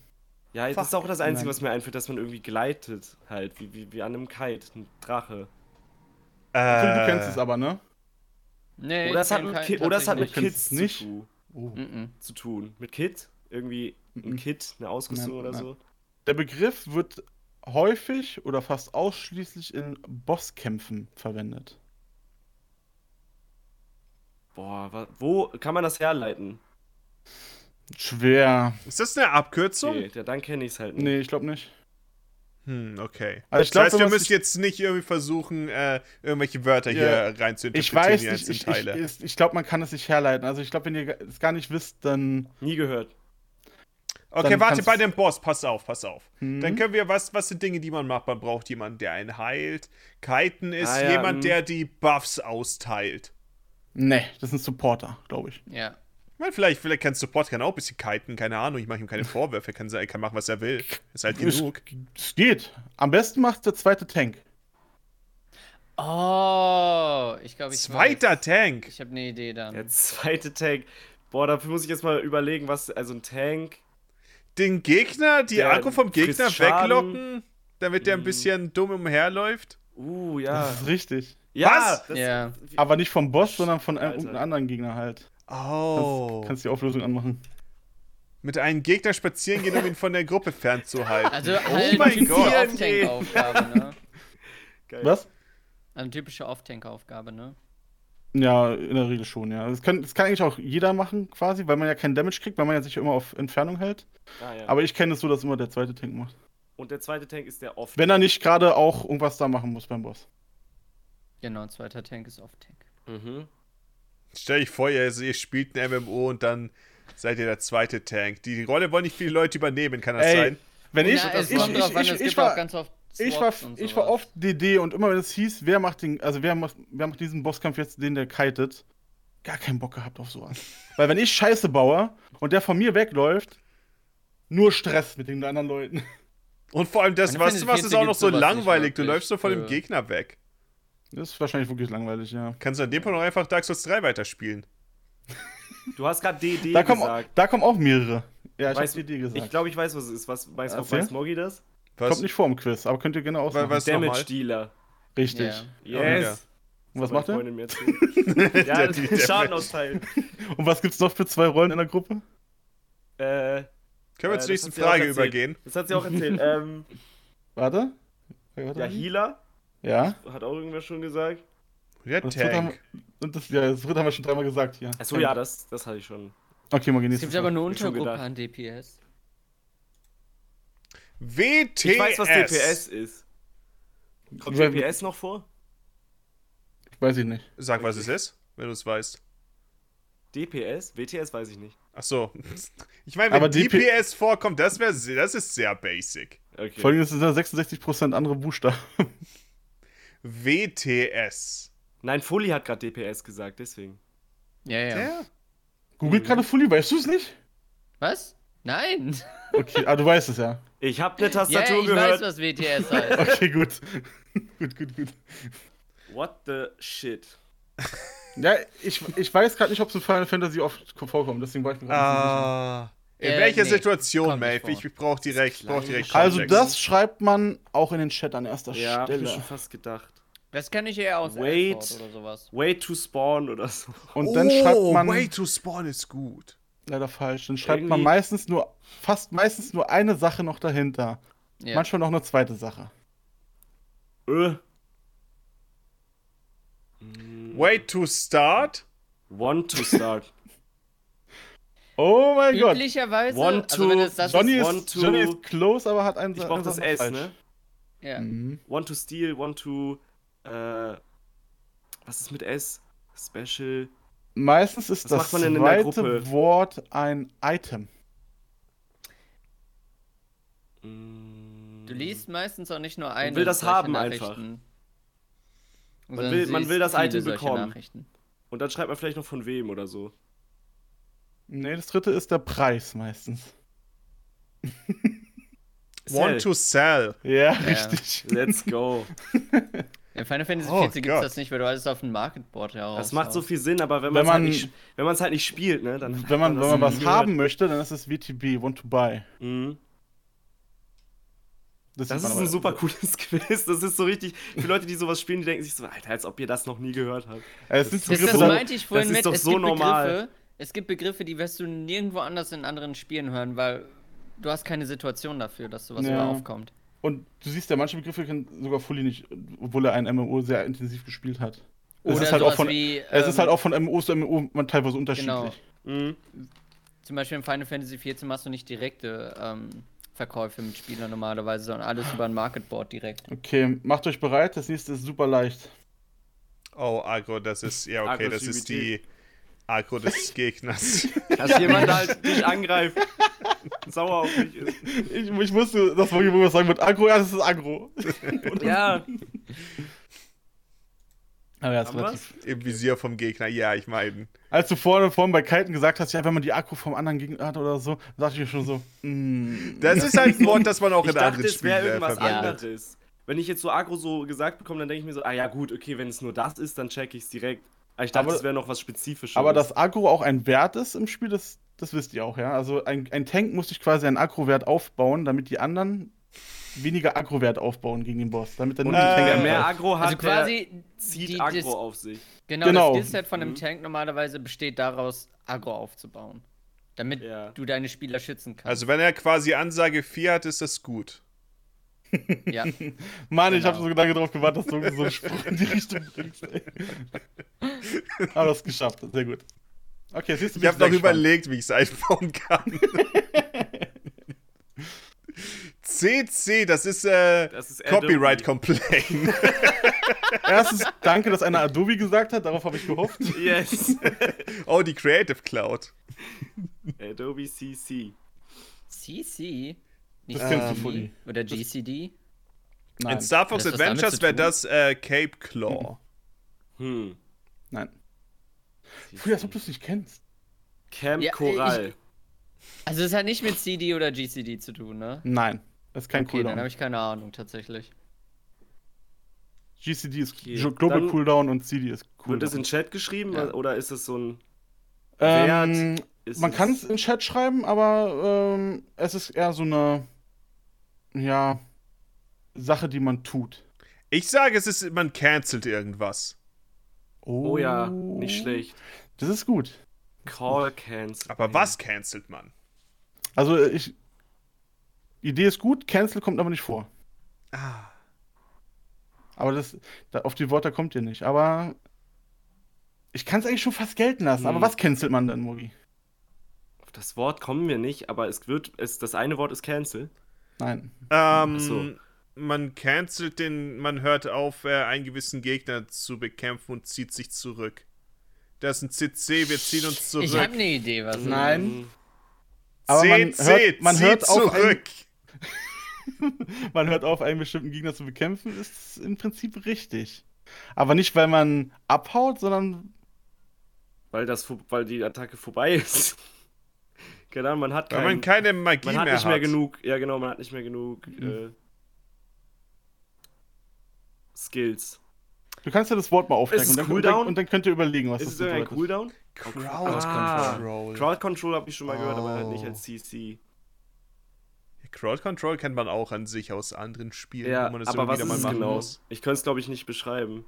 Ja, das ist auch das Einzige, was mir einfällt, dass man irgendwie gleitet, halt, wie, wie, wie an einem Kite, ein Drache. Phil, du Äh, kennst es aber, ne? Nee, Oder es hat mit, Ki oder es hat mit Kids nicht? zu, tu- Oh. nicht. Mhm. zu tun. Mit Kit? Irgendwie ein Mhm. Kit, eine Ausrüstung Nein, oder nein. so? Der Begriff wird häufig oder fast ausschließlich in Bosskämpfen verwendet. Boah, wo kann man das herleiten? Schwer. ist das eine Abkürzung? Okay, ja, dann kenne ich es halt nicht. Nee, ich glaube nicht. Hm, okay. Also ich das glaub, heißt, wenn wir müssen jetzt nicht irgendwie versuchen, äh, irgendwelche Wörter Ja, hier rein zu Ich interpretieren, weiß nicht, ich, ich, Teile. ich, glaube, man kann es nicht herleiten. Also ich glaube, wenn ihr es gar nicht wisst, dann. Nie gehört. okay, dann warte, bei dem Boss, pass auf, pass auf. Hm? Dann können wir, was, was sind Dinge, die man macht? Man braucht jemanden, der einen heilt. Kiten ist Ah, ja, jemand, hm. der die Buffs austeilt. Nee, das ist ein Supporter, glaube ich. Ja. Ich meine, vielleicht, vielleicht kann Support kann auch ein bisschen kiten, keine Ahnung. Ich mache ihm keine Vorwürfe, er kann, er kann machen, was er will. Ist halt genug. es geht. Am besten macht der zweite Tank. Oh, ich glaube, ich Zweiter weiß. Tank. Ich habe eine Idee dann. Der zweite Tank. Boah, dafür muss ich jetzt mal überlegen, was. Also ein Tank. Den Gegner, die Akku vom Gegner weglocken, damit der ein Hm. bisschen dumm umherläuft. Uh, ja. Das ist richtig. Ja, Was? Das, Ja. Aber nicht vom Boss, sondern von einem Alter. irgendeinem anderen Gegner halt. Oh. Kannst, kannst die Auflösung anmachen. Mit einem Gegner spazieren gehen, um ihn von der Gruppe fernzuhalten. Also oh halt mein typische Gott. Off-Tank-Aufgabe, ne? Geil. Was? Eine typische Off-Tank-Aufgabe, ne? Ja, in der Regel schon, ja. Das kann, das kann eigentlich auch jeder machen, quasi, weil man ja keinen Damage kriegt, weil man ja sich immer auf Entfernung hält. Ah, ja. Aber ich kenne es so, dass immer der zweite Tank macht. Und der zweite Tank ist der off. Wenn er nicht gerade auch irgendwas da machen muss beim Boss. Genau, zweiter Tank ist Off-Tank. Mhm. Stell dich vor, ihr, ihr spielt ein MMO und dann seid ihr der zweite Tank. Die Rolle wollen nicht viele Leute übernehmen, kann das Ey, sein? Wenn ich, ja, es ich, kommt ich, drauf an, ich, es ich, gibt war, auch ganz oft ich war, ich war oft DD und immer wenn es hieß, wer macht den, also wer macht, wer macht diesen Bosskampf jetzt, den der kitet, gar keinen Bock gehabt auf sowas. [laughs] Weil wenn ich Scheiße baue und der von mir wegläuft, nur Stress mit den anderen Leuten. Und vor allem das, was, Fantasy was ist 14 auch noch so langweilig. Du läufst so von dem Gegner weg. Das ist wahrscheinlich wirklich langweilig, ja. Kannst du an dem Punkt auch einfach Dark Souls 3 weiterspielen. Du hast gerade DD Da kommen, gesagt. da kommen auch mehrere. Ja, ich Weißt hab DD gesagt. Ich glaube, ich weiß, was es ist. Was weiß, Erzähl. weiß Moggi das? Was? Kommt nicht vor im Quiz, aber könnt ihr gerne ausmachen. was-? Damage Dealer. Richtig. Ja. Yes. Und was macht er? [laughs] Ja, die- der- Schaden austeilen. [laughs] Und was gibt's noch für zwei Rollen in der Gruppe? Äh, Können wir Äh, zur nächsten Frage übergehen? Das hat sie auch erzählt. [laughs] ähm, Warte. Warte. ja, Healer, Ja. hat auch irgendwer schon gesagt. Red Und das, dritte haben, Tank. und das, ja, das dritte haben wir schon dreimal gesagt hier. Achso, ja, das, das hatte ich schon. Okay, mal Es nächste gibt aber eine Untergruppe an DPS. WTS. Ich weiß, was DPS ist. Kommt Wer- DPS noch vor? Weiß ich nicht. Sag, was es ist, wenn du es weißt. DPS? WTS weiß ich nicht. Ach so. [laughs] Ich meine, wenn Aber DP DPS vorkommt, das, wär, das ist sehr basic. Okay. Vor allem sind da 66% andere Buchstaben. [laughs] WTS. Nein, Fully hat gerade DPS gesagt, deswegen. Ja, ja. Ja. Google gerade Fully, weißt du es nicht? Was? Nein. [laughs] Okay, ah, du weißt es ja. Ich habe eine Ja, Tastatur ich gehört. weiß, was WTS heißt. [laughs] Okay, gut. [laughs] gut, gut, gut. What the shit? Ja, ich, ich weiß gerade nicht, ob es in Final Fantasy oft vorkommt, deswegen war ich mir gerade nicht Ah. In Äh, welcher nee, Situation, Maeve? Ich brauch direkt, ich brauch direkt. Also das schreibt man auch in den Chat an erster Ja, hab ich mir Stelle. schon fast gedacht. Das kann ich eher aus Wait. Oder sowas. Way to spawn oder so. Und dann schreibt oh, man Way to Spawn ist gut. leider falsch. Dann schreibt man Irgendwie- meistens nur fast meistens nur eine Sache noch dahinter. Ja. Manchmal noch eine zweite Sache. Äh. Way to Start? Want to start. [laughs] Oh mein Gott. Üblicherweise, One, also wenn es das Johnny ist, ist, two- Johnny ist close, aber hat einen Ich brauch das S, ne? ja. Mhm. Want to steal, want to. Äh, was ist mit S? Special. Meistens ist Was das macht man denn in der zweite? Wort ein Item. Du liest meistens auch nicht nur eine. will das haben Nachrichten. Man will- man will das Item bekommen. Und dann schreibt man vielleicht noch von wem oder so. Nee, das dritte ist der Preis meistens. Want to Sell. Ja, richtig. Let's go. [laughs] In Final Fantasy Oh 14 gibt es das nicht, weil du alles auf dem Marketboard heraus. Das macht so viel Sinn, aber wenn, Wenn halt man- nicht, wenn man es halt nicht spielt, ne, dann. Wenn man, wenn man das was haben möchte, dann ist es WTB, Want to Buy. Mhm. Das sieht ist ein super cooles [laughs] Quiz. Das ist so richtig. Für Leute, die sowas spielen, die denken sich so, Alter, als ob ihr das noch nie gehört habt. Das, Begriffe, das meinte ich vorhin das ist mit, doch es so gibt normal. Begriffe, es gibt Begriffe, die wirst du nirgendwo anders in anderen Spielen hören, weil du hast keine Situation dafür, dass sowas Ja. immer aufkommt. Und du siehst ja, manche Begriffe kennt sogar Fully nicht, obwohl er ein MMO sehr intensiv gespielt hat. Es Oder ist halt auch sowas von, wie, es ist ähm, halt auch von MMO zu MMO man teilweise unterschiedlich. Genau. Mhm. Zum Beispiel in Final Fantasy 14 machst du nicht direkte ähm, Verkäufe mit Spielern normalerweise, sondern alles über ein Marketboard direkt. Okay, macht euch bereit, das nächste ist super leicht. Oh, Agro, das ist, ja, okay, das ist die Agro des [laughs] Gegners. Dass jemand halt dich angreift. Sauer auf dich ist. Ich, ich wusste, dass man irgendwas sagen wird. Agro, ja, das ist Agro. [laughs] Ja. Aber ja, war wir's? Im Visier vom Gegner, ja, ich meine. Als du vorne, vorhin bei Kalten gesagt hast, ja, wenn man die Agro vom anderen Gegner hat oder so, dachte ich mir schon so, mm. Das ist halt ein Wort, das man auch Ich in dachte, anderen es wäre Spielen äh, irgendwas verwendet. anderes. Wenn ich jetzt so Agro so gesagt bekomme, dann denke ich mir so, ah ja gut, okay, wenn es nur das ist, dann check ich es direkt. Ich dachte, Aber- es wäre noch was Spezifisches. Aber dass Agro auch ein Wert ist im Spiel, das, das wisst ihr auch, ja. Also ein, ein Tank muss sich quasi einen Agro-Wert aufbauen, damit die anderen weniger Agro-Wert aufbauen gegen den Boss. Damit er Und nur die äh, Tank mehr Agro hat, Also quasi zieht die- Agro das- auf sich. Genau, Genau. das Skillset von einem Mhm. Tank normalerweise besteht daraus, Agro aufzubauen. Damit Ja. du deine Spieler schützen kannst. Also wenn er quasi Ansage 4 hat, ist das gut. Ja. [laughs] Mann, ich Genau. habe so lange darauf gewartet, dass du so einen Spruch in die Richtung bringst. Ey. [laughs] Aber das geschafft, sehr gut. Okay, siehst du, Ich habe noch überlegt, wie ich es einbauen kann. [laughs] CC, das ist äh, Das ist Copyright Adobe. Complaint. Erstens, danke, dass einer Adobe gesagt hat, darauf habe ich gehofft. Yes. oh, die Creative Cloud. Adobe CC. CC? Das Nicht kennst du, CC? Fully. Oder GCD? Nein, In Star Fox das Adventures wäre das äh, Cape Claw. Hm. nein. Fully, als ob du es nicht kennst. Camp Ja, Coral. Also es hat nicht mit CD oder GCD zu tun, ne? Nein, das ist kein okay, dann Cooldown. habe ich keine Ahnung tatsächlich. GCD ist Okay, Global dann- Cooldown und CD ist Wird Cooldown. das in Chat geschrieben Ja. oder ist es so ein. ähm, Ist man kann es in Chat schreiben, aber ähm, es ist eher so eine ja Sache, die man tut. Ich sage, es ist, man cancelt irgendwas. Oh ja, nicht schlecht. Das ist gut. Call Cancel. Aber was cancelt man? Also ich Die Idee ist gut, Cancel kommt aber nicht vor. Ah. Aber das, da, auf die Worte kommt ihr nicht. Aber ich kann es eigentlich schon fast gelten lassen. Aber Hm. was cancelt man dann, Mugi? Auf das Wort kommen wir nicht, aber es wird, es, das eine Wort ist Cancel. Nein. Ähm, so. Man cancelt den, man hört auf, äh, einen gewissen Gegner zu bekämpfen und zieht sich zurück. Das ist ein CC, wir ziehen uns zurück. Ich habe eine Idee, was. Nein. Aber man CC, hört- man hört auf zurück. [laughs] Man hört auf, einen bestimmten Gegner zu bekämpfen, ist im Prinzip richtig. Aber nicht, weil man abhaut, sondern Weil, das, weil die Attacke vorbei ist. Genau, man hat kein, man keine Magie man hat mehr nicht mehr hat. genug. Ja, genau, man hat nicht mehr genug äh, Skills. du kannst ja das Wort mal aufdecken Ist es und, dann, und, Cooldown? dann, und dann könnt ihr überlegen, was ist das es irgendein bedeutet. Cooldown? Crowd Ah. Control. Crowd Control habe ich schon mal gehört, aber halt nicht Oh. als CC. Crowd Control kennt man auch an sich aus anderen Spielen, Ja, wo man das aber immer was wieder ist mal es machen genau? muss. Ich könnte es, glaube ich, nicht beschreiben.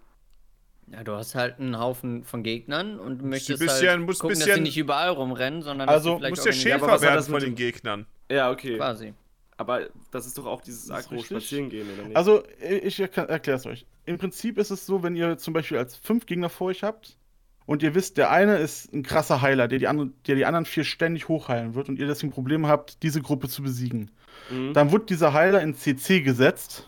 Ja, du hast halt einen Haufen von Gegnern und du möchtest bisschen- halt musst gucken, dass bisschen- sie nicht überall rumrennen, sondern Also, dass sie Du musst vielleicht ja Ja, aber Schäfer werden das von den Gegnern. Ja, okay. quasi. Aber das ist doch auch dieses ist Agro richtig. spazieren gehen, oder nicht? Also, ich erkläre es euch. Im Prinzip ist es so, wenn ihr zum Beispiel als fünf Gegner vor euch habt und ihr wisst, der eine ist ein krasser Heiler, der die, andere, der die anderen vier ständig hochheilen wird und ihr deswegen Probleme habt, diese Gruppe zu besiegen. Mhm. Dann wird dieser Heiler in CC gesetzt.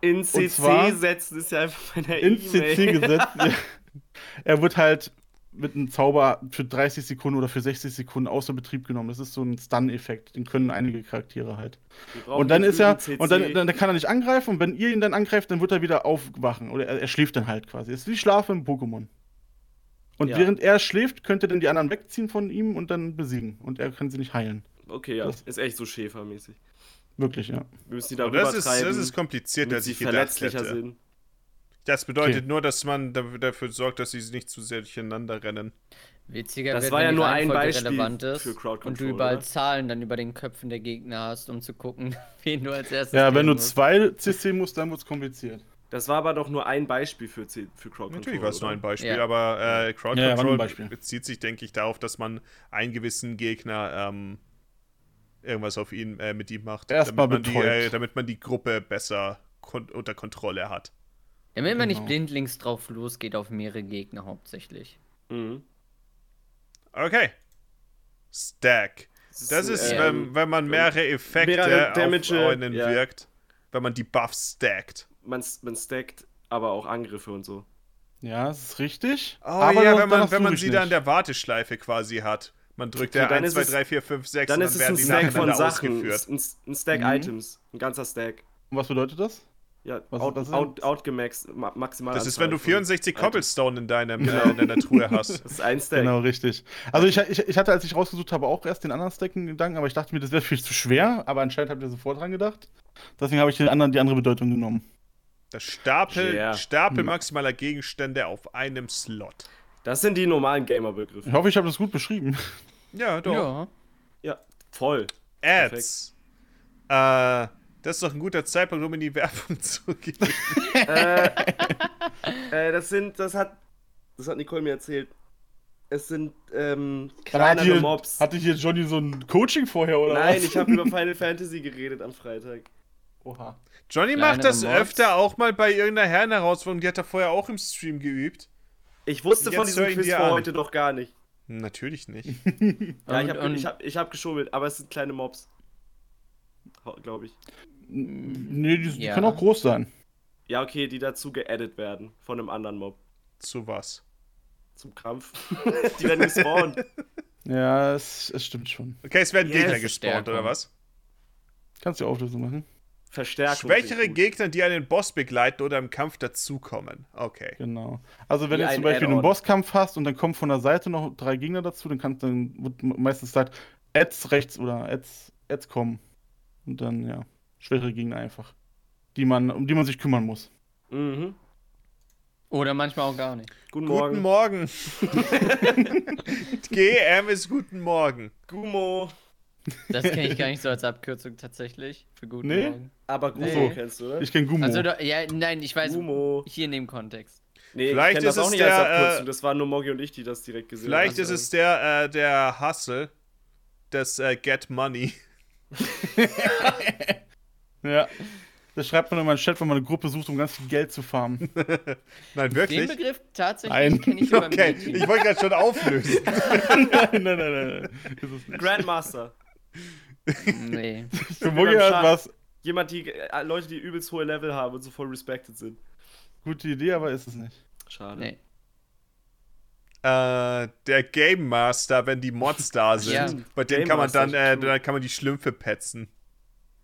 In CC zwar- setzen ist ja einfach meine In. CC gesetzt. [laughs] er wird halt mit einem Zauber für 30 Sekunden oder für 60 Sekunden außer Betrieb genommen. Das ist so ein Stun-Effekt. Den können einige Charaktere halt. Und dann ist er, und dann, dann kann er nicht angreifen und wenn ihr ihn dann angreift, dann wird er wieder aufwachen. Oder er, er schläft dann halt quasi. Es ist wie Schlafen im Pokémon. Und Ja. während er schläft, könnt ihr dann die anderen wegziehen von ihm und dann besiegen. Und er kann sie nicht heilen. Okay, ja, Das- ist echt so Schäfermäßig. Wirklich, ja. Wir müssen die da das ist, das ist als sie ich gedacht verletzlicher hätte. sind. Das bedeutet Okay. nur, dass man da- dafür sorgt, dass sie nicht zu sehr durcheinander rennen. Witziger Das wird, war wenn ja nur ein Beispiel relevant ist für Crowd und du Control, überall oder? Zahlen dann über den Köpfen der Gegner hast, um zu gucken, [laughs] wen du als erstes Ja, wenn du musst. zwei CC musst, dann wird es kompliziert. Das war aber doch nur ein Beispiel für, C für Crowd Natürlich Control, war es nur ein Beispiel, Ja. aber äh, Crowd Ja, ja, Control Beispiel. bezieht sich, denke ich, darauf, dass man einen gewissen Gegner ähm, irgendwas auf ihn äh, mit ihm macht, Erstmal damit, man die, äh, damit man die Gruppe besser kon unter Kontrolle hat. Damit man nicht Genau. blindlings drauf losgeht auf mehrere Gegner hauptsächlich. Mhm. Okay. Stack. Das ist, ähm, wenn, wenn man mehrere Effekte mehrere auf Damage, einen ja. wirkt, wenn man die Buffs stackt. man, man stackt aber auch Angriffe und so. Ja, das ist richtig. Oh aber ja, wenn man, wenn man sie da in nicht. der Warteschleife quasi hat. Man drückt ja dann 1, ist 2, es- 3, 4, 5, 6 Dann und ist dann es ein werden die Stack von Sachen. ausgeführt. Ein, ein Stack Mhm. Items. Ein ganzer Stack. Und was bedeutet das? Ja, Was out, das out, ma maximal. Das ist, wenn du von 64 Items. Cobblestone in, deinem, äh, in deiner Truhe [laughs] hast. Das ist ein Stack. Genau, richtig. Also ich, ich, ich hatte, als ich rausgesucht habe, auch erst den anderen Stack einen Gedanken, aber ich dachte mir, das wäre viel zu schwer, aber anscheinend habt ihr sofort dran gedacht. Deswegen habe ich den anderen, die andere Bedeutung genommen. Das Stapel, Yeah. Stapel Hm. maximaler Gegenstände auf einem Slot. Das sind die normalen Ich Gamer-Begriffe. hoffe, ich habe das gut beschrieben. Ja, doch. Ja. Ja, voll. Ads. Äh, das ist doch ein guter Zeitpunkt, um in die Werbung [laughs] zu gehen. äh, äh, das sind, das hat, das hat Nicole mir erzählt. Es sind ähm, Hat kleinere hier, Mobs. hatte hier Johnny so ein Coaching vorher, oder Nein, was? ich habe über [laughs] Final Fantasy geredet am Freitag. Oha. Johnny Kleinere macht das Mobs. öfter auch mal bei irgendeiner Herrenherausforderung. Die hat er vorher auch im Stream geübt. Ich wusste Jetzt von diesem Quiz vor heute noch gar nicht. Natürlich nicht. [laughs] Ja, ich habe ich hab, ich hab geschummelt, aber es sind kleine Mobs. Glaube ich. Nee, die, Ja. können auch groß sein. Ja, okay, die dazu geaddet werden von einem anderen Mob. Zu was? Zum Kampf. [laughs] die werden gespawnt. [laughs] Ja, es, es stimmt schon. Okay, es werden Yes. Gegner gespawnt, oder was? Kannst du die Auflösung machen? Verstärkung. Schwächere. Gegner, die einen Boss begleiten oder im Kampf dazukommen. Okay. Genau. Also wenn Wie du zum Beispiel einen. Bosskampf hast und dann kommen von der Seite noch drei Gegner dazu, dann kannst dann wird meistens gesagt, Ads rechts oder Ads, Ads kommen. Und dann, ja, schwere Gegner einfach. Die man, um die man sich kümmern muss. Mhm. Oder manchmal auch gar nicht. Guten Guten Morgen. Morgen. [laughs] [laughs] GM ist guten Morgen. Gumo. Das kenne ich gar nicht so als Abkürzung tatsächlich. Für guten Nee? Morgen. Aber Gumo Nee. kennst du, oder? Ich kenn Gummo. Also, ja, nein, ich weiß, Gumo. hier in dem Kontext. Nee, Vielleicht ich kenn das ist auch es nicht als der, Abkürzung. äh, Das waren nur Moggi und ich, die das direkt gesehen Vielleicht haben. ist es der, äh, der Hustle, das äh, Get Money. [laughs] Ja. Das schreibt man immer in den Chat, wenn man eine Gruppe sucht, um ganz viel Geld zu farmen. [laughs] Nein, Den wirklich? Begriff tatsächlich kenne ich über [laughs] Okay, ich wollte gerade schon auflösen. nein, nein, nein, nein. Ist. Grandmaster. Nee. Für Mugi hat was. Jemand, die äh, Leute, die übelst hohe Level haben und so voll respected sind. Gute Idee, aber ist es nicht. Schade. Nee. äh, der Game Master, wenn die Mods da [laughs] sind. Ja. Bei denen Game kann man Master dann, äh, dann kann man die Schlümpfe petzen.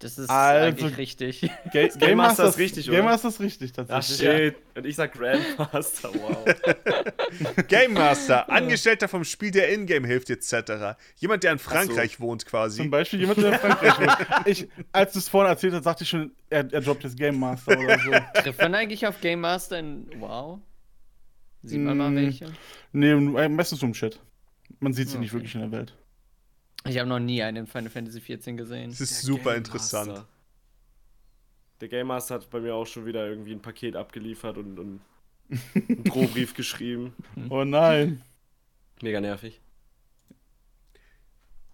Das ist Also- eigentlich richtig. Ga [laughs] Game Master ist richtig, Game oder? Master ist richtig, Ach tatsächlich. shit. Und ich sag Grandmaster, wow. [laughs] Game Master, Angestellter vom Spiel, der Ingame hilft, etc. Jemand, der in Frankreich wohnt, Zum quasi. Beispiel jemand, der in Frankreich wohnt. Ich, als du es vorhin erzählt hast, dachte ich schon, er, er droppt jetzt Game Master oder so. [laughs] Trifft man eigentlich auf Game Master in WoW? Sieht man mal Mm. welche? Nee, meistens im Chat. Man sieht sie nicht Okay. wirklich in der Welt. Ich habe noch nie einen in Final Fantasy XIV gesehen. Das ist Der super Game interessant. Master. Der Game Master hat bei mir auch schon wieder irgendwie ein Paket abgeliefert und, und einen [laughs] Drohbrief geschrieben. Oh nein. Mega nervig.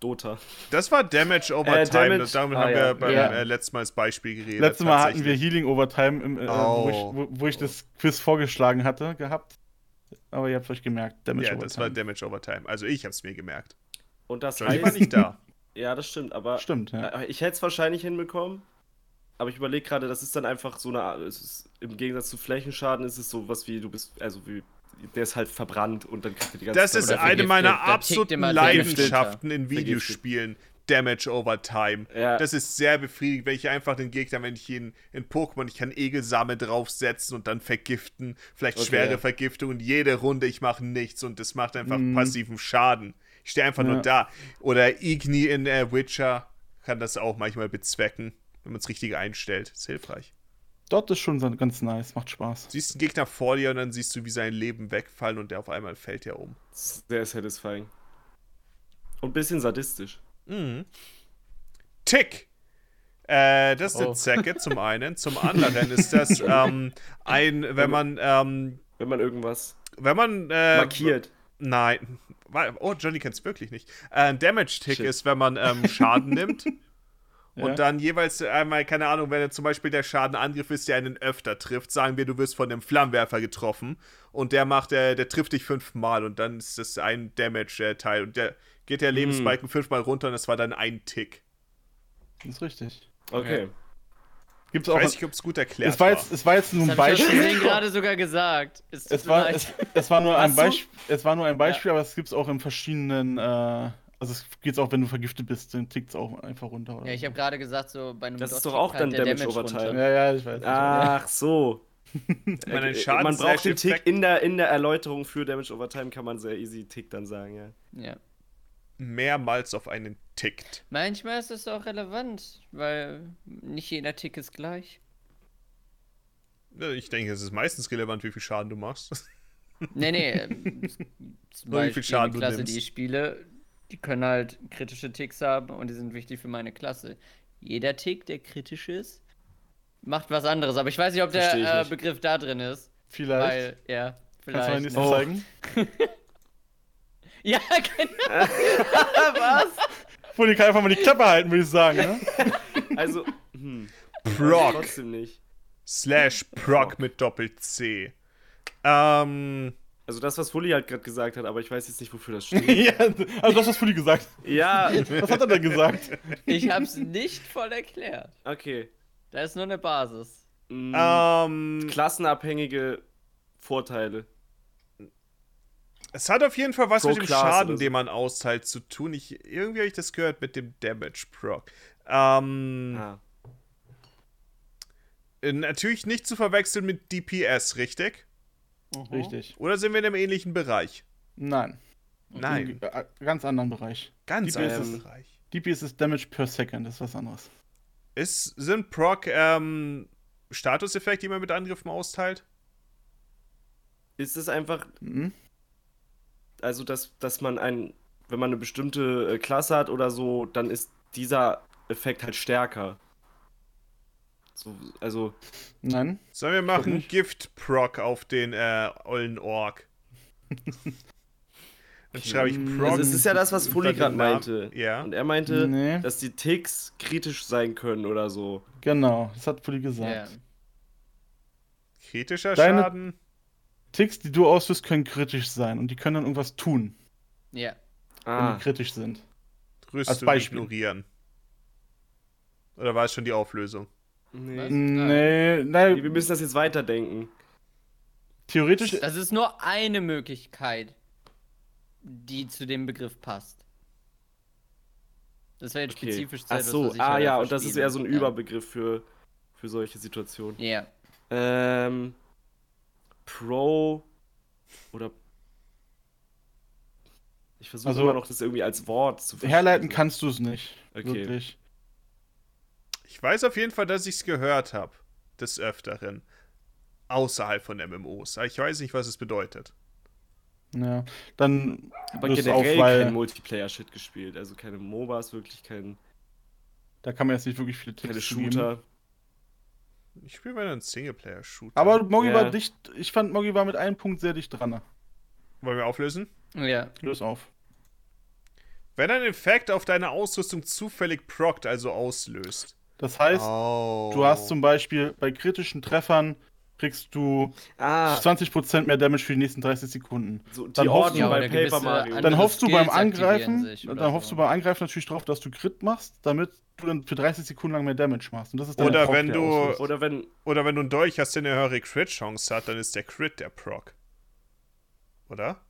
Dota. Das war Damage over Äh, Time. Damage- Damit ah, haben ja. wir beim Ja. äh, letzten Mal als Beispiel geredet. Letztes Mal hatten wir. Healing Overtime, im, äh, wo, ich, Oh. wo, wo ich das Quiz vorgeschlagen hatte, gehabt. Aber ihr habt euch gemerkt, Damage Ja, Overtime. das war Damage over Time. Also ich hab's mir gemerkt. Und das Johnny war heißt, nicht da. [laughs] ja, das stimmt, aber Stimmt, ja. äh, ich hätte es wahrscheinlich hinbekommen. Aber ich überlege gerade, das ist dann einfach so eine Art, es ist, im Gegensatz zu Flächenschaden ist es so was wie, du bist, also wie, der ist halt verbrannt und dann kriegt er die ganze Das ist Zeit- Oder eine meiner absoluten Leidenschaften in. Videospielen. Damage over Time. Ja. Das ist sehr befriedigend, wenn ich einfach den Gegner, wenn ich ihn in Pokémon, ich kann Egelsame draufsetzen und dann vergiften, vielleicht Okay, schwere ja. Vergiftung und jede Runde ich mache nichts und das macht einfach Mhm. passiven Schaden. Ich stehe einfach Ja. nur da. Oder Igni in äh, Witcher kann das auch manchmal bezwecken, wenn man es richtig einstellt. Ist hilfreich. Dort ist schon so ganz nice, macht Spaß. Siehst einen Gegner vor dir und dann siehst du, wie sein Leben wegfallen und der auf einmal fällt ja um. Sehr satisfying. Und ein bisschen sadistisch. Mhm. Tick. Äh, das ist eine Oh. Zecke zum einen. Zum anderen ist das [laughs] ähm, ein, wenn man, ähm, Wenn man irgendwas wenn man äh, markiert. Nein. Oh, Johnny kennt es wirklich nicht. Äh, ein Damage-Tick ist, wenn man ähm, Schaden nimmt. [laughs] Und Ja. dann jeweils einmal, keine Ahnung, wenn zum Beispiel der Schadenangriff ist, der einen öfter trifft, sagen wir, du wirst von einem Flammenwerfer getroffen und der macht, äh, der trifft dich fünfmal und dann ist das ein Damage-Teil und der geht der Lebensbalken fünfmal runter und das war dann ein Tick. Das ist richtig. Okay. Gibt's Ich auch. weiß nicht, ob es gut erklärt Es war, jetzt, es war jetzt nur ein ich Beispiel. Versehen gerade sogar gesagt. Es, Es war, es, es war nur ein? Beispiel, es war nur ein Beispiel, aber es gibt es auch in verschiedenen, äh, also es geht's auch, wenn du vergiftet bist, dann tickt es auch einfach runter. Oder ja, ich habe gerade gesagt, so bei einem Das ist doch auch dann der Damage over runter. Time. Ja, ja, ich weiß. Ach so. [laughs] Wenn ein Äh, Schaden man braucht den Tick in der, in der Erläuterung für Damage over Time kann man sehr easy Tick dann sagen, ja. Ja. Mehrmals auf einen tickt. Manchmal ist es auch relevant, weil nicht jeder Tick ist gleich. Ich denke, es ist meistens relevant, wie viel Schaden du machst. Nee, nee. [laughs] ähm, Zum Nur wie viel Schaden die du Klasse, nimmst. die ich spiele, die können halt kritische Ticks haben und die sind wichtig für meine Klasse. Jeder Tick, der kritisch ist, macht was anderes. Aber ich weiß nicht, ob der äh. Begriff da drin ist. Vielleicht. Weil, ja, Kannst du mal vielleicht. Oh. zeigen? [laughs] [laughs] Ja, genau. was? Die kann einfach mal die Klappe halten, würde ich sagen, ne? [laughs] Also, hm. Proc. Trotzdem nicht. Slash Proc mit Doppel-C. Ähm, Also das, was Fully halt gerade gesagt hat, aber ich weiß jetzt nicht, wofür das [laughs] steht. ja, also das hast Fully gesagt. ja, Was hat er denn gesagt? Ich hab's nicht voll erklärt. okay. Da ist nur eine Basis. Mm, ähm, Klassenabhängige Vorteile. Es hat auf jeden Fall was Pro mit dem Class Schaden, so. den man austeilt, zu tun. Ich, irgendwie habe ich das gehört mit dem Damage Proc. Ähm, Ah. äh, natürlich nicht zu verwechseln mit DPS, richtig? Richtig. Oder sind wir in einem ähnlichen Bereich? Nein. Nein, Im, äh, ganz anderen Bereich. ganz DPS anderer ist- Bereich. DPS ist Damage per Second, das ist was anderes. Ist, sind Proc ähm, Statuseffekte, die man mit Angriffen austeilt? Ist es einfach, Mhm. Also dass, dass man ein, wenn man eine bestimmte äh, Klasse hat oder so, dann ist dieser Effekt halt stärker. So, also, Nein. Sollen wir machen nicht. Gift Proc auf den äh, ollen Ork? [laughs] Dann schreibe ich Prog. Also es ist ja das, was Fully gerade meinte. Ja. Und er meinte, Nee. dass die Ticks kritisch sein können oder so. Genau, das hat Fully gesagt. Ja. Kritischer Deine- Schaden. Ticks, die du auslöst, können kritisch sein und die können dann irgendwas tun, Ja. wenn Ah, die kritisch sind. Rüstung Als Beispiel. ignorieren. Oder war es schon die Auflösung? nee. Nee, Wir nein, müssen das jetzt weiterdenken. theoretisch. Das ist nur eine Möglichkeit, die zu dem Begriff passt. Das wäre jetzt Okay. spezifisch zu Ach etwas, so, was ich ah ja, und das ist eher so ein. Überbegriff für, für solche Situationen. Ja. Ähm, Pro oder ich versuche Also- immer noch das irgendwie als Wort zu verstehen. Herleiten kannst du es nicht. Okay. Wirklich. Ich weiß auf jeden Fall, dass ich es gehört habe. Des Öfteren. Außerhalb von MMOs. Aber ich weiß nicht, was es bedeutet. Ja. Dann Aber generell auf, weil kein Multiplayer-Shit gespielt. Also keine MOBAs, wirklich kein, da kann man jetzt nicht wirklich viele Tipps keine zu geben. Ich spiele mal einen Singleplayer-Shooter. Aber Mogi Ja. war dicht, ich fand Mogi war mit einem Punkt sehr dicht dran. Wollen wir auflösen? Ja. Löse auf. Wenn ein Effekt auf deine Ausrüstung zufällig prockt, also auslöst. Das heißt, oh. du hast zum Beispiel bei kritischen Treffern kriegst du Ah, 20% mehr Damage für die nächsten 30 Sekunden. so die dann hoffst du- Ja, bei Paper Mario. Dann hoffst du beim Angreifen, dann hoffst so. du beim Angreifen natürlich drauf, dass du Crit machst, damit du dann für 30 Sekunden lang mehr Damage machst. Und das ist Oder der Proc, wenn du-. Oder wenn, Oder wenn du einen Dolch hast, der eine höhere Crit-Chance hat, dann ist der Crit der Proc. Oder?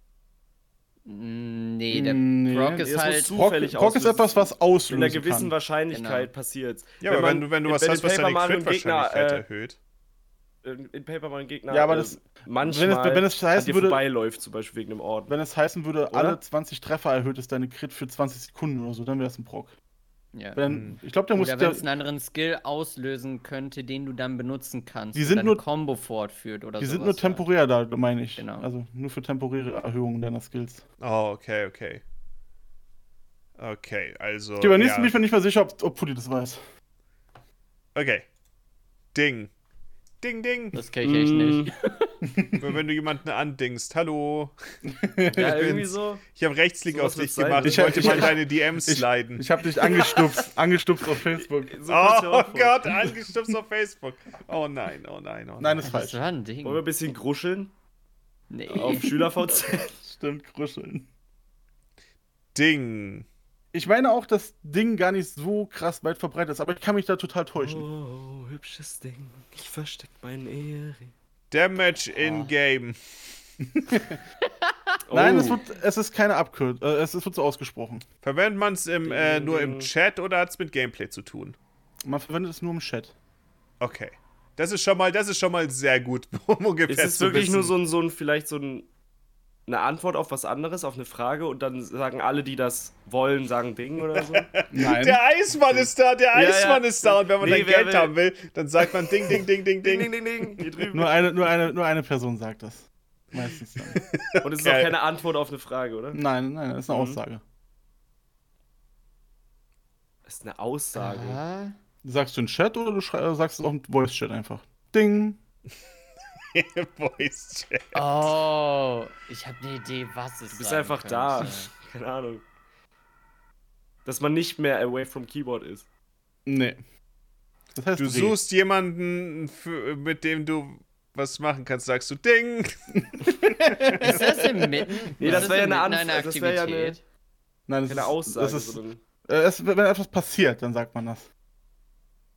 Nee, der Nee, Proc ist halt. zu- Proc, zufällig Proc ist etwas, was auslösen in einer gewissen kann. Wahrscheinlichkeit Genau. passiert. Ja, aber wenn du, wenn du was hast, was deine Crit-Wahrscheinlichkeit äh, erhöht. in in Paper einen Gegner Ja, aber das- manchmal wenn es- wenn es heißen würde- vorbeiläuft, zum Beispiel wegen einem Orden. Wenn es heißen würde, Oder? alle 20 Treffer erhöht ist deine Crit für 20 Sekunden oder so, dann wäre es ein Proc. Ja. Wenn, ich glaube, der muss Oder wenn es einen anderen Skill auslösen könnte, den du dann benutzen kannst. Die sind nur- Combo fortführt oder die sowas. sind nur temporär da, meine ich. Genau. Also nur für temporäre Erhöhungen deiner Skills. Oh, okay, okay. Okay, also. Okay, beim nächsten ja. bin ich mir nicht mehr sicher, ob, ob Pudi das weiß. Okay. Ding. Ding, ding. Das kenne ich echt nicht. [laughs] [laughs] [laughs] wenn du jemanden andingst. Hallo. [laughs] Ja, irgendwie bin's. so. Ich habe Rechtsklick Sowas auf dich gemacht. Ich, Ich wollte ich mal deine DMs sliden. Ich habe dich angestupst, [laughs] angestupst auf Facebook. so oh auch vor. Gott, angestupst auf Facebook. Oh nein, oh nein, oh nein. Nein, das ist falsch. Ding? Wollen wir ein bisschen gruscheln? Nee. Auf SchülerVZ? Stimmt, kruscheln. Ding. Ich meine auch, dass Ding gar nicht so krass weit verbreitet ist, aber ich kann mich da total täuschen. Oh, hübsches Ding. Ich versteck meinen Ehering. Damage in Game. [laughs] Nein, Oh. es, wird, es ist keine Abkürzung. Äh, es, es wird so ausgesprochen. Verwendet man es äh, nur im Chat oder hat es mit Gameplay zu tun? Man verwendet es nur im Chat. Okay. Das ist schon mal, das ist schon mal sehr gut, [laughs] um ungefähr Ist es zu wirklich wissen. nur so ein, so ein, vielleicht so ein, eine Antwort auf was anderes, auf eine Frage und dann sagen alle, die das wollen, sagen Ding oder so? [laughs] Nein. Der Eismann ist da, der Ja, ja. Eismann ist da und wenn man Nee, dann Geld will- haben will, dann sagt man Ding, Ding, Ding, Ding, ding, Ding. ding, ding, ding, hier drüben. nur, eine, nur, eine, nur eine Person sagt das. Meistens dann. [laughs] Und es ist auch keine Antwort auf eine Frage, oder? Nein, nein, das ist eine Mhm. Aussage. Das ist eine Aussage. Ah, Sagst du in Chat oder du sagst es auch im Voice-Chat einfach? Ding. [laughs] [laughs] Voice Chat. Oh, ich habe eine Idee, was es Du bist sein einfach da. könnte. [laughs] Keine Ahnung. Dass man nicht mehr away from Keyboard ist. Nee. Das heißt, Du Dreh. suchst jemanden, für, mit dem du was machen kannst, sagst du Ding. [laughs] Ist das im Mitten? Nee, ist das wär ja eine inmitten Anf- einer das ja eine- Aktivität? Nein, das Keine ist, Aussage, Das ist, äh, es, wenn etwas passiert, dann sagt man das.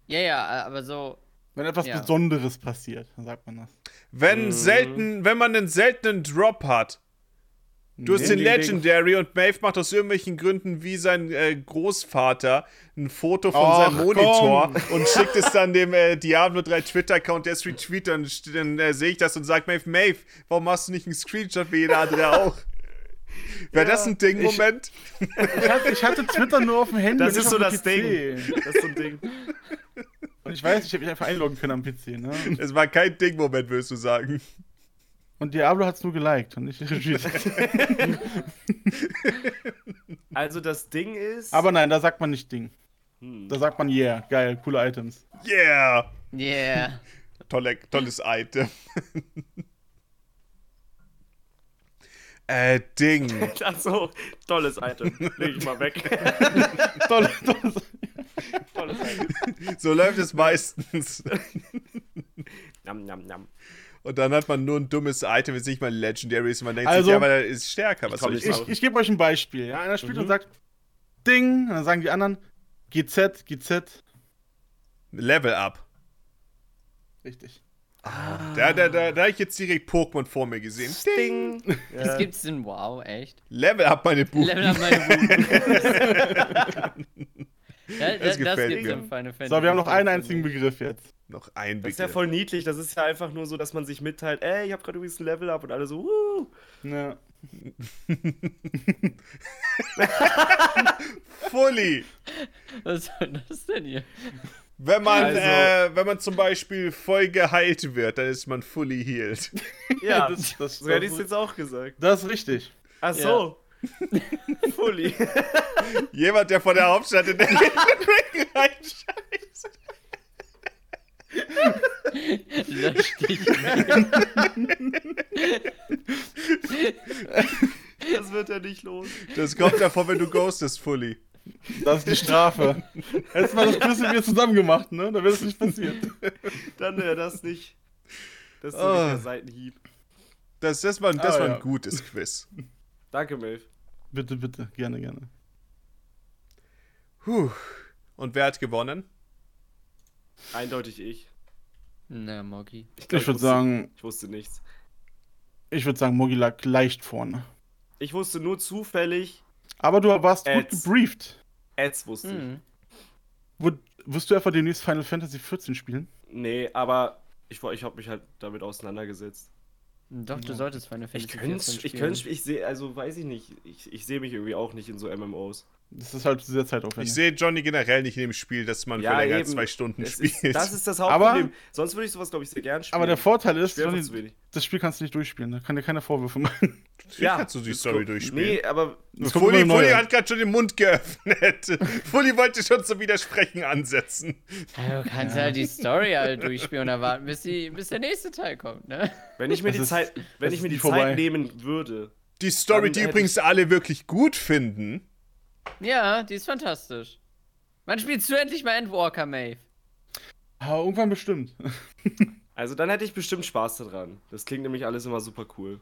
Ja, ja, aber so. Wenn etwas Ja. Besonderes passiert, dann sagt man das. Wenn Mhm. selten, wenn man einen seltenen Drop hat. Du hast den Ding, ding, ding. Legendary und Maeve macht aus irgendwelchen Gründen wie sein äh, Großvater ein Foto von Ach, seinem Monitor komm. und schickt es dann dem äh, [laughs] Diablo 3 Twitter-Account, der es retweetet und dann äh, sehe ich das und sage Maeve, Maeve, warum machst du nicht einen Screenshot wie jeder andere [laughs] auch? Wäre das ein Ding-Moment? Ich hatte, ich hatte Twitter nur auf dem [laughs] Handy. Das ist so das PC. Ding. Das ist so ein Ding. Und ich weiß, ich hätte mich einfach einloggen können am PC, ne? [laughs] Es war kein Ding-Moment, würdest du sagen. Und Diablo hat es nur geliked und nicht retweetet. [laughs] Also das Ding ist. Aber nein, da sagt man nicht Ding. Hm. Da sagt man yeah, geil, coole Items. Yeah! Yeah. [laughs] Tolle, tolles Item. Äh, Ding. Achso, tolles Item. Leg ich mal weg. Toll. tolles Item. [laughs] So läuft es meistens. Nam, nam, nam. Und dann hat man nur ein dummes Item, jetzt nicht mal Legendary ist. Man denkt Also- sich, ja, aber der ist stärker. Was soll ich ich- machen? Ich, ich gebe euch ein Beispiel. Ja? Einer spielt Mhm. und sagt Ding, und dann sagen die anderen GZ, GZ. Level up. Richtig. Da, da, da, da habe ich jetzt direkt Pokémon vor mir gesehen. Ding. [laughs] Ding. Das Ja. gibt's in Wow, echt? Level up meine Buch. Level up meine Buch. [laughs] ja, [laughs] das, das gefällt mir. in Final Fantasy. So, wir haben noch einen 14 einzigen. Begriff jetzt. Noch ein Das ist ja Begriff. voll niedlich. Das ist ja einfach nur so, dass man sich mitteilt, ey, ich habe gerade übrigens ein Level up und alle so, uh. Ja. [laughs] Fully. Was soll das denn hier? Wenn man, Also- äh, wenn man zum Beispiel voll geheilt wird, dann ist man fully healed. Ja, [laughs] das- das- so hätte das- ich es jetzt auch gesagt. Das ist richtig. Ach so. Fully. [laughs] Jemand, der von der Hauptstadt in den [laughs] Ring reinscheißt. Lösch dich. Das wird ja nicht los. Das kommt davor, wenn du ghostest, fully. Das ist die Strafe. Hättest mal das Quiz mit mir zusammen gemacht, ne? Dann wäre es nicht passiert. Dann wäre das nicht. Das ist Oh. nicht der Seitenhieb. Das, das, war, das Ah, war ja. ein gutes Quiz. Danke, Milf. Bitte, bitte. Gerne, gerne. Puh. Und wer hat gewonnen? Eindeutig ich. Na, Moggi. glaub, Ich würde wusste- sagen, Ich wusste nichts. ich würde sagen, Mogi lag leicht vorne. Ich wusste nur zufällig, Aber du warst gut Ads. gebrieft. Ads wusste ich. Hm. Wo, wirst du einfach demnächst Final Fantasy 14 spielen? Nee, aber ich, ich habe mich halt damit auseinandergesetzt. Doch, du solltest Final Ich Fantasy könnte, 14 ich könnte, ich sehe, also weiß ich nicht, ich, ich sehe mich irgendwie auch nicht in so MMOs. Das ist halt sehr zeitaufwendig. Ich sehe Johnny generell nicht in dem Spiel, dass man Ja, für länger als zwei Stunden Das spielt. ist, das ist das Aber- Hauptproblem. Sonst würde ich sowas, glaube ich, sehr gern spielen. Aber der Vorteil ist, Johnny, zu wenig. das Spiel kannst du nicht durchspielen. Da kann dir keine Vorwürfe machen. [laughs] Natürlich kannst du die Story durchspielen. Nee, aber Fully, Fully hat gerade schon den Mund geöffnet. [laughs] Fully wollte schon zum Widersprechen ansetzen. Ja, du kannst halt die Story halt durchspielen und erwarten, bis, die, bis der nächste Teil kommt, ne? wenn ich mir Das die ist- Zeit, wenn ich mir die. Zeit nehmen würde, Die Story, Dann die übrigens alle wirklich gut finden. Ja, die ist fantastisch. Wann spielst du endlich mal Endwalker, Maeve? Aber irgendwann bestimmt. [laughs] also dann hätte ich bestimmt Spaß daran. Das klingt nämlich alles immer super cool.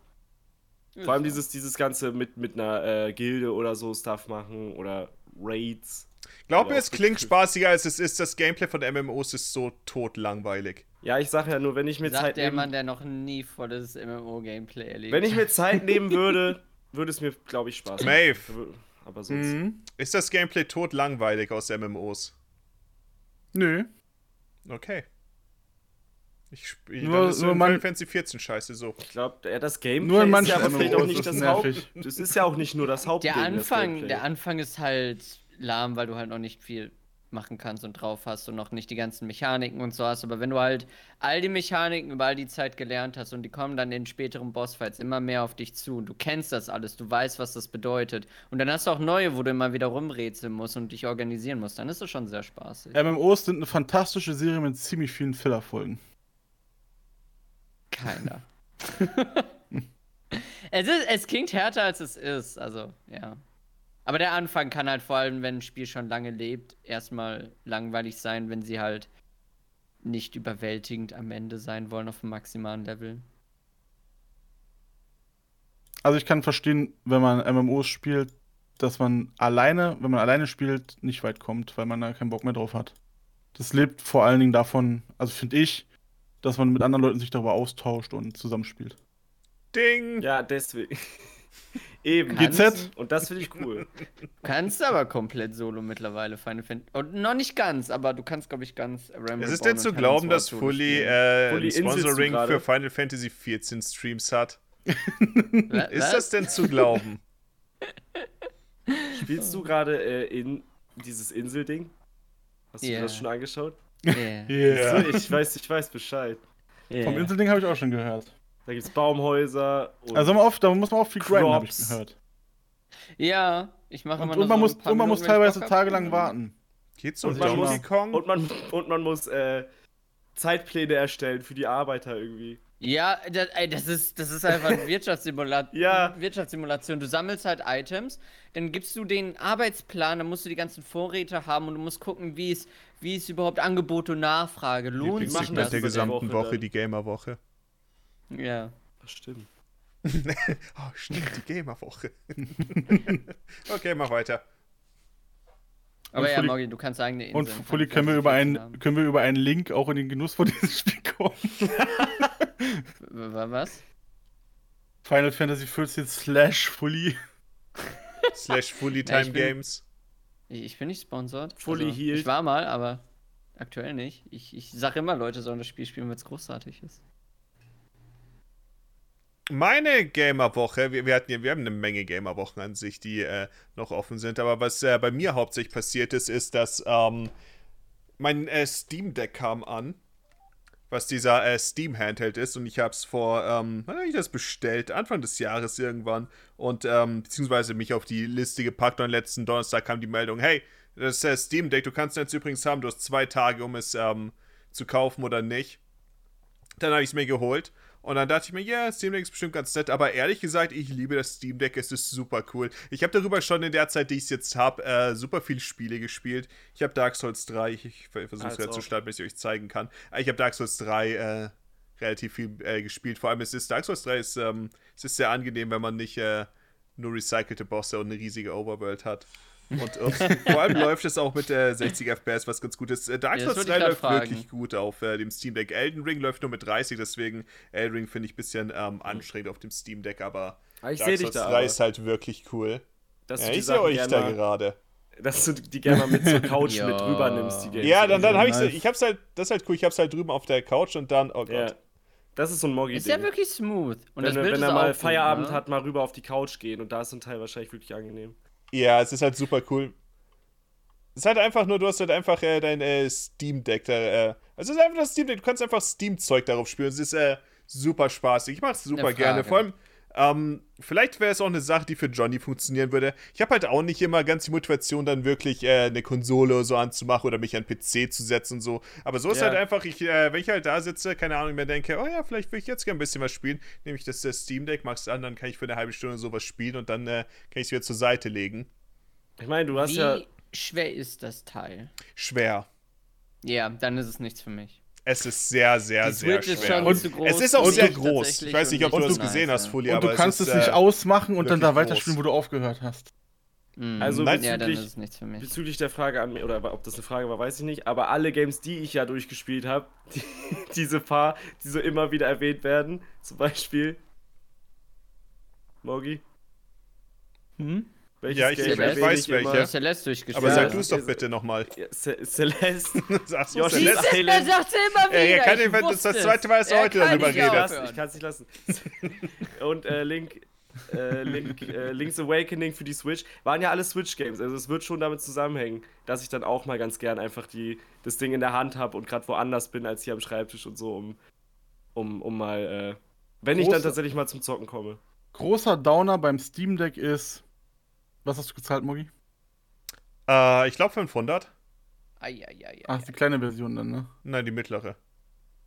Vor allem dieses, dieses Ganze mit, mit einer äh, Gilde oder so Stuff machen oder Raids. Glaub mir, es klingt spaßiger als es ist. Das Gameplay von MMOs ist so totlangweilig. Ja, ich sage ja nur, wenn ich mir Sagt Zeit der nehmen, Mann, der noch nie volles MMO-Gameplay erlebt wenn ich mir Zeit nehmen [laughs] würde, würde es mir, glaube ich, Spaß Maeve. Aber sonst. Mhm. Ist das Gameplay totlangweilig aus MMOs? Nö. Okay. Ich spiele Nur- dann ist nur Final Fantasy 14 scheiße so. Ich glaube, ja, das Gameplay Nur in ist manchen ja aber vielleicht auch nicht das Haupt. Das ist ja auch nicht nur das Hauptding. der Anfang, der Anfang ist halt lahm, weil du halt noch nicht viel machen kannst und drauf hast und noch nicht die ganzen Mechaniken und so hast. Aber wenn du halt all die Mechaniken über all die Zeit gelernt hast und die kommen dann in späteren Bossfights immer mehr auf dich zu und du kennst das alles, du weißt, was das bedeutet. Und dann hast du auch neue, wo du immer wieder rumrätseln musst und dich organisieren musst. Dann ist es schon sehr spaßig. MMOs sind eine fantastische Serie mit ziemlich vielen Filler-Folgen. Keiner. [laughs] es, ist, es klingt härter, als es ist, also, ja. Aber der Anfang kann halt vor allem, wenn ein Spiel schon lange lebt, erstmal langweilig sein, wenn sie halt nicht überwältigend am Ende sein wollen auf dem maximalen Level. Also ich kann verstehen, wenn man MMOs spielt, dass man alleine, wenn man alleine spielt, nicht weit kommt, weil man da keinen Bock mehr drauf hat. Das lebt vor allen Dingen davon, also finde ich, dass man mit anderen Leuten sich darüber austauscht und zusammenspielt. Ding! Ja, deswegen. [laughs] [laughs] Eben. Kannst- GZ? Und das finde ich cool. Du [laughs] kannst aber komplett solo mittlerweile Final Fantasy. Und noch nicht ganz, aber du kannst, glaube ich, ganz Realm Es ist Reborn [laughs] denn zu glauben, dass Fully, äh, Fully, du Sponsoring für Final Fantasy 14 Streams hat? Ist das denn zu glauben? Spielst du gerade äh, in dieses Inselding? Hast du dir Ja. das schon angeschaut? Yeah. Yeah. Ich, weiß, ich weiß Bescheid. Yeah. Vom Inselding habe ich auch schon gehört. Da gibt es Baumhäuser und Also man oft, da muss man auch viel grinden, habe ich gehört. Ja, ich mache Und, immer nur und man so muss, ein paar und man muss teilweise tagelang warten. Geht's um Und man muss- Kong? und man, und man muss äh, Zeitpläne erstellen für die Arbeiter irgendwie. Ja, das, ey, das, ist, das ist einfach eine [laughs] Wirtschaftssimula Ja. Wirtschaftssimulation. Du sammelst halt Items, dann gibst du den Arbeitsplan, dann musst du die ganzen Vorräte haben und du musst gucken, wie es, wie es überhaupt Angebot und Nachfrage lohnt. sich machen Lieblingssegment das der über die gesamten Woche Woche, die Gamer-Woche. Ja. Das stimmt. Oh, [laughs] stimmt, die Gamer-Woche. [laughs] okay, mach weiter. Aber Und ja, Morgi, du kannst eigene Inseln. Und Fully, können wir, über einen, können wir über einen Link auch in den Genuss von diesem Spiel kommen? Was? Final Fantasy 14 slash Fully. Slash Fully [laughs] Ja, Time ich bin- Games. Ich ich bin nicht sponsored. Fully healed. Ich war mal, aber aktuell nicht. Ich, ich sag immer, Leute sollen das Spiel spielen, wenn es großartig ist. Meine Gamer-Woche, wir, wir, hatten ja, wir haben eine Menge Gamer-Wochen an sich, die äh, noch offen sind, aber was äh, bei mir hauptsächlich passiert ist, ist, dass ähm, mein äh, Steam Deck kam an, was dieser äh, Steam Handheld ist und ich habe es vor, ähm, wann habe ich das bestellt? Anfang des Jahres irgendwann und ähm, beziehungsweise mich auf die Liste gepackt und letzten Donnerstag kam die Meldung, hey, das äh, Steam Deck, du kannst es jetzt übrigens haben, du hast zwei Tage, um es ähm, zu kaufen oder nicht. Dann habe ich es mir geholt. Und dann dachte ich mir, ja, Steam Deck ist bestimmt ganz nett. Aber ehrlich gesagt, ich liebe das Steam Deck. Es ist super cool. Ich habe darüber schon in der Zeit, die ich es jetzt habe, äh, super viele Spiele gespielt. Ich habe Dark Souls 3. Ich, ich versuche es gerade zu starten, bis ich euch zeigen kann. Ich habe Dark Souls 3 äh, relativ viel äh, gespielt. Vor allem es ist Dark Souls 3 ist, ähm, es ist sehr angenehm, wenn man nicht äh, nur recycelte Bosse und eine riesige Overworld hat. Und, und vor allem läuft es auch mit äh, 60 FPS, was ganz gut ist. Äh, Dark Souls wollte ich 3 grad läuft fragen. wirklich gut auf äh, dem Steam Deck. Elden Ring läuft nur mit 30, deswegen Elden Ring finde ich ein bisschen ähm, anstrengend auf dem Steam Deck, aber Ah, ich Dark Souls da 3 aber, ist halt wirklich cool. dass Ja, du die ich sehe euch gerne da mal, gerade. dass du die gerne mal mit zur Couch [laughs] Ja. mit rüber nimmst, die Games. Ja, dann, dann habe ich ich hab's halt, das ist halt cool, ich hab's halt drüben auf der Couch und dann, oh Gott. Ja. Das ist so ein Moggi Ist ja wirklich smooth. Und wenn das er, Bild wenn ist er mal auch gut, Feierabend ne? hat, mal rüber auf die Couch gehen und da ist ein Teil wahrscheinlich wirklich angenehm. Ja, es ist halt super cool. Es ist halt einfach nur, du hast halt einfach äh, dein äh, Steam Deck da. Äh, es ist einfach das Steam Deck, du kannst einfach Steam-Zeug darauf spielen. Es ist äh, super spaßig. Ich mach's super gerne. Vor allem, ähm, vielleicht wäre es auch eine Sache, die für Johnny funktionieren würde. Ich habe halt auch nicht immer ganz die Motivation, dann wirklich äh, eine Konsole oder so anzumachen oder mich an den PC zu setzen und so. Aber so ist Ja. halt einfach, ich, äh, wenn ich halt da sitze, keine Ahnung, mir denke, oh ja, vielleicht will ich jetzt gerne ein bisschen was spielen, nehme ich das äh, Steam Deck, mach's an, dann kann ich für eine halbe Stunde sowas spielen und dann äh, kann ich es wieder zur Seite legen. Ich meine, du hast Wie ja. schwer ist das Teil? Schwer. Ja, dann ist es nichts für mich. Es ist sehr, sehr, Die sehr schwer. schon Und zu groß. es ist auch für sehr groß. Ich weiß nicht, ob und du das gesehen nice, hast, ja. Fully, Und aber du kannst es, ist, nicht äh, ausmachen und dann da weiterspielen, groß. wo du aufgehört hast. Mhm. Also Nein, ja, dann bezüglich- ist es nichts für mich. Bezüglich der Frage an mich, oder ob das eine Frage war, weiß ich nicht, aber alle Games, die ich ja durchgespielt habe, [laughs] die, diese paar, die so immer wieder erwähnt werden, zum Beispiel. Mogi? Hm? Welches Ja, ich- ich erwähne weiß welche. Ja. Celeste durchgespielt. Aber Ja, sag du es doch ist- bitte nochmal. Ja, Ce Celeste. [laughs] Sagst du du? Das sagt sie immer wieder. Ey, er kann ich das wusste das zweite Mal, dass er Er heute kann darüber nicht redet. ich kann es nicht lassen. [laughs] Und äh, Link, äh, Link äh, Link's Awakening für die Switch waren ja alle Switch-Games. Also es wird schon damit zusammenhängen, dass ich dann auch mal ganz gern einfach die, das Ding in der Hand habe und gerade woanders bin als hier am Schreibtisch und so, um, um, um mal, äh, wenn ich dann tatsächlich mal zum Zocken komme. Großer Downer beim Steam Deck ist. Was hast du gezahlt, Mogi? Äh, ich glaube 500. Ei, ei, ei, ei, Ach, die kleine Version dann, ne? Nein, die mittlere.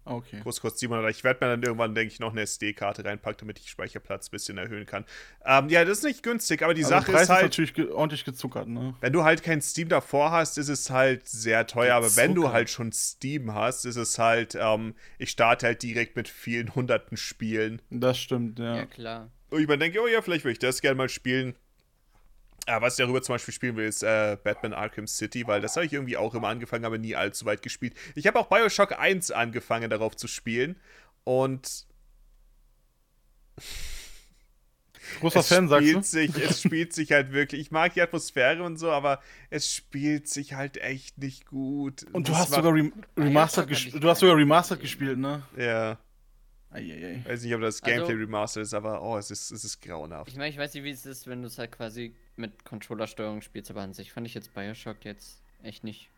Ah, Okay. Groß kostet 700. Ich werde mir dann irgendwann, denke ich, noch eine SD-Karte reinpacken, damit ich Speicherplatz ein bisschen erhöhen kann. Ähm, ja, das ist nicht günstig, aber die Also Sache Preis ist halt, natürlich ge ordentlich gezuckert, ne? wenn du halt kein Steam davor hast, ist es halt sehr teuer. Aber wenn du halt schon Steam hast, ist es halt, ähm, ich starte halt direkt mit vielen hunderten Spielen. Das stimmt, Ja, ja. klar. Und ich mir denke, oh ja, vielleicht würde ich das gerne mal spielen. Ja, was ich darüber zum Beispiel spielen will, ist äh, Batman Arkham City, weil das habe ich irgendwie auch immer angefangen, aber nie allzu weit gespielt. Ich habe auch Bioshock 1 angefangen, darauf zu spielen. Und Großer es Fan, sagst spielt du? sich, es spielt sich halt wirklich. Ich mag die Atmosphäre und so, aber es spielt sich halt echt nicht gut. Und du Das hast sogar Rem Remastered gespielt. Du hast sogar Remastered gespielt, ne? Ja, Eieiei. weiß nicht, ob das Also- Gameplay remastered ist, aber oh, es ist, es ist grauenhaft. Ich meine, ich weiß nicht, wie es ist, wenn du es halt quasi mit Controllersteuerung spielst, aber an sich fand ich jetzt Bioshock jetzt echt nicht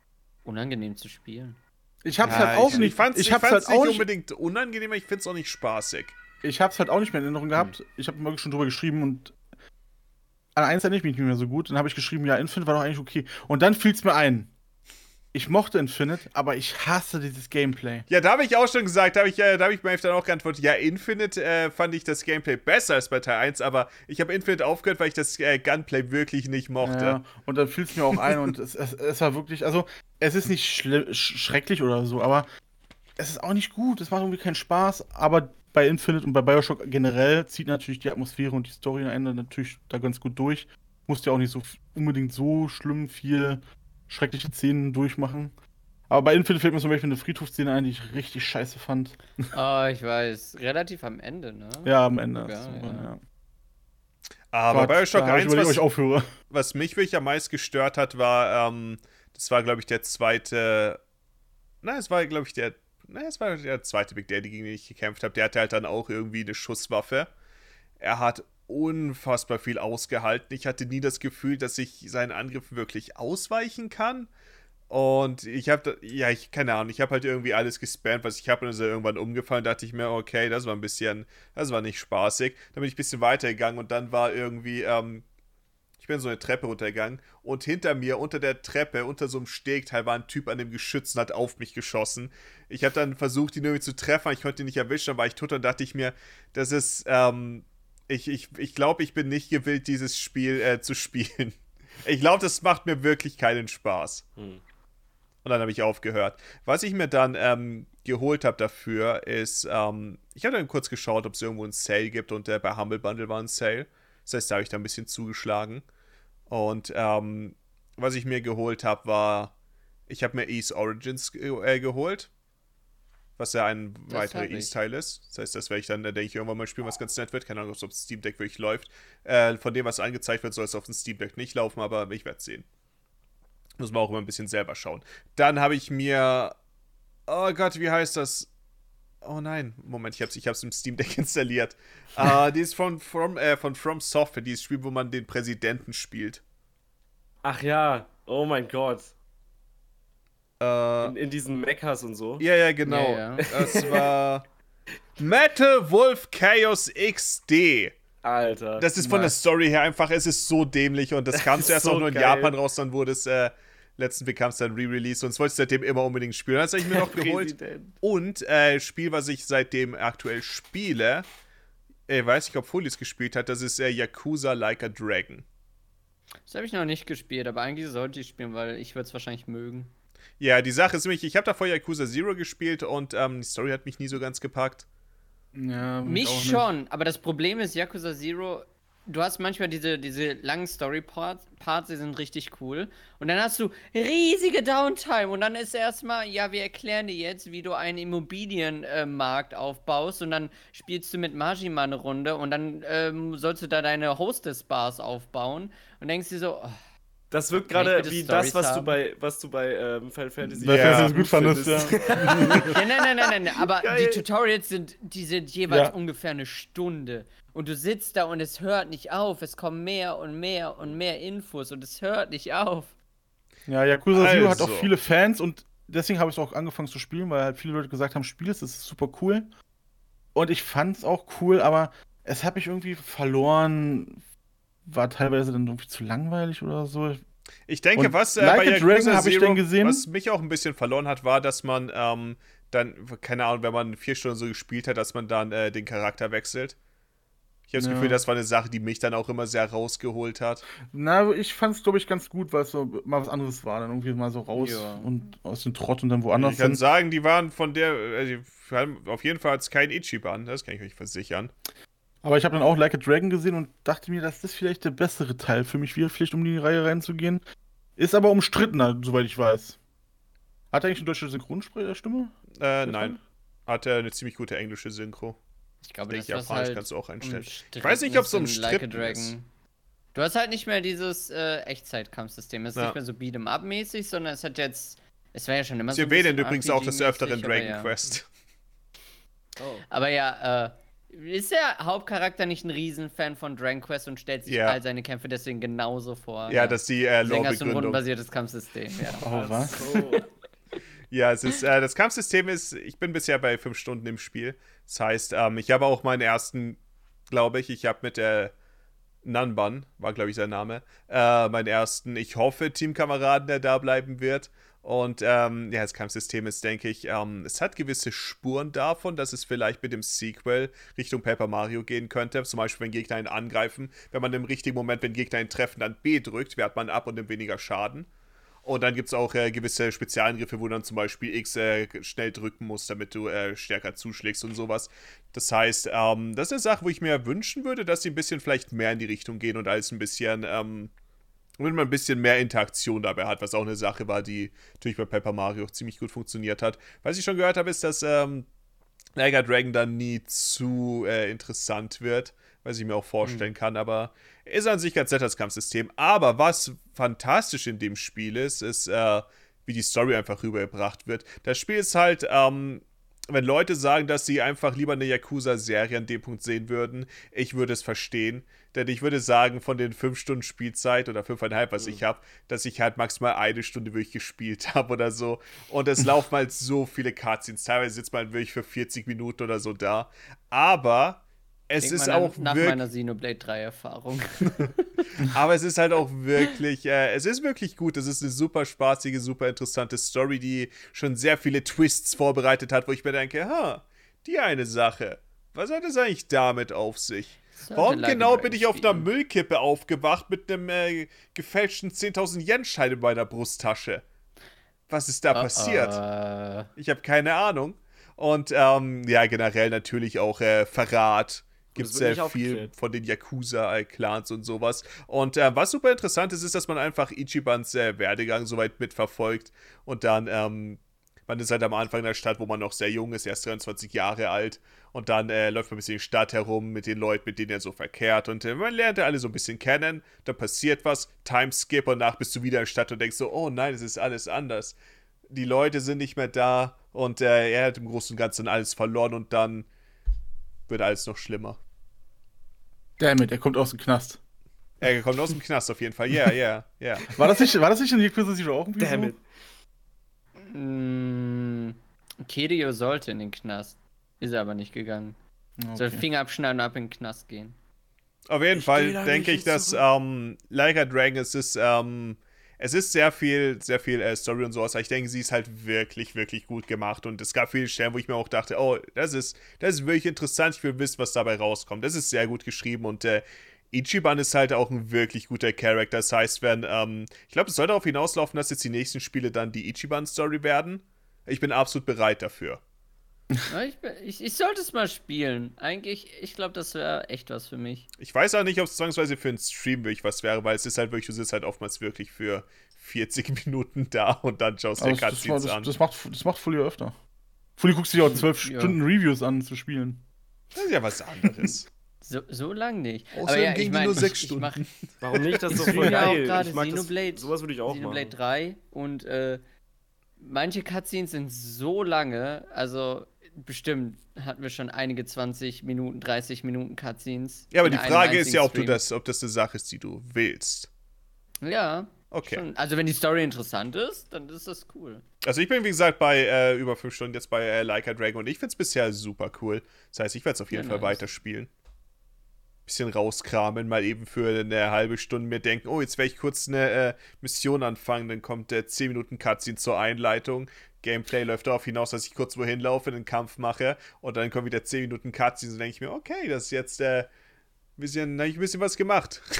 unangenehm zu spielen. Ich hab's Ja, halt auch ich, nicht. Ich fand's, ich ich hab's fand's halt nicht auch nicht. unbedingt unangenehm, aber ich find's auch nicht spaßig. Ich hab's halt auch nicht mehr in Erinnerung gehabt. Ich habe mal schon drüber geschrieben und an eins erinnere ich mich nicht mehr so gut. Dann habe ich geschrieben, ja, Infinite war doch eigentlich okay. Und dann fiel's mir ein. Ich mochte Infinite, aber ich hasse dieses Gameplay. Ja, da habe ich auch schon gesagt, da habe ich, äh, da hab ich Maeve dann auch geantwortet, ja, Infinite äh, fand ich das Gameplay besser als bei Teil 1, aber ich habe Infinite aufgehört, weil ich das äh, Gunplay wirklich nicht mochte. Ja, und dann fiel es mir auch ein und es, es, es war wirklich, also es ist nicht schrecklich oder so, aber es ist auch nicht gut, es macht irgendwie keinen Spaß, aber bei Infinite und bei Bioshock generell zieht natürlich die Atmosphäre und die Story am Ende natürlich da ganz gut durch. Musst ja auch nicht so unbedingt so schlimm viel schreckliche Szenen durchmachen. Aber bei Infinite fällt mir zum Beispiel eine Friedhofsszene ein, die ich richtig scheiße fand. Oh, [laughs] ich weiß. Relativ am Ende, ne? Ja, am Ende. Ja, ja. ja. Aber Gott, Bioshock ich 1, überlegt, ob was, ich aufhöre. was mich wirklich am meisten gestört hat, war, ähm, das war, glaube ich, der zweite. Nein, es war, glaube ich, der. Nein, es war der zweite Big Daddy, gegen den ich gekämpft habe. Der hatte halt dann auch irgendwie eine Schusswaffe. Er hat unfassbar viel ausgehalten. Ich hatte nie das Gefühl, dass ich seinen Angriffen wirklich ausweichen kann. Und ich habe, ja, ich, keine Ahnung, ich habe halt irgendwie alles gespammt, was ich habe, und dann ist er irgendwann umgefallen. Da dachte ich mir, okay, das war ein bisschen, das war nicht spaßig. Dann bin ich ein bisschen weitergegangen und dann war irgendwie, ähm, ich bin so eine Treppe runtergegangen und hinter mir, unter der Treppe, unter so einem Stegteil, war ein Typ an dem Geschütz und hat auf mich geschossen. Ich habe dann versucht, ihn irgendwie zu treffen, ich konnte ihn nicht erwischen, dann war ich tot und dachte ich mir, das ist, ähm, ich, ich, ich glaube, ich bin nicht gewillt, dieses Spiel äh, zu spielen. [laughs] Ich glaube, das macht mir wirklich keinen Spaß. Hm. Und dann habe ich aufgehört. Was ich mir dann ähm, geholt habe dafür ist, ähm, ich habe dann kurz geschaut, ob es irgendwo einen Sale gibt und äh, bei Humble Bundle war ein Sale. Das heißt, da habe ich da ein bisschen zugeschlagen. Und ähm, was ich mir geholt habe, war, ich habe mir East Origins ge äh, geholt. Was ja ein weiterer. East-Teil ist. Das heißt, das werde ich dann, denke ich, irgendwann mal spielen, was ganz nett wird. Keine Ahnung, ob es auf dem Steam Deck wirklich läuft. Äh, von dem, was angezeigt wird, soll es auf dem Steam Deck nicht laufen, aber ich werde es sehen. Muss man auch immer ein bisschen selber schauen. Dann habe ich mir. Oh Gott, wie heißt das? Oh nein, Moment, ich hab's, ich hab's im Steam Deck [laughs] installiert. Ah, die ist von From, äh, von From Software, dieses Spiel, wo man den Präsidenten spielt. Ach ja, oh mein Gott. Äh, In, in diesen Mechas und so. ja, ja, genau. Ja, ja. Das war [laughs] Metal Wolf Chaos XD. Alter. Das ist von der Nice. Story her einfach, es ist so dämlich und das [laughs] kam zuerst so auch nur in geil. Japan raus, dann wurde es, äh, letzten bekam es dann Re-Release und das wollte ich seitdem immer unbedingt spielen. Das habe ich mir noch [laughs] geholt. Und äh, Spiel, was ich seitdem aktuell spiele, äh, weiß nicht, ob Folies gespielt hat, das ist äh, Yakuza Like a Dragon. Das habe ich noch nicht gespielt, aber eigentlich sollte ich spielen, weil ich würde es wahrscheinlich mögen. Ja, die Sache ist nämlich, ich habe davor Yakuza Zero gespielt und ähm, die Story hat mich nie so ganz gepackt. Ja, Mich auch nicht. schon, aber das Problem ist, Yakuza Zero, du hast manchmal diese, diese langen Story-Parts, Parts, die sind richtig cool. Und dann hast du riesige Downtime und dann ist erstmal, ja, wir erklären dir jetzt, wie du einen Immobilienmarkt aufbaust und dann spielst du mit Majima eine Runde und dann ähm, sollst du da deine Hostess-Bars aufbauen und denkst dir so, oh, Das wirkt gerade wie das, was du bei, was du bei ähm, Final Fantasy Ja. du es gut fandest, ja. [laughs] Ja, nein, nein, nein, nein, aber Geil. die Tutorials sind, die sind jeweils Ja. ungefähr eine Stunde. Und du sitzt da und es hört nicht auf. Es kommen mehr und mehr und mehr Infos und es hört nicht auf. Ja, Yakuza Zero hat auch Also. viele Fans und deswegen habe ich es auch angefangen zu spielen, weil halt viele Leute gesagt haben, spiel es, das ist super cool. Und ich fand es auch cool, aber es hat mich irgendwie verloren, war teilweise dann irgendwie zu langweilig oder so. Ich denke, Und was äh, Like bei Yakuza Dragon hab ich Zero, was mich auch ein bisschen verloren hat, war, dass man ähm, dann, keine Ahnung, wenn man vier Stunden so gespielt hat, dass man dann äh, den Charakter wechselt. Ich habe das Ja. Gefühl, das war eine Sache, die mich dann auch immer sehr rausgeholt hat. Na, ich fand es, glaube ich, ganz gut, weil es so mal was anderes war. Dann irgendwie mal so raus Ja. und aus dem Trott und dann woanders ich kann hin. sagen, die waren von der, haben auf jeden Fall als kein Ichiban, das kann ich euch versichern. Aber ich habe dann auch Like a Dragon gesehen und dachte mir, dass das vielleicht der bessere Teil für mich wäre, vielleicht um die Reihe reinzugehen. Ist aber umstrittener, soweit ich weiß. Hat er eigentlich eine deutsche Synchronstimme? Äh, nein. Hatte eine ziemlich gute englische Synchro. Ich glaube, das ich, was Japanisch halt kannst du auch einstellen. Ich weiß nicht, ob es ist umstritten Like a ist. Dragon. Du hast halt nicht mehr dieses äh, Echtzeitkampfsystem. Es ist Ja. nicht mehr so Beat'em Up-mäßig, sondern es hat jetzt. Es war ja schon immer Sie so. ein erwähnen übrigens auch des Öfteren Dragon ja. Quest. Oh. Aber ja, äh, ist der Hauptcharakter nicht ein Riesenfan von Dragon Quest und stellt sich Ja. all seine Kämpfe deswegen genauso vor? Ja, das ist die äh, Deswegen hast du ein rundenbasiertes Kampfsystem, ja. Oh, was? So. Ja, es ist, äh, das Kampfsystem ist, ich bin bisher bei fünf Stunden im Spiel. Das heißt, ähm, ich habe auch meinen ersten, glaube ich, ich habe mit der Nanban, war glaube ich sein Name, äh, meinen ersten, ich hoffe, Teamkameraden, der da bleiben wird. Und ähm, ja, das Kampfsystem ist, denke ich, ähm, es hat gewisse Spuren davon, dass es vielleicht mit dem Sequel Richtung Paper Mario gehen könnte. Zum Beispiel, wenn Gegner ihn angreifen, wenn man im richtigen Moment, wenn Gegner ihn treffen, dann B drückt, wehrt man ab und nimmt weniger Schaden. Und dann gibt es auch äh, gewisse Spezialangriffe, wo dann zum Beispiel X äh, schnell drücken musst, damit du äh, stärker zuschlägst und sowas. Das heißt, ähm, das ist eine Sache, wo ich mir wünschen würde, dass sie ein bisschen vielleicht mehr in die Richtung gehen und alles ein bisschen, wenn man ein bisschen mehr Interaktion dabei hat, was auch eine Sache war, die natürlich bei Paper Mario ziemlich gut funktioniert hat. Was ich schon gehört habe, ist, dass ähm, Niger Dragon dann nie zu äh, interessant wird was ich mir auch vorstellen mhm. kann, aber ist an sich ganz nett das Kampfsystem. Aber was fantastisch in dem Spiel ist, ist, äh, wie die Story einfach rübergebracht wird. Das Spiel ist halt, ähm, wenn Leute sagen, dass sie einfach lieber eine Yakuza-Serie an dem Punkt sehen würden, ich würde es verstehen. Denn ich würde sagen, von den fünf Stunden Spielzeit oder fünfeinhalb, was mhm. ich habe, dass ich halt maximal eine Stunde wirklich gespielt [laughs] habe oder so. Und es laufen halt so viele Cutscenes. Teilweise sitzt man wirklich für 40 Minuten oder so da. Aber es ist auch nach meiner Xenoblade 3 Erfahrung. [laughs] Aber es ist halt auch wirklich, äh, es ist wirklich gut. Es ist eine super spaßige, super interessante Story, die schon sehr viele Twists vorbereitet hat, wo ich mir denke, ha, die eine Sache. Was hat es eigentlich damit auf sich? Warum genau bin ich auf einer Müllkippe aufgewacht mit einem äh, gefälschten 10.000 Yen-Schein in meiner Brusttasche? Was ist da uh, passiert? Uh. Ich habe keine Ahnung. Und ähm, ja, generell natürlich auch äh, Verrat gibt es sehr viel von den Yakuza-Clans und sowas. Und äh, was super interessant ist, ist, dass man einfach Ichibans äh, Werdegang soweit mitverfolgt und dann, ähm, man ist halt am Anfang der Stadt, wo man noch sehr jung ist, erst 23 Jahre alt. Und dann äh, läuft man ein bisschen in die Stadt herum mit den Leuten, mit denen er so verkehrt. Und äh, man lernt ja alle so ein bisschen kennen. Dann passiert was, Timeskip und nach bist du wieder in der Stadt und denkst so, oh nein, es ist alles anders. Die Leute sind nicht mehr da und äh, er hat im Großen und Ganzen alles verloren und dann wird alles noch schlimmer. Dammit, er kommt aus dem Knast. Er kommt aus dem Knast auf jeden Fall. Ja, ja, ja. War das nicht, war das nicht in Yakuza Zero auch irgendwie Dammit. so? Mm, Kirio sollte in den Knast. Ist er aber nicht gegangen. Okay. Soll Finger abschneiden und ab in den Knast gehen. Auf jeden ich Fall denke ich, dass ähm, Like Dragon es ist, ähm, es ist sehr viel, sehr viel äh, Story und sowas. Aber ich denke, sie ist halt wirklich, wirklich gut gemacht. Und es gab viele Stellen, wo ich mir auch dachte, oh, das ist, das ist wirklich interessant. Ich will wissen, was dabei rauskommt. Das ist sehr gut geschrieben und äh, Ichiban ist halt auch ein wirklich guter Charakter. Das heißt, wenn, ähm, ich glaube, es soll darauf hinauslaufen, dass jetzt die nächsten Spiele dann die Ichiban-Story werden. Ich bin absolut bereit dafür. Ich, ich, ich, sollte es mal spielen. Eigentlich, ich glaube, das wäre echt was für mich. Ich weiß auch nicht, ob es zwangsweise für einen Stream wirklich was wäre, weil es ist halt wirklich, du sitzt halt oftmals wirklich für 40 [laughs] Minuten da und dann schaust du dir Cutscenes an. Das macht, das macht Fully öfter. Fully guckst du dir auch [laughs] 12 ja. Stunden Reviews an zu spielen. Das ist ja was anderes. [laughs] So, so lang nicht. Außerdem Aber ja, ging ich mein, nur sechs Stunden. Mach, Warum nicht? Das ist doch voll geil. Ich mag Xenoblade, das, sowas würde ich auch Xenoblade machen. 3 und äh, manche Cutscenes sind so lange, also bestimmt hatten wir schon einige 20 Minuten, 30 Minuten Cutscenes. Ja, aber die Frage ist ja, ob, du das, ob das eine Sache ist, die du willst. Ja. Okay. Schon. Also, wenn die Story interessant ist, dann ist das cool. Also, ich bin, wie gesagt, bei äh, über 5 Stunden jetzt bei äh, Like a Dragon und ich finde es bisher super cool. Das heißt, ich werde es auf jeden ja, Fall nice. weiterspielen bisschen rauskramen, mal eben für eine halbe Stunde mir denken, oh, jetzt werde ich kurz eine äh, Mission anfangen, dann kommt der äh, 10 Minuten Cutscene zur Einleitung. Gameplay läuft darauf hinaus, dass ich kurz wohin laufe, einen Kampf mache und dann kommt wieder 10 Minuten Cutscene und denke ich mir, okay, das ist jetzt äh, ein bisschen, ich ein bisschen was gemacht. [laughs]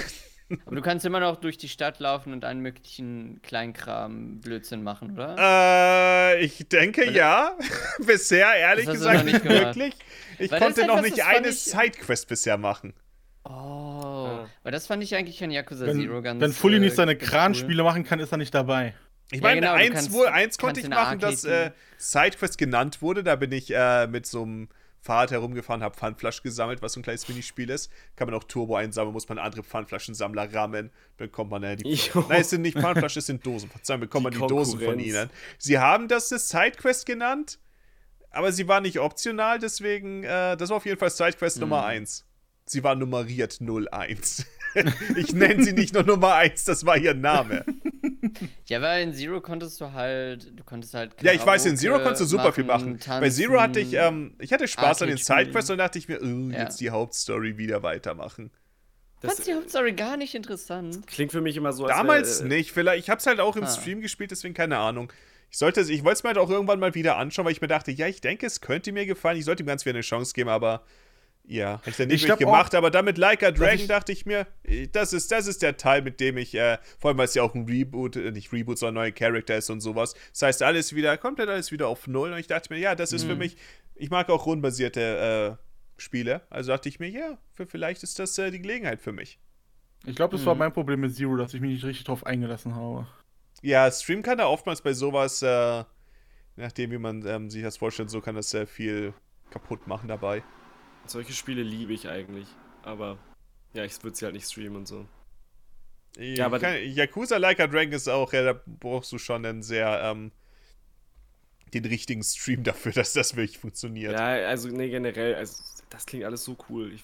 Aber du kannst immer noch durch die Stadt laufen und einen möglichen Kleinkram Blödsinn machen, oder? Äh, ich denke Weil ja. [laughs] bisher, ehrlich gesagt, nicht wirklich. Ich Weil konnte noch nicht eine Sidequest bisher machen. Oh, ah. weil das fand ich eigentlich an Yakuza wenn, Zero ganz Wenn Fully äh, nicht seine Kranspiele cool. machen kann, ist er nicht dabei. Ich meine, ja, genau, eins, kannst, eins konnte ich machen, dass äh, Sidequest genannt wurde. Da bin ich äh, mit so einem Fahrrad herumgefahren, habe Pfandflaschen gesammelt, was so ein kleines Minispiel ist. Kann man auch Turbo einsammeln, muss man andere Pfandflaschensammler rammen. Dann bekommt man äh, die. [laughs] Jo. Nein, es sind nicht Pfandflaschen, es sind Dosen. Verzeihung, bekommt man die Dosen von ihnen. Sie haben das eine Sidequest genannt, aber sie war nicht optional, deswegen, äh, das war auf jeden Fall Sidequest hm. Nummer 1 sie war nummeriert 01. [laughs] ich nenne sie nicht nur Nummer 1, das war ihr Name. [laughs] [laughs] Ja, weil in Zero konntest du halt, du konntest halt. Karaoke ja, ich weiß, in Zero konntest du super machen, viel machen. Tanzen, Bei Zero hatte ich, ähm, ich hatte Spaß an den Sidequests und dachte ich mir, oh, ja. jetzt die Hauptstory wieder weitermachen. Fand die Hauptstory gar nicht interessant. klingt für mich immer so, als Damals wär, äh, nicht, vielleicht. Ich hab's halt auch im Ah. Stream gespielt, deswegen keine Ahnung. Ich sollte ich wollte es mir halt auch irgendwann mal wieder anschauen, weil ich mir dachte, ja, ich denke, es könnte mir gefallen. Ich sollte ihm ganz wieder eine Chance geben, aber ja, hab ich dann nicht Ich glaub gemacht. Aber damit Like a Dragon ich- dachte ich mir, äh, das ist, das ist der Teil, mit dem ich, äh, vor allem weil es ja auch ein Reboot, äh, nicht Reboot, sondern neuer Charakter ist und sowas. Das heißt, alles wieder, komplett alles wieder auf Null. Und ich dachte mir, ja, das ist Mhm. für mich, ich mag auch rundenbasierte äh, Spiele. Also dachte ich mir, ja, für, vielleicht ist das äh, die Gelegenheit für mich. Ich glaube, das war Mhm. mein Problem mit Zero, dass ich mich nicht richtig drauf eingelassen habe. Ja, Stream kann da oftmals bei sowas, äh, nachdem, wie man ähm, sich das vorstellt, so kann das sehr viel kaputt machen dabei. Solche Spiele liebe ich eigentlich. Aber ja, ich würde sie halt nicht streamen und so. Ja, aber- aber kann, Yakuza Like a Dragon ist auch, ja, da brauchst du schon einen sehr, ähm, den richtigen Stream dafür, [laughs] dass das wirklich funktioniert. Ja, also nee, generell, also das klingt alles so cool. Ich,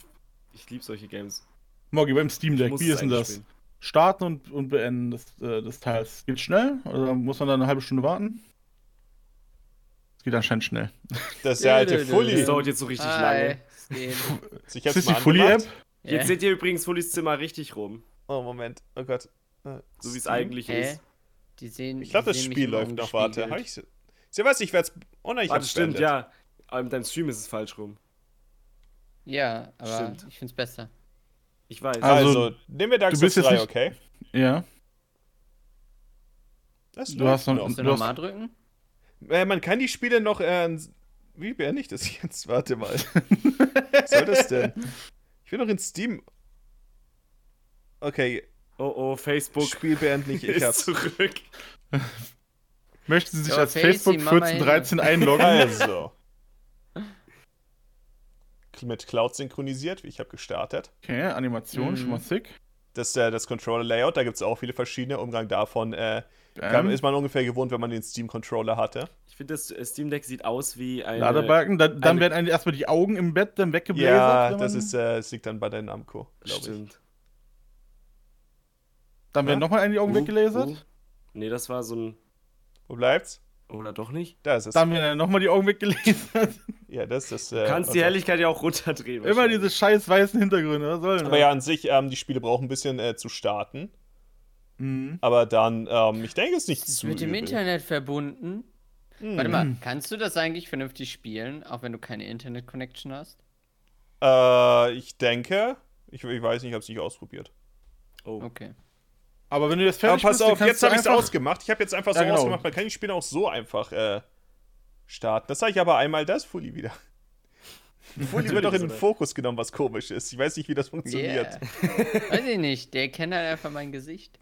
ich liebe solche Games. Morgi, beim Steam Deck, wie ist denn das? spielen. Starten und, und beenden des, äh, des Teils. Geht schnell? Oder muss man dann eine halbe Stunde warten? Es geht anscheinend schnell. Das ist der alte Fully. Das dauert jetzt so richtig Hi. lange. Geht. Ich Ist hab's das die Fully-App? Ja. Jetzt seht ihr übrigens Fullys Zimmer richtig rum. Oh, Moment. Oh Gott. Äh, So wie es eigentlich Hä? ist. Die sehen. Ich glaube, das Spiel läuft noch. Warte. Hab ich. Sie weiß, ich werde es. Oh nein, ich Warte, hab's stimmt, beendet. ja. Aber mit deinem Stream ist es falsch rum. Ja, aber Stimmt. ich find's besser. Ich weiß. Also, Also, nehmen wir Dark du Souls bist jetzt 3, nicht- okay? Ja. Das Du läuft hast noch- noch. Musst du Du hast- nochmal drücken? Äh, man kann die Spiele noch. Äh, wie beende ich das jetzt? Warte mal. Was soll das denn? Ich will noch in Steam. Okay, oh oh, Facebook Spiel beenden. Ich, ich ist hab's. zurück. Möchten Sie sich als Facebook Mama 1413 einloggen? Also. Mit Cloud synchronisiert. Ich habe gestartet. Okay, Animation, Mhm. schon mal sick. Das, äh, das Controller-Layout, da gibt es auch viele verschiedene. Umgang davon äh, Ähm, kann, ist man ungefähr gewohnt, wenn man den Steam-Controller hatte. Ich finde, das Steam Deck sieht aus wie ein. Ladebalken, dann, dann eine- werden einem erstmal die Augen im Bett dann weggeblasert. Ja, das ist, äh, das liegt dann bei der Namco, glaube ich. Stimmt. Dann werden Ja. nochmal einem die Augen Uh, weggelasert. uh. Nee, das war so ein. Wo bleibt's? Oder doch nicht? Da ist es. Dann werden nochmal die Augen weggelasert. [laughs] Ja, das ist. Du Äh, kannst die Helligkeit ja auch runterdrehen. Immer diese scheiß weißen Hintergründe, was soll denn Aber das? ja, an sich, ähm, die Spiele brauchen ein bisschen äh, zu starten. Mhm. Aber dann, ähm, ich denke, es ist nicht Ist zu mit dem übel. Internet verbunden. Hm. Warte mal, kannst du das eigentlich vernünftig spielen, auch wenn du keine Internet-Connection hast? Äh, ich denke, ich, ich weiß nicht, ich habe es nicht ausprobiert. Oh. Okay. Aber wenn du jetzt Aber fertig pass bist, auf, jetzt habe ich es ausgemacht. Ich habe jetzt einfach so Ja, genau. ausgemacht, man kann die Spiele auch so einfach äh, starten. Das sage ich aber einmal das Fully wieder. [laughs] Fully wird doch in den? Fokus genommen, was komisch ist. Ich weiß nicht, wie das funktioniert. Yeah. Weiß ich nicht, der kennt halt einfach mein Gesicht.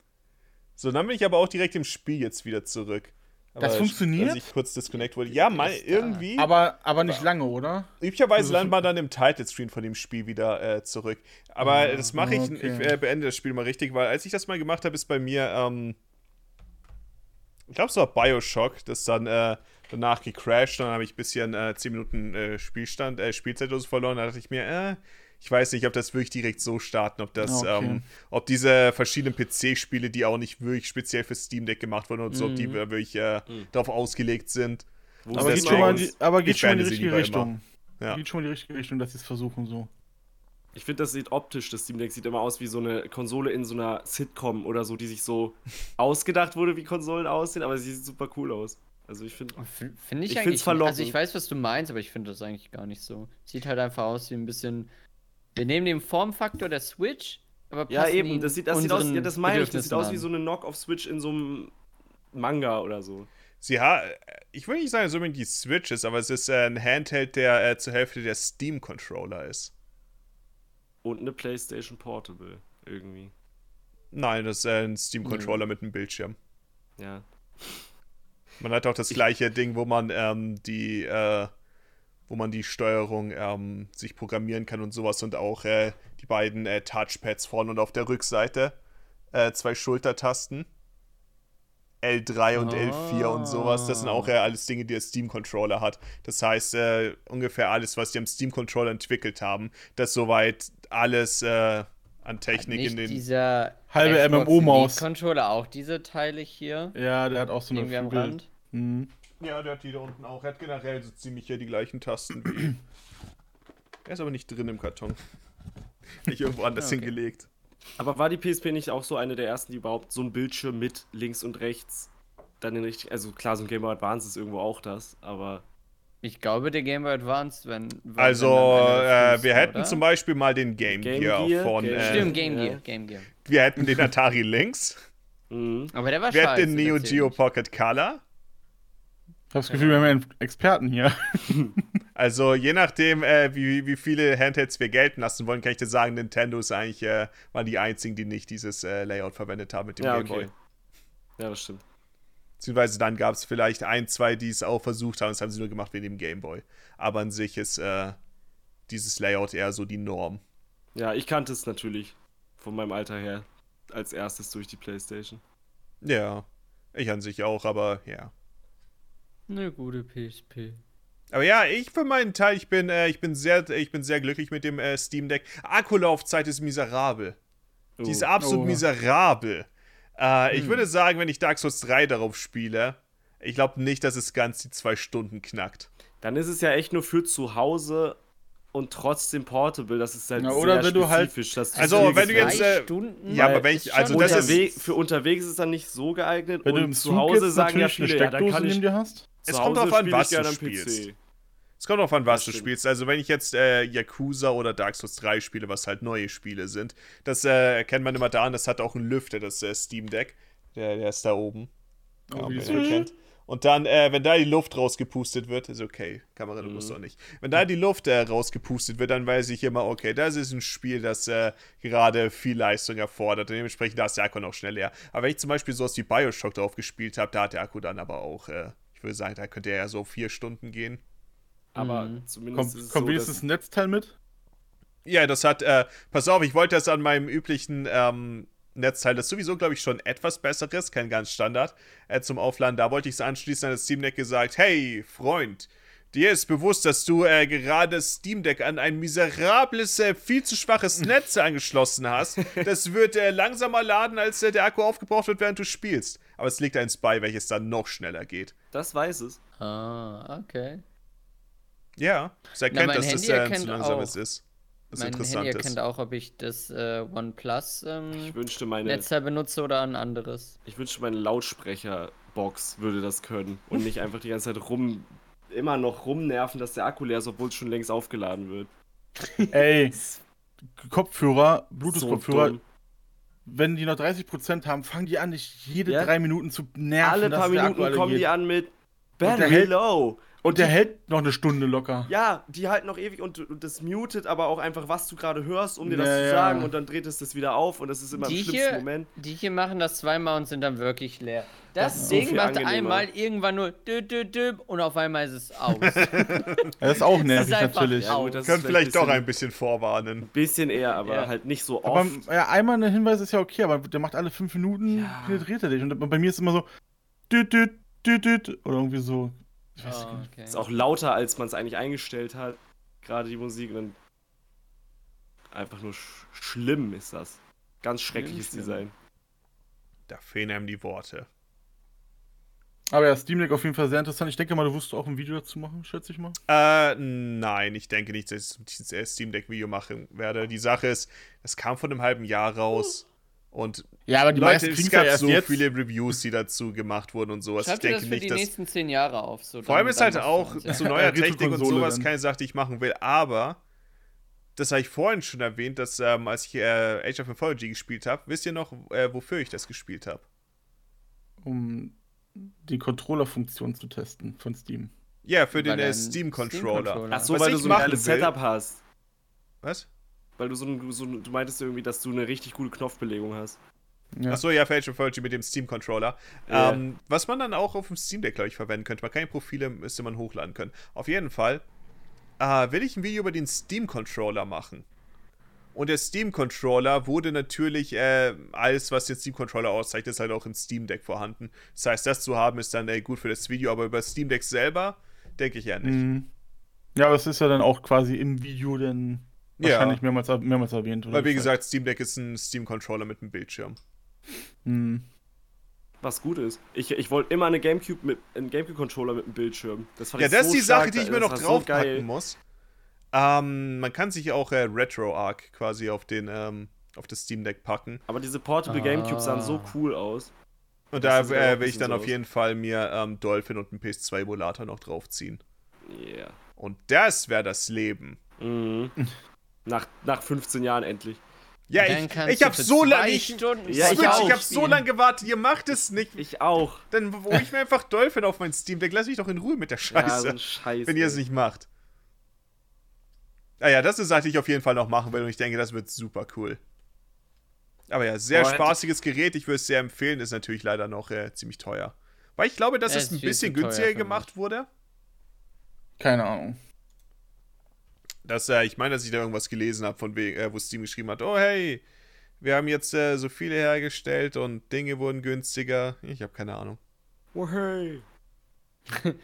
So, dann bin ich aber auch direkt im Spiel jetzt wieder zurück. Aber Das funktioniert? Als ich kurz disconnect wurde. Ja, mal irgendwie. Aber, aber nicht lange, oder? Üblicherweise Also landet man dann im Title-Screen von dem Spiel wieder äh, zurück. Aber Ah, das mache ich, okay. ich äh, beende das Spiel mal richtig, weil als ich das mal gemacht habe, ist bei mir, ähm, ich glaube, es war Bioshock, das dann äh, danach gecrashed, dann habe ich ein bisschen äh, 10 Minuten äh, Spielstand, äh, Spielzeitlos verloren, da dachte ich mir, äh, ich weiß nicht, ob das wirklich direkt so starten, ob das, Okay. ähm, ob diese verschiedenen PC-Spiele, die auch nicht wirklich speziell für Steam Deck gemacht wurden und so, ob die Mhm. wirklich äh, Mhm. darauf ausgelegt sind. Wo Aber geht, schon mal in die, aber geht schon in die richtige Richtung. Ja. Geht schon in die richtige Richtung, dass sie es versuchen so. Ich finde, das sieht optisch, das Steam Deck sieht immer aus wie so eine Konsole in so einer Sitcom oder so, die sich so [laughs] ausgedacht wurde, wie Konsolen aussehen, aber sie sieht super cool aus. Also ich finde, Finde find ich, Ich eigentlich. verlockend. Also ich weiß, was du meinst, aber ich finde das eigentlich gar nicht so. Sieht halt einfach aus wie ein bisschen. Wir nehmen den Formfaktor der Switch, aber ja eben, das sieht, das sieht aus, ja, das meine ich, das sieht aus wie so eine Knock-off-Switch in so einem Manga oder so. Sie ha ich will nicht sagen, dass es unbedingt die Switch ist, aber es ist äh, ein Handheld, der äh, zur Hälfte der Steam-Controller ist. Und eine PlayStation Portable irgendwie. Nein, das ist äh, ein Steam-Controller mit einem Bildschirm. Ja. Man hat auch das gleiche Ding, wo man ähm, die, äh, wo man die Steuerung ähm, sich programmieren kann und sowas und auch äh, die beiden äh, Touchpads vorne und auf der Rückseite. Äh, zwei Schultertasten. L3 und L4 und sowas. Das sind auch äh, alles Dinge, die der Steam-Controller hat. Das heißt, äh, ungefähr alles, was die am Steam-Controller entwickelt haben, das soweit alles äh, an Technik Nicht in den. dieser Halbe MMO-Maus. Controller auch diese Teile hier Ja, der hat auch so eine irgendwie am Flügel. Rand. Mhm. Ja, der hat die da unten auch. Er hat generell so ziemlich hier die gleichen Tasten wie. [clears throat] Er ist aber nicht drin im Karton. Nicht irgendwo anders Okay. hingelegt. Aber war die PSP nicht auch so eine der ersten, die überhaupt so einen Bildschirm mit links und rechts dann in richtig. Also klar, so ein Game Boy Advance ist irgendwo auch das, aber. Ich glaube, der Game Boy Advance, wenn. wenn Also, äh, wir hätten oder? zum Beispiel mal den Game, Game Gear, Gear, von. Game- Äh, Stimmt, Game Ja. Gear, Game Gear. Wir hätten den Atari Lynx. Mhm. Aber der war Wir scheiße. hätten den Neo Geo. Pocket Color. Ich habe das Gefühl, wir haben ja einen Experten hier. [laughs] Also je nachdem, äh, wie, wie viele Handhelds wir gelten lassen wollen, kann ich dir sagen, Nintendo ist eigentlich äh, waren die einzigen, die nicht dieses äh, Layout verwendet haben mit dem Ja, Game Boy. okay. Ja, das stimmt. Beziehungsweise dann gab es vielleicht ein, zwei, die es auch versucht haben. Das haben sie nur gemacht wegen dem Game Boy. Aber an sich ist äh, dieses Layout eher so die Norm. Ja, ich kannte es natürlich von meinem Alter her als erstes durch die Playstation. Ja, ich an sich auch, aber ja. Eine gute PSP. Aber ja, ich für meinen Teil, ich bin, äh, ich bin sehr, ich bin sehr glücklich mit dem äh, Steam Deck. Akkulaufzeit ist miserabel. Die ist Oh. absolut Oh. miserabel. Äh, Ich Hm. würde sagen, wenn ich Dark Souls 3 darauf spiele, ich glaube nicht, dass es ganz die zwei Stunden knackt. Dann ist es ja echt nur für zu Hause und trotzdem portable. Das ist halt Ja, oder sehr wenn du halt- spezifisch. du Also, viel wenn du jetzt, Drei äh, Stunden? ja, aber wenn ich, also das ist, für unterwegs ist es dann nicht so geeignet. Wenn du und im zu Hause jetzt sagen ja natürlich eine viele, ja, dann Steckdose kann ich neben dir hast. Es kommt Hause drauf an, was du spielst. PC. es kommt drauf an, was du spielst. Also wenn ich jetzt äh, Yakuza oder Dark Souls 3 spiele, was halt neue Spiele sind, das äh, erkennt man immer daran, das hat auch einen Lüfter, das äh, Steam Deck. Der, der ist da oben. Oh, Ja, wie ihr kennt. Und dann, äh, wenn da die Luft rausgepustet wird, ist okay. Kamera, du musst Mhm. auch nicht. Wenn da die Luft äh, rausgepustet wird, dann weiß ich immer, okay, das ist ein Spiel, das äh, gerade viel Leistung erfordert. Und dementsprechend da ist der Akku noch schnell leer. Aber wenn ich zum Beispiel sowas wie Bioshock drauf gespielt habe, da hat der Akku dann aber auch, äh, ich würde sagen, da könnte er ja so vier Stunden gehen. Aber Mhm. zumindest ist Kommt, es kommt so, wenigstens dass, ein Netzteil mit? Ja, das hat, äh, pass auf, ich wollte das an meinem üblichen ähm, Netzteil, das sowieso, glaube ich, schon etwas besseres, kein ganz Standard, äh, zum Aufladen. Da wollte ich es anschließen an das Steam Deck gesagt, hey, Freund, dir ist bewusst, dass du äh, gerade das Steam Deck an ein miserables, äh, viel zu schwaches [laughs] Netz angeschlossen hast. Das wird äh, langsamer laden, als äh, der Akku aufgebraucht wird, während du spielst. Aber es liegt eins bei, welches dann noch schneller geht. das weiß es. Ah, okay. Ja, es erkennt, Na, dass das äh, erkennt zu langsames auch. ist. Das mein interessant Handy ist. erkennt auch, ob ich das äh, OnePlus ähm, Ich wünschte, meine, Netzteil benutze oder ein anderes. ich wünschte, meine Lautsprecherbox würde das können und nicht einfach die ganze Zeit rum, immer noch rumnerven, dass der Akku leer ist, obwohl es schon längst aufgeladen wird. Ey, [laughs] Kopfhörer, So Bluetooth-Kopfhörer, dumm. wenn die noch 30% haben, fangen die an, dich jede Ja. drei Minuten zu nerven. Alle dass paar der Akku Minuten kommen die an mit Battery hält- low. Und der hält noch eine Stunde locker. Ja, die halten noch ewig und, und das mutet aber auch einfach, was du gerade hörst, um dir das Ja, zu sagen und dann dreht es das wieder auf und das ist immer Die im schlimmsten hier, Moment. die hier machen das zweimal und sind dann wirklich leer. Das, Das ist so Ding viel macht angenehmer. einmal irgendwann nur dü, dü, dü, und auf einmal ist es aus. [laughs] Das ist auch nervig einfach natürlich. Ja, gut, das Können ist vielleicht doch ein bisschen vorwarnen. Bisschen eher, aber Ja. halt nicht so Aber oft. ja, einmal ein Hinweis ist ja okay, aber der macht alle fünf Minuten, Ja. penetriert er dich. Und bei mir ist immer so, düt, düt, düt, düt, oder irgendwie so. Ich weiß Oh, okay. Ist auch lauter, als man es eigentlich eingestellt hat. Gerade die Musik. Und dann einfach nur sch schlimm ist das. Ganz schreckliches schlimm. Design. Da fehlen einem die Worte. Aber ja, Steam Deck auf jeden Fall sehr interessant. Ich denke mal, du wirst auch ein Video dazu machen, schätze ich mal. Äh, nein, ich denke nicht, dass ich äh, Steam Deck Video machen werde. Die Sache ist, es kam vor einem halben Jahr raus und Ja, aber die Leute, meisten es gab ja erst so jetzt. viele Reviews, die dazu gemacht wurden und sowas. Schreib ich denke das für nicht, die dass nächsten zehn Jahre auf. So, vor allem ist halt auch zu neuer [laughs] Technik und sowas dann. keine Sache, die ich machen will. Aber das habe ich vorhin schon erwähnt, dass ähm, als ich äh, Age of Mythology gespielt habe, wisst ihr noch, äh, wofür ich das gespielt habe? um die Controller-Funktion zu testen von Steam. Ja, für den Weil äh, dein Steam Controller. Steam-Controller. Ach so, Was weil du ich so ein Setup hast. Was? Weil du so ein, so ein, du meintest irgendwie, dass du eine richtig gute Knopfbelegung hast. Ja. Achso, ja, für Age of mit dem Steam Controller. Ja. Ähm, was man dann auch auf dem Steam Deck, glaube ich, verwenden könnte. Man kann die Profile, müsste man hochladen können. Auf jeden Fall äh, will ich ein Video über den Steam Controller machen. Und der Steam Controller wurde natürlich, äh, alles, was den Steam Controller auszeichnet, ist halt auch im Steam Deck vorhanden. Das heißt, das zu haben, ist dann äh, gut für das Video, aber über Steam Deck selber denke ich ja nicht. Mhm. Ja, aber es ist ja dann auch quasi im Video dann Ja. wahrscheinlich mehrmals, mehrmals erwähnt. oder Weil, wie so. gesagt, Steam Deck ist ein Steam Controller mit einem Bildschirm. Mhm. Was gut ist. Ich, ich wollte immer eine Gamecube mit einen Gamecube-Controller mit einem Bildschirm. Das fand Ja, ich das so ist die Sache, die ich mir noch so draufpacken geil. muss. Ähm, man kann sich auch äh, RetroArch quasi auf den ähm, auf das Steam Deck packen. Aber diese Portable Gamecube sahen so Ah. cool aus. Und Das da ja äh, will ich dann so auf jeden Fall mir ähm, Dolphin und einen PS2-Emulator noch draufziehen. Yeah. Und das wäre das Leben. Mhm. [laughs] nach, nach 15 Jahren endlich. Ja, ich, ich du hab für so lange. Ich, Stunden Ja, ich Switch, ich hab so lange gewartet, ihr macht es nicht. Ich auch. Dann wo ich mir einfach Dolphin auf mein Steam Deck. Lass mich doch in Ruhe mit der Ja, Scheiße. so ein Scheiß. wenn ihr es nicht macht. Ah ja, das ist Sache, die ich auf jeden Fall noch machen will und ich denke, das wird super cool. Aber ja, sehr Boah, spaßiges Gerät. Ich würde es sehr empfehlen. Ist natürlich leider noch äh, ziemlich teuer. Weil ich glaube, dass Ja, es ist ein bisschen günstiger gemacht wurde. Keine Ahnung. Dass, äh, ich meine, dass ich da irgendwas gelesen habe, von wegen, äh, wo Steam geschrieben hat, oh hey, wir haben jetzt äh, so viele hergestellt und Dinge wurden günstiger. Ich habe keine Ahnung. Oh, hey. [laughs]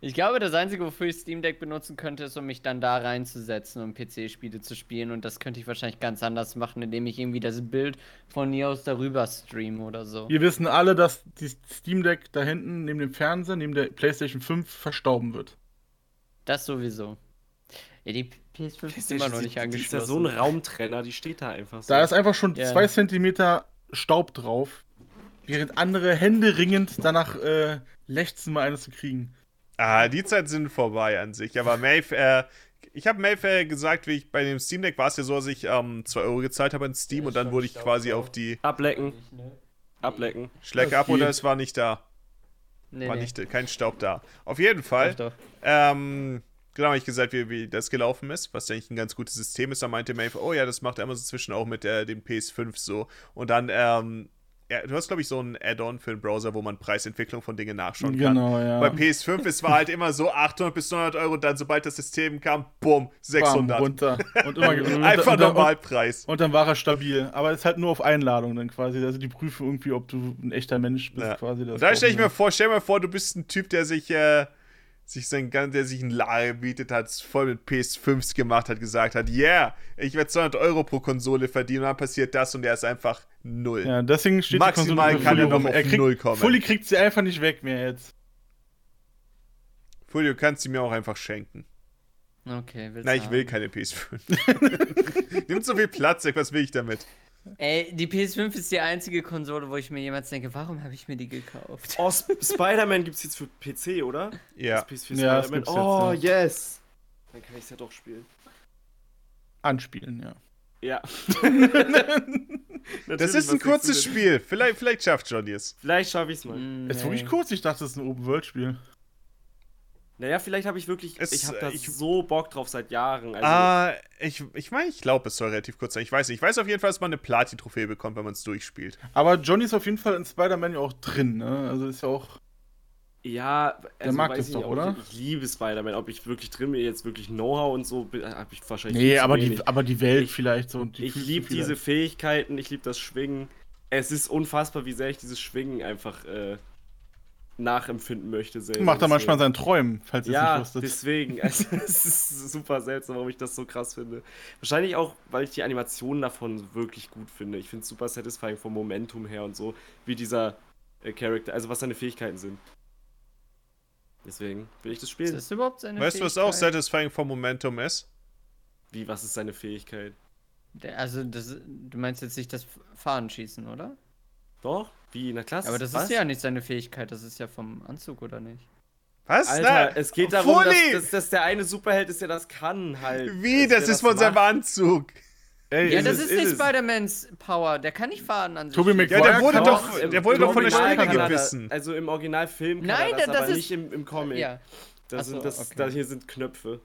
Ich glaube, das Einzige, wofür ich Steam Deck benutzen könnte, ist, um mich dann da reinzusetzen und PC-Spiele zu spielen. Und das könnte ich wahrscheinlich ganz anders machen, indem ich irgendwie das Bild von mir aus darüber streame oder so. Wir wissen alle, dass die Steam Deck da hinten neben dem Fernseher, neben der PlayStation 5 verstauben wird. Das sowieso. Ja, die PS5 ist immer noch nicht Die ist angeschlossen. ja so ein Raumtrenner, die steht da einfach so. Da ist einfach schon Ja. zwei Zentimeter Staub drauf, während andere händeringend danach äh, lechzen, mal eines zu kriegen. Ah, die Zeit sind vorbei an sich. Aber Maeve, äh, ich habe Maeve äh, gesagt, wie ich bei dem Steam Deck war es ja so, dass ich ähm, 2 Euro gezahlt habe in Steam und dann wurde ich quasi auf die Ablecken. Ablecken. Schlecke Das ab oder es war nicht da. Nee, War nee. nicht, kein Staub da. Auf jeden Fall. Ähm, genau, habe ich gesagt, wie, wie das gelaufen ist, was eigentlich ein ganz gutes System ist. Da meinte Maeve, oh ja, das macht Amazon zwischen auch mit äh, dem PS5 so. Und dann, ähm, ja, du hast, glaube ich, so ein Add-on für den Browser, wo man Preisentwicklung von Dingen nachschauen kann. Genau, ja. Bei PS5, es war halt immer so 800 bis 900 Euro und dann, sobald das System kam, bumm, Bam, 600. runter. Und immer, [laughs] und, Einfach und, Normalpreis. und dann war er stabil. Aber es ist halt nur auf Einladung dann quasi. Also die prüfen irgendwie, ob du ein echter Mensch bist Ja. quasi. Da stelle ich mir vor, stell mir vor, du bist ein Typ, der sich, äh, sich sein, der sich ein Lager bietet hat, voll mit PS5s gemacht hat, gesagt hat, yeah, ich werde 200 Euro pro Konsole verdienen und dann passiert das und der ist einfach null. Ja, deswegen steht Maximal die Konsole kann er noch auf er kriegt, Null kommen. Fully kriegt sie einfach nicht weg mehr jetzt. Fully, du kannst sie mir auch einfach schenken. Okay, willst Nein, ich will haben? keine PS5. Nimmt so viel Platz weg, was will ich damit? Ey, die PS5 ist die einzige Konsole, wo ich mir jemals denke, warum habe ich mir die gekauft? Oh, Sp Spider-Man gibt's jetzt für PC, oder? Ja. Das PS4 Ja, das Oh, jetzt, yes. Dann kann ich's ja doch spielen. Anspielen, ja. Ja. [laughs] Das ist ein kurzes Spiel. Vielleicht, vielleicht schafft Johnny es. Vielleicht schaffe ich's mal. Mm, Ist wirklich nee. kurz, ich dachte, das ist ein Open-World-Spiel. Naja, vielleicht habe ich wirklich. Es- ich habe da ich- so Bock drauf seit Jahren. Also, Ah, ich ich meine, ich glaube, es soll relativ kurz sein. Ich weiß nicht. Ich weiß auf jeden Fall, dass man eine Platin-Trophäe bekommt, wenn man es durchspielt. Aber Johnny ist auf jeden Fall in Spider-Man ja auch drin, ne? Also ist ja auch. ja, also mag weiß das doch, nicht, oder? Ich, ich liebe Spider-Man. Ob ich wirklich drin bin, jetzt wirklich Know-how und so, habe ich wahrscheinlich. Nee, viel zu aber die, aber die Welt Ich- vielleicht so. Und die Ich liebe diese. Fähigkeiten, ich liebe das Schwingen. Es ist unfassbar, wie sehr ich dieses Schwingen einfach äh, nachempfinden möchte. Selber. Macht er manchmal seinen Träumen, falls ihr es Ja, nicht wusstet. deswegen. [laughs] Also, es ist super seltsam, warum ich das so krass finde. Wahrscheinlich auch, weil ich die Animationen davon wirklich gut finde. Ich finde es super satisfying vom Momentum her und so, wie dieser äh, Charakter, also was seine Fähigkeiten sind. Deswegen will ich das Ist spielen. das überhaupt seine Weißt du, was auch satisfying vom Momentum ist? Wie, was ist seine Fähigkeit? Der- Also, das, du meinst jetzt nicht das Fahnenschießen, oder? Doch? Wie in der Klasse? Aber das Was? ist ja nicht seine Fähigkeit, das ist ja vom Anzug, oder nicht? Was? Alter, Na, es geht darum, dass, dass, dass der eine Superheld ist, der das kann halt. Wie? Das ist von seinem macht. Anzug. Ey, Ja, ist das es- ist, ist nicht. Spider-Mans Power, der kann nicht Faden an sich. Tobey schießen. Ja, der wurde doch, der wurde doch von der er gebissen. Das, also im Originalfilm kann Nein, er das, das aber ist- nicht im, im Comic. Ja. Das so, sind, das, okay. da hier sind Knöpfe.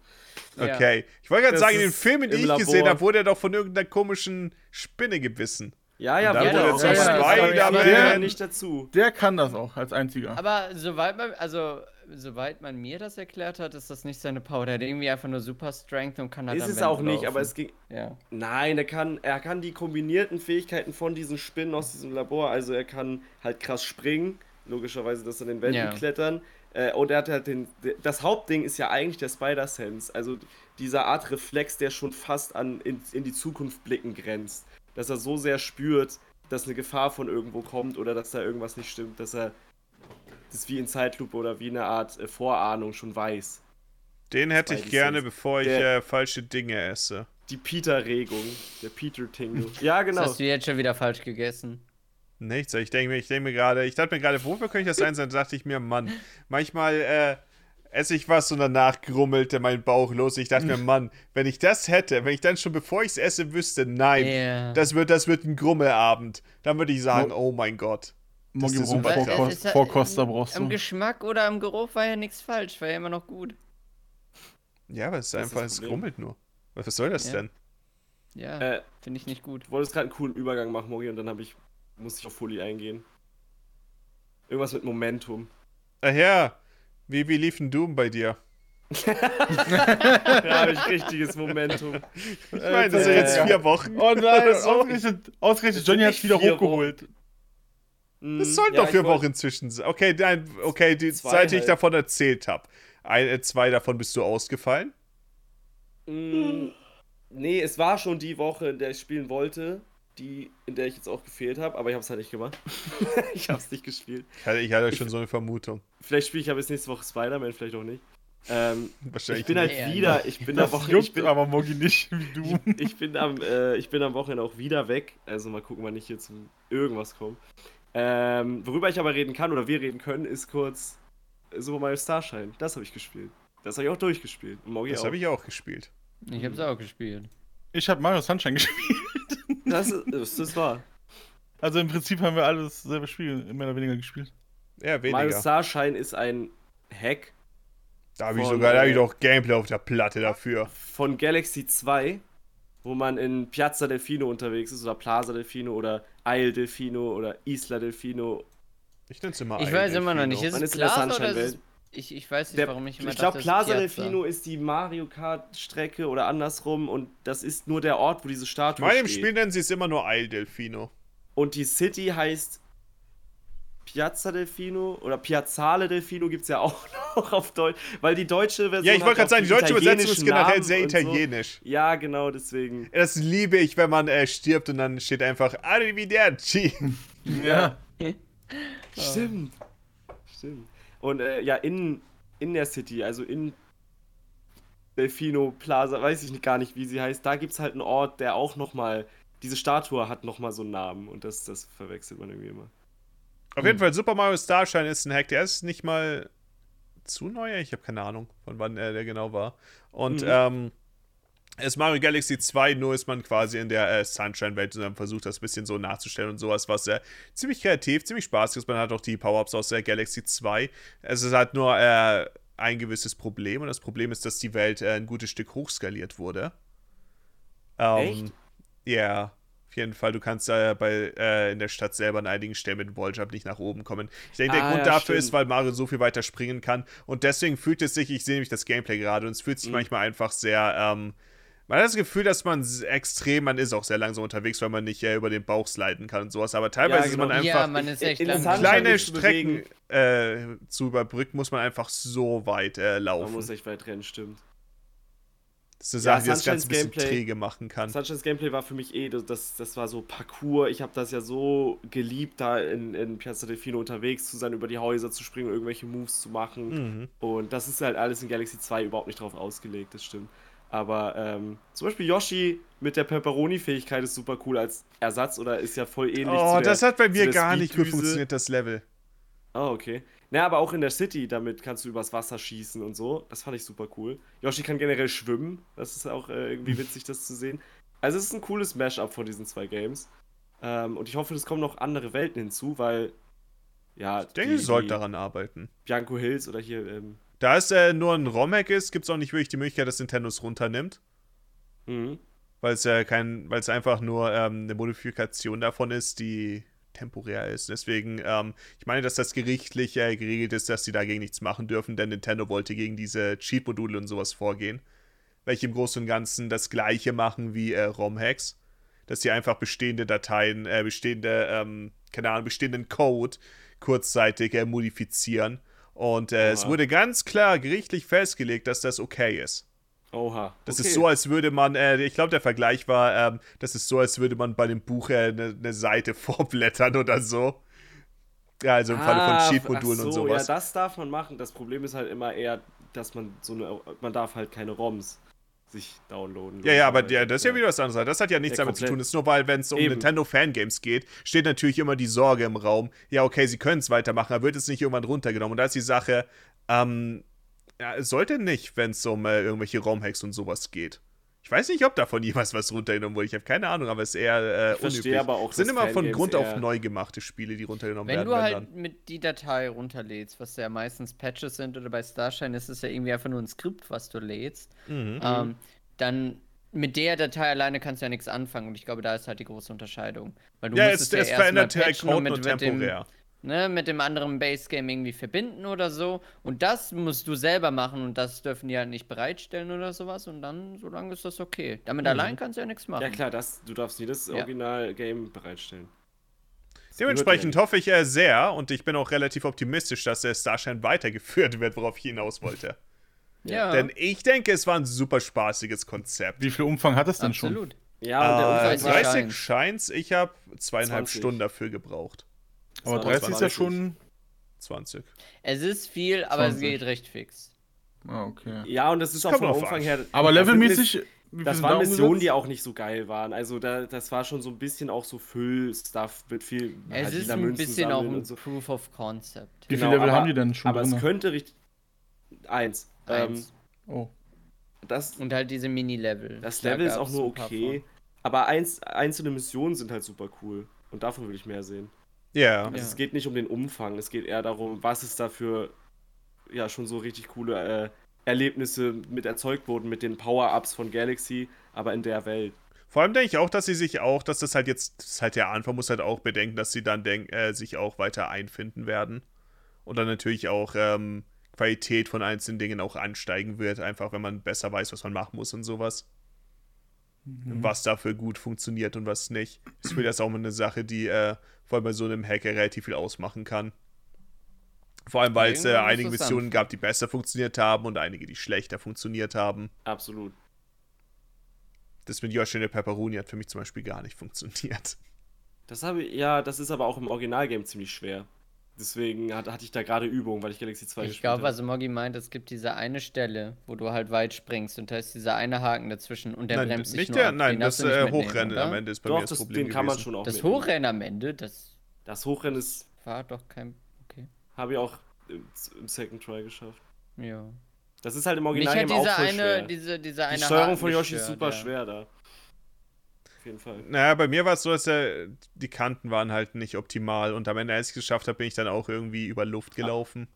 Okay. Ich wollte gerade Das sagen, in den Filmen, die ich Labor. gesehen habe, wurde er doch von irgendeiner komischen Spinne gebissen. Ja, ja, dann wurde zum aber- Spider-Man. nicht dazu. Der kann das auch als einziger. Aber soweit man, also, soweit man mir das erklärt hat, ist das nicht seine Power. Der hat irgendwie einfach nur Super Strength und kann halt Ist es auch nicht, laufen. aber es ging. Ja. Nein, er kann, er kann die kombinierten Fähigkeiten von diesen Spinnen aus diesem Labor. Also er kann halt krass springen, logischerweise, dass er den Wänden Ja. klettern. Äh, und er hat halt den. Das Hauptding ist ja eigentlich der Spider-Sense. Also dieser Art Reflex, der schon fast an in, in die Zukunft blicken grenzt. Dass er so sehr spürt, dass eine Gefahr von irgendwo kommt oder dass da irgendwas nicht stimmt, dass er das wie in Zeitlupe oder wie eine Art äh, Vorahnung schon weiß. Den hätte ich gerne, Sense. bevor ich Der- äh, falsche Dinge esse. Die Peter-Regung. Der Peter-Tingle. Ja, Das genau. hast du jetzt schon wieder falsch gegessen. Nichts. Ich denke mir, ich denke mir gerade, ich dachte mir gerade, wofür könnte ich das einsetzen? Da dachte ich mir, Mann, manchmal äh, esse ich was und danach grummelte mein Bauch los. Ich dachte mir, Mann, wenn ich das hätte, wenn ich dann schon bevor ich es esse wüsste, nein, Ja. das wird, das wird ein Grummelabend, dann würde ich sagen, oh mein Gott. Moggi ist super einen krass. Vorko- Es ist halt- Vorkoster brauchst Am du. Geschmack oder am Geruch war ja nichts falsch, war ja immer noch gut. Ja, aber es ist Das ist einfach, das es grummelt nur. Was was soll das Ja. denn? Ja, Äh, finde ich nicht gut. du wolltest gerade einen coolen Übergang machen, Mogi, und dann habe ich, musste ich auf Fully eingehen. Irgendwas mit Momentum. Ach ja, wie, wie lief ein Doom bei dir? Da habe ich richtiges Momentum. Ich meine, das sind äh, jetzt vier Wochen. Oh nein, [laughs] So. ausgerechnet, ausgerechnet Johnny hat es wieder nicht vier hochgeholt. Das sollten Mm, Ja, doch vier Wochen zwischen sein. Okay, nein, okay, die Zeit, die ich halt. davon erzählt habe. Ein, äh, zwei davon bist du ausgefallen. Mm, Nee, es war schon die Woche, in der ich spielen wollte, die, in der ich jetzt auch gefehlt habe, aber ich habe es halt nicht gemacht. [laughs] ich habe es nicht gespielt. Ich hatte, ich hatte schon so eine Vermutung. Vielleicht spiele ich aber jetzt nächste Woche Spider-Man, vielleicht auch nicht. Ähm, Wahrscheinlich. ich bin halt Nee, wieder, ich bin Das Woche, juckt ich bin, aber Moggi nicht, wie du. ich bin am, äh, ich bin am Wochenende auch wieder weg. Also mal gucken, wann ich hier zu irgendwas komme. Ähm, worüber ich aber reden kann oder wir reden können, ist kurz Super Mario Starshine. Das habe ich gespielt. Das habe ich auch durchgespielt. Mogi das habe ich auch gespielt. Ich hab's auch gespielt. Ich habe Mario Sunshine [laughs] gespielt. Das ist, das ist wahr. Also im Prinzip haben wir alles selbe Spiel mehr oder weniger gespielt. Ja, Mario weniger. Starshine ist ein Hack Da habe ich sogar, da habe ich äh, doch Gameplay auf der Platte dafür. von Galaxy 2, wo man in Piazza Delfino unterwegs ist oder Plaza Delfino oder Isle Delfino oder Isla Delfino. Ich nenne es immer Ich weiß immer noch nicht, ist Man es ist in der Plaza oder ist es... Ich, ich weiß nicht, Der, warum ich immer ich glaube, Plaza. Delfino ist die Mario Kart Strecke oder andersrum und das ist nur der Ort, wo diese Statue In meinem steht. Spiel nennen sie es immer nur Isle Delfino. Und die City heißt Piazza Delfino oder Piazzale Delfino gibt es ja auch [laughs] noch auf Deutsch, weil die deutsche Version. Ja, ich wollte gerade sagen, die deutsche Übersetzung ist generell sehr und so. italienisch. Ja, genau, deswegen. Das liebe ich, wenn man äh, stirbt und dann steht einfach Arrivederci. Ja. Stimmt. Stimmt. Und äh, ja, in, in der City, also in Delfino Plaza, weiß ich nicht, gar nicht, wie sie heißt, da gibt es halt einen Ort, der auch nochmal, diese Statue hat nochmal so einen Namen und das, das verwechselt man irgendwie immer. Auf jeden Fall, Super Mario Starshine ist ein Hack, der ist nicht mal zu neu, ich habe keine Ahnung, von wann äh, der genau war. Und Mhm. ähm, ist Mario Galaxy 2, nur ist man quasi in der äh, Sunshine-Welt und dann versucht das ein bisschen so nachzustellen und sowas, was äh, ziemlich kreativ, ziemlich spaßig ist. Man hat auch die Power-Ups aus der Galaxy 2. Es ist halt nur äh, ein gewisses Problem und das Problem ist, dass die Welt äh, ein gutes Stück hochskaliert wurde. Ähm, Echt? Ja, auf jeden Fall. Du kannst äh, bei, äh, in der Stadt selber an einigen Stellen mit dem Walljump nicht nach oben kommen. Ich denke, der Ah, Grund ja, dafür ist, stimmt. weil Mario so viel weiter springen kann. Und deswegen fühlt es sich, ich sehe nämlich das Gameplay gerade, und es fühlt sich Mhm. manchmal einfach sehr, ähm, man hat das Gefühl, dass man extrem, man ist auch sehr langsam unterwegs, weil man nicht äh, über den Bauch sliden kann und sowas. Aber teilweise Ja, ist man genau. einfach Ja, man ist echt in langsam. Kleine Strecken äh, zu überbrücken, muss man einfach so weit äh, Man laufen. muss echt weit rennen, stimmt. Das ist Ja, eine Sache, die das Ganze ein bisschen Gameplay- träge machen kann. Sunshines Gameplay war für mich eh, das, das, das war so Parcours. Ich habe das ja so geliebt, da in, in Piazza Delfino unterwegs zu sein, über die Häuser zu springen, irgendwelche Moves zu machen. Mhm. Und das ist halt alles in Galaxy 2 überhaupt nicht drauf ausgelegt, das stimmt. Aber ähm, zum Beispiel Yoshi mit der Pepperoni-Fähigkeit ist super cool als Ersatz oder ist ja voll ähnlich Oh, zu der, das hat bei mir gar nicht gut funktioniert, das Level. Ah, okay. Na, aber auch in der City, damit kannst du übers Wasser schießen und so. Das fand ich super cool. Yoshi kann generell schwimmen. Das ist auch äh, irgendwie witzig, das zu sehen. Also es ist ein cooles Mashup von diesen zwei Games. Ähm, und ich hoffe, es kommen noch andere Welten hinzu, weil ja, Ich denke, die, sollte die daran arbeiten. Bianco Hills oder hier ähm, Da es äh, nur ein ROM-Hack ist, gibt es auch nicht wirklich die Möglichkeit, dass Nintendo es runternimmt. mhm. Weil es äh, kein, weil es einfach nur ähm, eine Modifikation davon ist, die temporär ist. Deswegen, ähm, ich meine, dass das gerichtlich äh, geregelt ist, dass sie dagegen nichts machen dürfen, denn Nintendo wollte gegen diese Cheat-Module und sowas vorgehen. Welche im Großen und Ganzen das gleiche machen wie äh, ROM-Hacks. Dass sie einfach bestehende Dateien, äh, bestehende, ähm, keine Ahnung, bestehenden Code kurzzeitig äh, modifizieren. Und äh, es wurde ganz klar gerichtlich festgelegt, dass das okay ist. Oha. Das okay. ist so, als würde man, äh, ich glaube, der Vergleich war, ähm, das ist so, als würde man bei dem Buch eine äh, ne- ne Seite [laughs] vorblättern oder so. Ja, also im Falle Ah, von Cheat-Modulen ach und so, sowas. Ja, das darf man machen. Das Problem ist halt immer eher, dass man so eine, man darf halt keine ROMs sich downloaden. Ja, ja, aber der, das ist ja wieder was anderes. Das hat ja nichts Ja, damit zu tun. Das ist nur, weil, wenn es um Eben. Nintendo Fangames geht, steht natürlich immer die Sorge im Raum, ja, okay, sie können es weitermachen, aber wird es nicht irgendwann runtergenommen. Und da ist die Sache, ähm, ja, sollte nicht, wenn es um äh, irgendwelche ROM-Hacks und sowas geht. Ich weiß nicht, ob davon [laughs] jemals was runtergenommen wurde. Ich habe keine Ahnung, aber es ist eher äh, Ich unüblich. aber auch, Es sind immer von Grund auf neu gemachte Spiele, die runtergenommen Wenn werden. du wenn halt dann. mit die Datei runterlädst, was ja meistens Patches sind oder bei Starshine ist es ja irgendwie einfach nur ein Skript, was du lädst, Mhm. ähm, dann mit der Datei alleine kannst du ja nichts anfangen und ich glaube, da ist halt die große Unterscheidung. Weil du Ja, musst es, ja es verändert der patchen und Code nur mit, mit dem, temporär. Ne, mit dem anderen Base Game irgendwie verbinden oder so. Und das musst du selber machen und das dürfen die halt nicht bereitstellen oder sowas. Und dann, solange ist das okay. Damit allein kannst du ja nichts machen. Ja, klar, das, du darfst nie das Ja. Original-Game bereitstellen. Dementsprechend hoffe ich äh, sehr und ich bin auch relativ optimistisch, dass der Starshine weitergeführt wird, worauf ich hinaus wollte. Ja, Denn ich denke, es war ein super spaßiges Konzept. Wie viel Umfang hat es denn schon? absolut. Ja, und der Äh, Umkreis 30 Shines. Shines, ich habe zweieinhalb 20. Stunden dafür gebraucht. Aber Das war 30 ist ja 20. schon. 20. Es ist viel, aber es 20. geht recht fix. Ah, okay. Ja, und das ist auch vom Umfang an. her. Aber levelmäßig. Das waren da Missionen, die auch nicht so geil waren. Also da, das war schon so ein bisschen auch so Füll-Stuff mit viel. Es halt ist ein Münzen bisschen auch ein so. Proof of Concept. Wie Genau, viele Level aber- haben die denn schon Aber drin? es könnte richtig. Eins. Eins. Oh. Ähm, das Und halt diese Mini-Level. das Da Level ist auch nur okay. Aber eins, einzelne Missionen sind halt super cool. Und davon will ich mehr sehen. Ja. Also Ja. es geht nicht um den Umfang, es geht eher darum, was es da für ja schon so richtig coole äh, Erlebnisse mit erzeugt wurden mit den Power-Ups von Galaxy, aber in der Welt. Vor allem denke ich auch, dass sie sich auch, dass das halt jetzt, das ist halt der Anfang, muss halt auch bedenken, dass sie dann denk, äh, sich auch weiter einfinden werden. Und dann natürlich auch ähm, Qualität von einzelnen Dingen auch ansteigen wird, einfach wenn man besser weiß, was man machen muss und sowas. Was dafür gut funktioniert und was nicht. Ich finde das auch mal eine Sache, die äh, vor allem bei so einem Hacker relativ viel ausmachen kann. Vor allem, weil es äh, einige Missionen gab, die besser funktioniert haben und einige, die schlechter funktioniert haben. Absolut. Das mit Yoshi und der Pepperoni hat für mich zum Beispiel gar nicht [laughs] funktioniert. Das habe ich, ja, das ist aber auch im Originalgame ziemlich schwer. Deswegen hat, hatte ich da gerade Übung, weil ich Galaxy 2 Ich gespielt glaube, habe. was Moggi meint, es gibt diese eine Stelle, wo du halt weit springst und da ist dieser eine Haken dazwischen und der nein, bremst dich nicht nur der, ab. nein, Den das äh, Hochrennen am Ende ist bei Doch, mir das, das, Problem den kann man schon auch Das mitnehmen. Hochrennen am Ende, das Das Hochrennen ist, war doch kein. Okay. habe ich auch im, im Second Try geschafft. Ja. Das ist halt im Mich Originalgame hat auch diese eine, schwer. diese, diese eine Die Steuerung Haken von Yoshi ist super ja. schwer da. Auf jeden Fall. Naja, bei mir war es so, dass der, die Kanten waren halt nicht optimal und am Ende, als ich es geschafft habe, bin ich dann auch irgendwie über Luft gelaufen.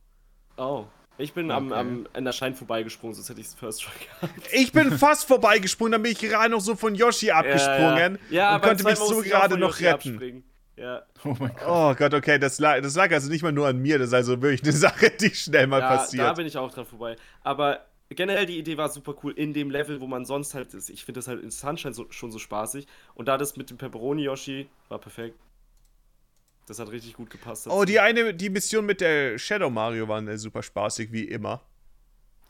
Oh. Ich bin am, Okay. am, an der Schein vorbeigesprungen, sonst hätte ich es First Try gehabt. Ich bin fast vorbeigesprungen, dann bin ich gerade noch so von Yoshi abgesprungen Ja, ja. und beim konnte mich so gerade noch Yoshi retten. abspringen. Ja, Oh mein Gott. Oh Gott, okay, das lag, das lag also nicht mal nur an mir, das ist also wirklich eine [laughs] Sache, die schnell mal da, da passiert. bin ich auch dran vorbei. Aber generell die Idee war super cool in dem Level, wo man sonst halt ist. Ich finde das halt in Sunshine so, schon so spaßig. Und da das mit dem Pepperoni Yoshi war perfekt. Das hat richtig gut gepasst. Oh, dazu. die eine, die Mission mit der Shadow Mario waren äh, super spaßig, wie immer.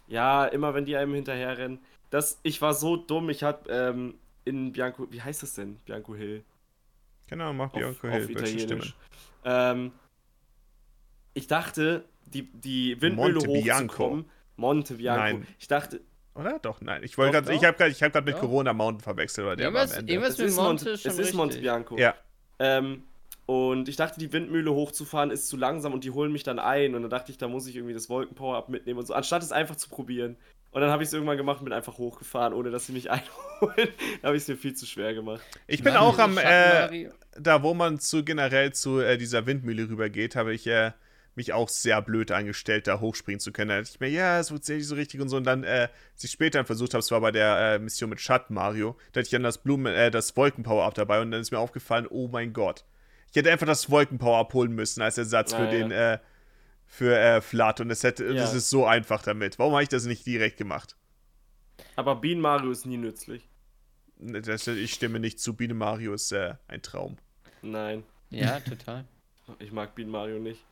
Ja, immer wenn die einem hinterherrennen. Das, ich war so dumm, ich hab ähm, in Bianco, wie heißt das denn? Bianco Hill. Genau, mach auf, Bianco auf Hill, welche Italienisch. Ähm, ich dachte, die, die Windmühle Monte Bianco. hochzukommen. Monte Bianco. Nein. Ich dachte, Oder? Doch, nein. Ich wollte Doch, gerade, ich doch. habe gerade, gerade mit Ja. Corona Mountain verwechselt, oder der war am Irgendwas, Ende. irgendwas es mit ist, Monte Monte, ist schon es ist Monte richtig. Bianco. Ja. Ähm, und ich dachte, die Windmühle hochzufahren ist zu langsam und die holen mich dann ein. Und dann dachte ich, da muss ich irgendwie das Wolkenpower-Up mitnehmen und so, anstatt es einfach zu probieren. Und dann habe ich es irgendwann gemacht und bin einfach hochgefahren, ohne dass sie mich [laughs] einholen. da habe ich es mir viel zu schwer gemacht. Ich bin Mann, auch am, äh, da wo man zu generell zu äh, dieser Windmühle rübergeht, habe ich äh, mich auch sehr blöd angestellt, da hochspringen zu können. Da dachte ich mir, ja, es funktioniert nicht so richtig und so. Und dann, äh, als ich später dann versucht habe, es war bei der äh, Mission mit Schatten Mario, da hatte ich dann das Blumen, äh, das Wolkenpower-Up dabei und dann ist mir aufgefallen, oh mein Gott. Ich hätte einfach das Wolkenpower abholen müssen als Ersatz für Ah, den, äh, für äh, Flat. Und das hätte, Ja. das ist so einfach damit. Warum habe ich das nicht direkt gemacht? Aber Bean Mario ist nie nützlich. Das, ich stimme nicht zu. Biene Mario ist äh, ein Traum. Nein, Ja, total. ich mag Bean Mario nicht.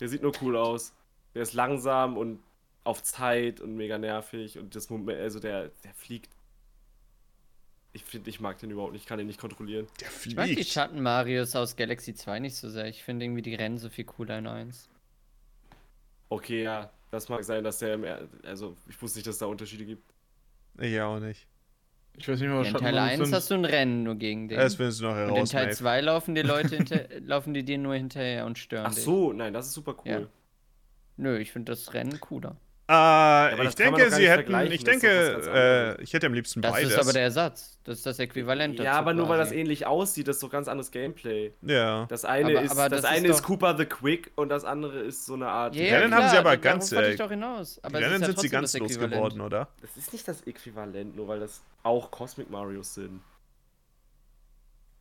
Der sieht nur cool aus. Der ist langsam und auf Zeit und mega nervig und das Moment, also der, der fliegt. Ich finde, ich mag den überhaupt nicht, ich kann den nicht kontrollieren. Der Ich mag die fliegt. Schatten-Marios aus Galaxy 2 nicht so sehr. Ich finde irgendwie, die rennen so viel cooler in 1. Okay, ja, das mag sein, dass der, im Er- also ich wusste nicht, dass es da Unterschiede gibt. Ich auch nicht. Ich weiß nicht mehr, was In Teil Schattenmondes 1 sind. hast du ein Rennen nur gegen den. Das findest du noch und in heraus, Teil Maeve. 2 laufen die Leute [laughs] hinter, laufen die dir nur hinterher und stören Ach dich. so, nein, das ist super cool. Ja. Nö, ich finde das Rennen cooler. Äh, ich das denke, sie hätten, ich das denke, äh, ich hätte am liebsten Das beides. ist aber der Ersatz. Das ist das Äquivalent Ja, dazu aber nur weil das quasi. ähnlich aussieht, das ist doch ganz anderes Gameplay. ja. Das eine Aber- ist, aber das das ist eine ist Cooper the Quick und das andere ist so eine Art. Ja, ja, Rennen klar, haben sie aber ganz, wollte äh, ich doch hinaus. Aber es Rennen ja sind sie ganz das los geworden, oder? Das ist nicht das Äquivalent, nur weil das auch Cosmic Marios sind.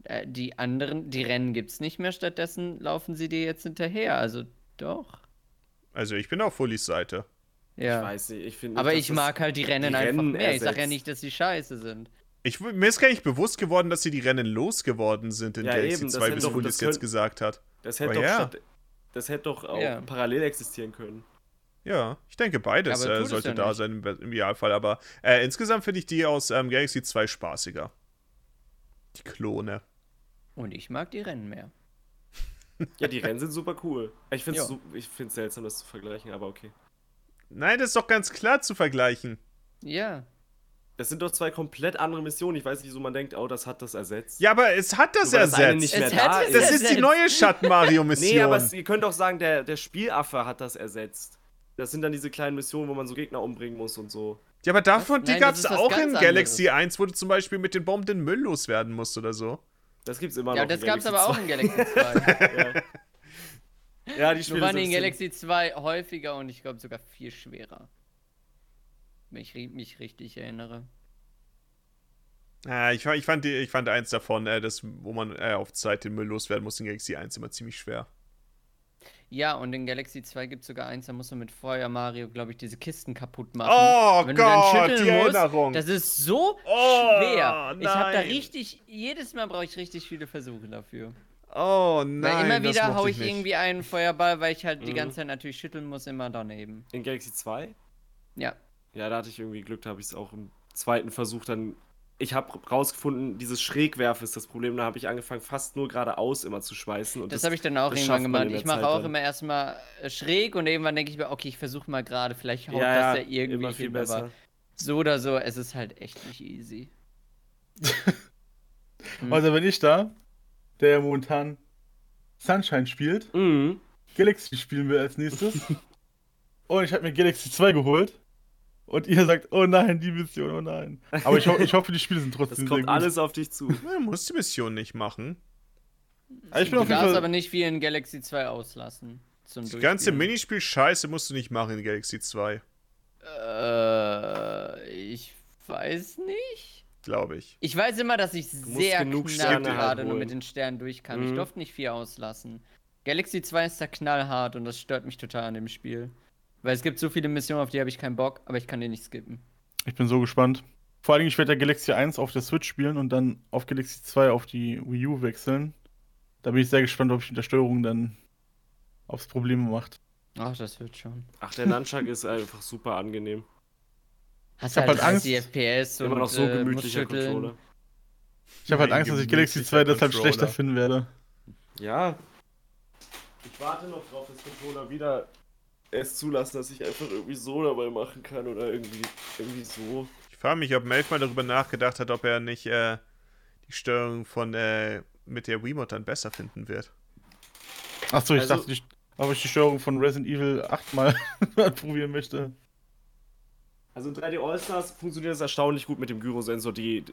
Äh, die anderen, die Rennen gibt's nicht mehr, stattdessen laufen sie dir jetzt hinterher. Also doch. Also ich bin auf Fullis Seite. Ja. Ich weiß nicht, ich finde. aber ich mag halt die Rennen die einfach Rennen mehr. Ich sag ja ersetzt. nicht, dass sie scheiße sind. Ich, mir ist gar nicht bewusst geworden, dass sie die Rennen losgeworden sind in Ja, Galaxy eben, das 2, hätte bis das jetzt gesagt hat. Das hätte Oh doch, ja. statt, das hätte doch auch Ja. parallel existieren können. Ja, ich denke, beides äh, sollte da nicht. sein im, im Idealfall. Aber äh, insgesamt finde ich die aus ähm, Galaxy 2 spaßiger. Die Klone. Und ich mag die Rennen mehr. Ja, die Rennen sind super cool. Ich finde es seltsam, das zu vergleichen, aber okay. Nein, das ist doch ganz klar zu vergleichen. Ja. Das sind doch zwei komplett andere Missionen. Ich weiß nicht, wieso man denkt, oh, das hat das ersetzt. Ja, aber es hat das Nur das ersetzt. nicht Es da es ist. das ist die ersetzt. neue Schatten-Mario-Mission. [laughs] Nee, aber es, ihr könnt auch sagen, der, der Spielaffe hat das ersetzt. Das sind dann diese kleinen Missionen, wo man so Gegner umbringen muss und so. ja, aber davon, Was? die Nein, gab das es auch in Galaxy 1, wo du zum Beispiel mit den Bomben den Müll loswerden musst oder so. Das gibt's immer Ja, noch. das in gab's Galaxy aber auch in Galaxy 2. 2. [laughs] Ja, die Nur Spiele waren sind die in Galaxy 2 häufiger und ich glaube sogar viel schwerer. Wenn ich mich richtig erinnere. Ah, ich, ich, fand die, ich fand eins davon, äh, das, wo man äh, auf Zeit den Müll loswerden muss in Galaxy 1 immer ziemlich schwer. Ja, und in Galaxy 2 gibt es sogar eins, da musst du mit Feuer Mario, glaube ich, diese Kisten kaputt machen. Oh Wenn du dann Gott, schütteln die musst, Erinnerung. Das ist so Oh, schwer. Ich habe da richtig, jedes Mal brauche ich richtig viele Versuche dafür. Oh nein, weil immer das wieder hau ich nicht. irgendwie einen Feuerball, weil ich halt die Mhm. ganze Zeit natürlich schütteln muss, immer daneben. In Galaxy 2? Ja. Ja, da hatte ich irgendwie Glück, da habe ich es auch im zweiten Versuch dann. Ich habe rausgefunden, dieses Schrägwerfen ist das Problem. Da habe ich angefangen, fast nur geradeaus immer zu schmeißen. Und Das, habe ich dann auch das irgendwann gemacht. Ich mache auch dann. immer erstmal äh, schräg und irgendwann denke ich mir, okay, ich versuche mal gerade, vielleicht haut ja, das ja, ja irgendwie immer viel hin, besser. aber so oder so, es ist halt echt nicht easy. [laughs] Hm. Also wenn ich da, der ja momentan Sunshine spielt, Mhm. Galaxy spielen will als nächstes. und ich habe mir Galaxy 2 geholt. Und ihr sagt, oh nein, die Mission, oh nein. Aber ich, ho ich hoffe, die Spiele sind Das [laughs] trotzdem sehr kommt alles auf dich zu. Du musst die Mission nicht machen. Also ich bin Du auf jeden darfst Fall, aber nicht viel in Galaxy 2 auslassen. Zum Das ganze Durchspielen. Minispiel Scheiße musst du nicht machen in Galaxy 2, Äh, ich weiß nicht. Glaube ich. Ich weiß immer, dass ich sehr genug knapp Sterne gerade nur mit den Sternen durchkam. Ich Mhm. durfte nicht viel auslassen. Galaxy 2 ist da knallhart und das stört mich total an dem Spiel. Weil es gibt so viele Missionen, auf die habe ich keinen Bock, aber ich kann die nicht skippen. ich bin so gespannt. Vor allem, ich werde ja Galaxy 1 auf der Switch spielen und dann auf Galaxy 2 auf die Wii U wechseln. Da bin ich sehr gespannt, ob ich mit der Steuerung dann aufs Probleme macht. Ach, das wird schon. Ach, der Nunchuck ist einfach super angenehm. Hast Ich hab halt halt 30 FPS und Immer noch so äh, gemütlicher. Controller. Ich habe halt Angst, dass ich Galaxy gemütlicher 2 deshalb schlechter finden werde. Ja. Ich warte noch drauf, dass Controller wieder es zulassen, dass ich einfach irgendwie so dabei machen kann oder irgendwie, irgendwie so. Ich frage mich, ob Melf mal darüber nachgedacht hat, ob er nicht äh, die Steuerung von äh, mit der Wiimote dann besser finden wird. Achso, ich Also- dachte, ich, ob ich die Steuerung von Resident Evil 8 [laughs] mal probieren möchte. Also in 3D All-Stars funktioniert es erstaunlich gut mit dem Gyrosensor, die,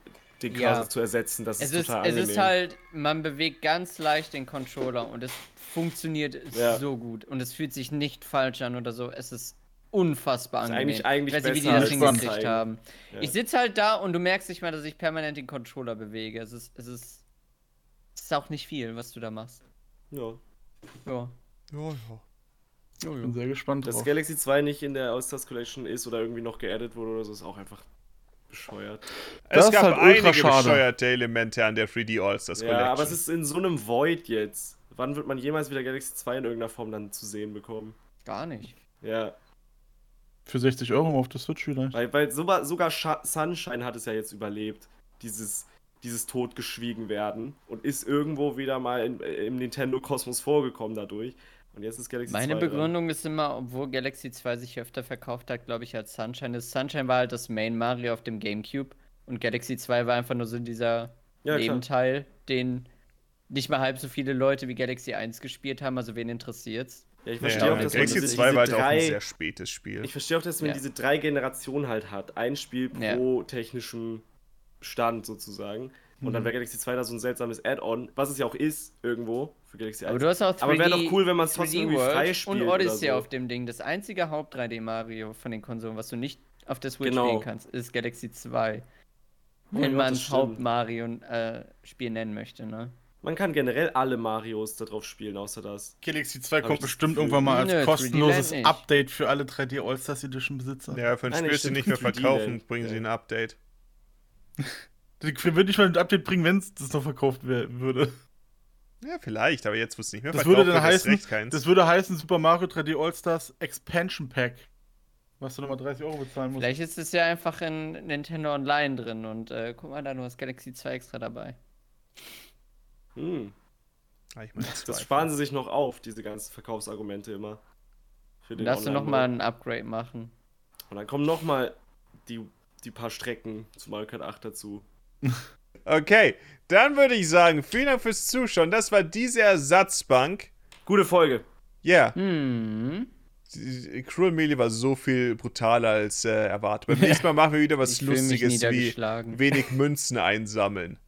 den Ja. Cursor zu ersetzen. Das Es ist ist, total es angenehm. ist halt, man bewegt ganz leicht den Controller und es funktioniert Ja. so gut. Und es fühlt sich nicht falsch an oder so. Es ist unfassbar Ist angenehm. eigentlich- eigentlich ich weiß nicht, wie die besser das als hingekriegt haben. Ja. Ich sitze halt da und du merkst nicht mal, dass ich permanent den Controller bewege. Es ist, es ist, es ist auch nicht viel, was du da machst. ja. Ja. Ja, ja. Ich bin sehr gespannt Dass drauf. Galaxy 2 nicht in der All-Stars Collection ist oder irgendwie noch geaddet wurde oder so, ist auch einfach bescheuert. Das Es gab halt ultra einige schade. bescheuerte Elemente an der 3D All-Stars Collection. Ja, aber es ist in so einem Void jetzt. Wann wird man jemals wieder Galaxy 2 in irgendeiner Form dann zu sehen bekommen? Gar nicht. Ja, Für 60 Euro auf der Switch vielleicht. weil, weil sogar, sogar Sunshine hat es ja jetzt überlebt. Dieses, dieses totgeschwiegen werden und ist irgendwo wieder mal in, im Nintendo-Kosmos vorgekommen dadurch. Und jetzt ist Galaxy Meine 2 dran. Begründung ist immer, obwohl Galaxy 2 sich öfter verkauft hat, glaube ich, als Sunshine. Das Sunshine war halt das Main Mario auf dem Gamecube und Galaxy 2 war einfach nur so dieser Ja, klar. Nebenteil, den nicht mal halb so viele Leute wie Galaxy 1 gespielt haben, also wen interessiert's? Ja, ich Ja, verstehe auch, ja, dass man Galaxy diese, 2 war halt diese auch ein drei, sehr spätes Spiel. Ich verstehe auch, dass man Ja. diese drei Generationen halt hat. Ein Spiel Ja. pro technischem Stand sozusagen. Und Mhm. dann wäre Galaxy 2 da so ein seltsames Add-on, was es ja auch ist, irgendwo, für Galaxy 1. Aber du hast auch 3D, Aber wäre doch cool, wenn man es trotzdem 3D irgendwie World freispielt und oder Odyssey so. auf dem Ding. Das einzige Haupt-3D-Mario von den Konsolen, was du nicht auf der Switch Genau. spielen kannst, ist Galaxy 2. Oh Wenn man es. Haupt-Mario-Spiel nennen möchte, ne? Man kann generell alle Marios da drauf spielen, außer das. Galaxy 2 Hab kommt bestimmt Gefühl. irgendwann mal als Nö, 3D kostenloses. Update für alle 3D All-Stars Edition Besitzer. ja, für ein Spiel, das sie nicht mehr 3D verkaufen, bringen sie ein Update. [laughs] Die würde nicht mal ein Update bringen, wenn es das noch verkauft würde. Ja, vielleicht, aber jetzt, wo es nicht mehr Das verkauft würde dann heißen, keins. das würde heißen Super Mario 3D All-Stars Expansion Pack. Was du nochmal 30 Euro bezahlen musst. Vielleicht ist es ja einfach in Nintendo Online drin und äh, guck mal da, du hast Galaxy 2 extra dabei. Hm. Ah, ich meine, Das Zweifel. sparen sie sich noch auf, diese ganzen Verkaufsargumente immer. Für den Darfst du nochmal ein Upgrade machen. Und dann kommen nochmal die, die paar Strecken zu Mario Kart 8 dazu. [laughs] Okay, dann würde ich sagen, vielen Dank fürs Zuschauen. Das war diese Ersatzbank. Gute Folge. Ja, Hm. die- Cruel Melee war so viel brutaler als äh, erwartet. Beim nächsten Mal machen wir wieder was Ich Lustiges wie wenig Münzen einsammeln.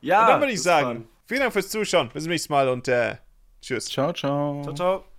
Ja, Und dann würde ich sagen, war- vielen Dank fürs Zuschauen. Bis zum nächsten Mal und äh, tschüss. Ciao, ciao. Ciao, ciao.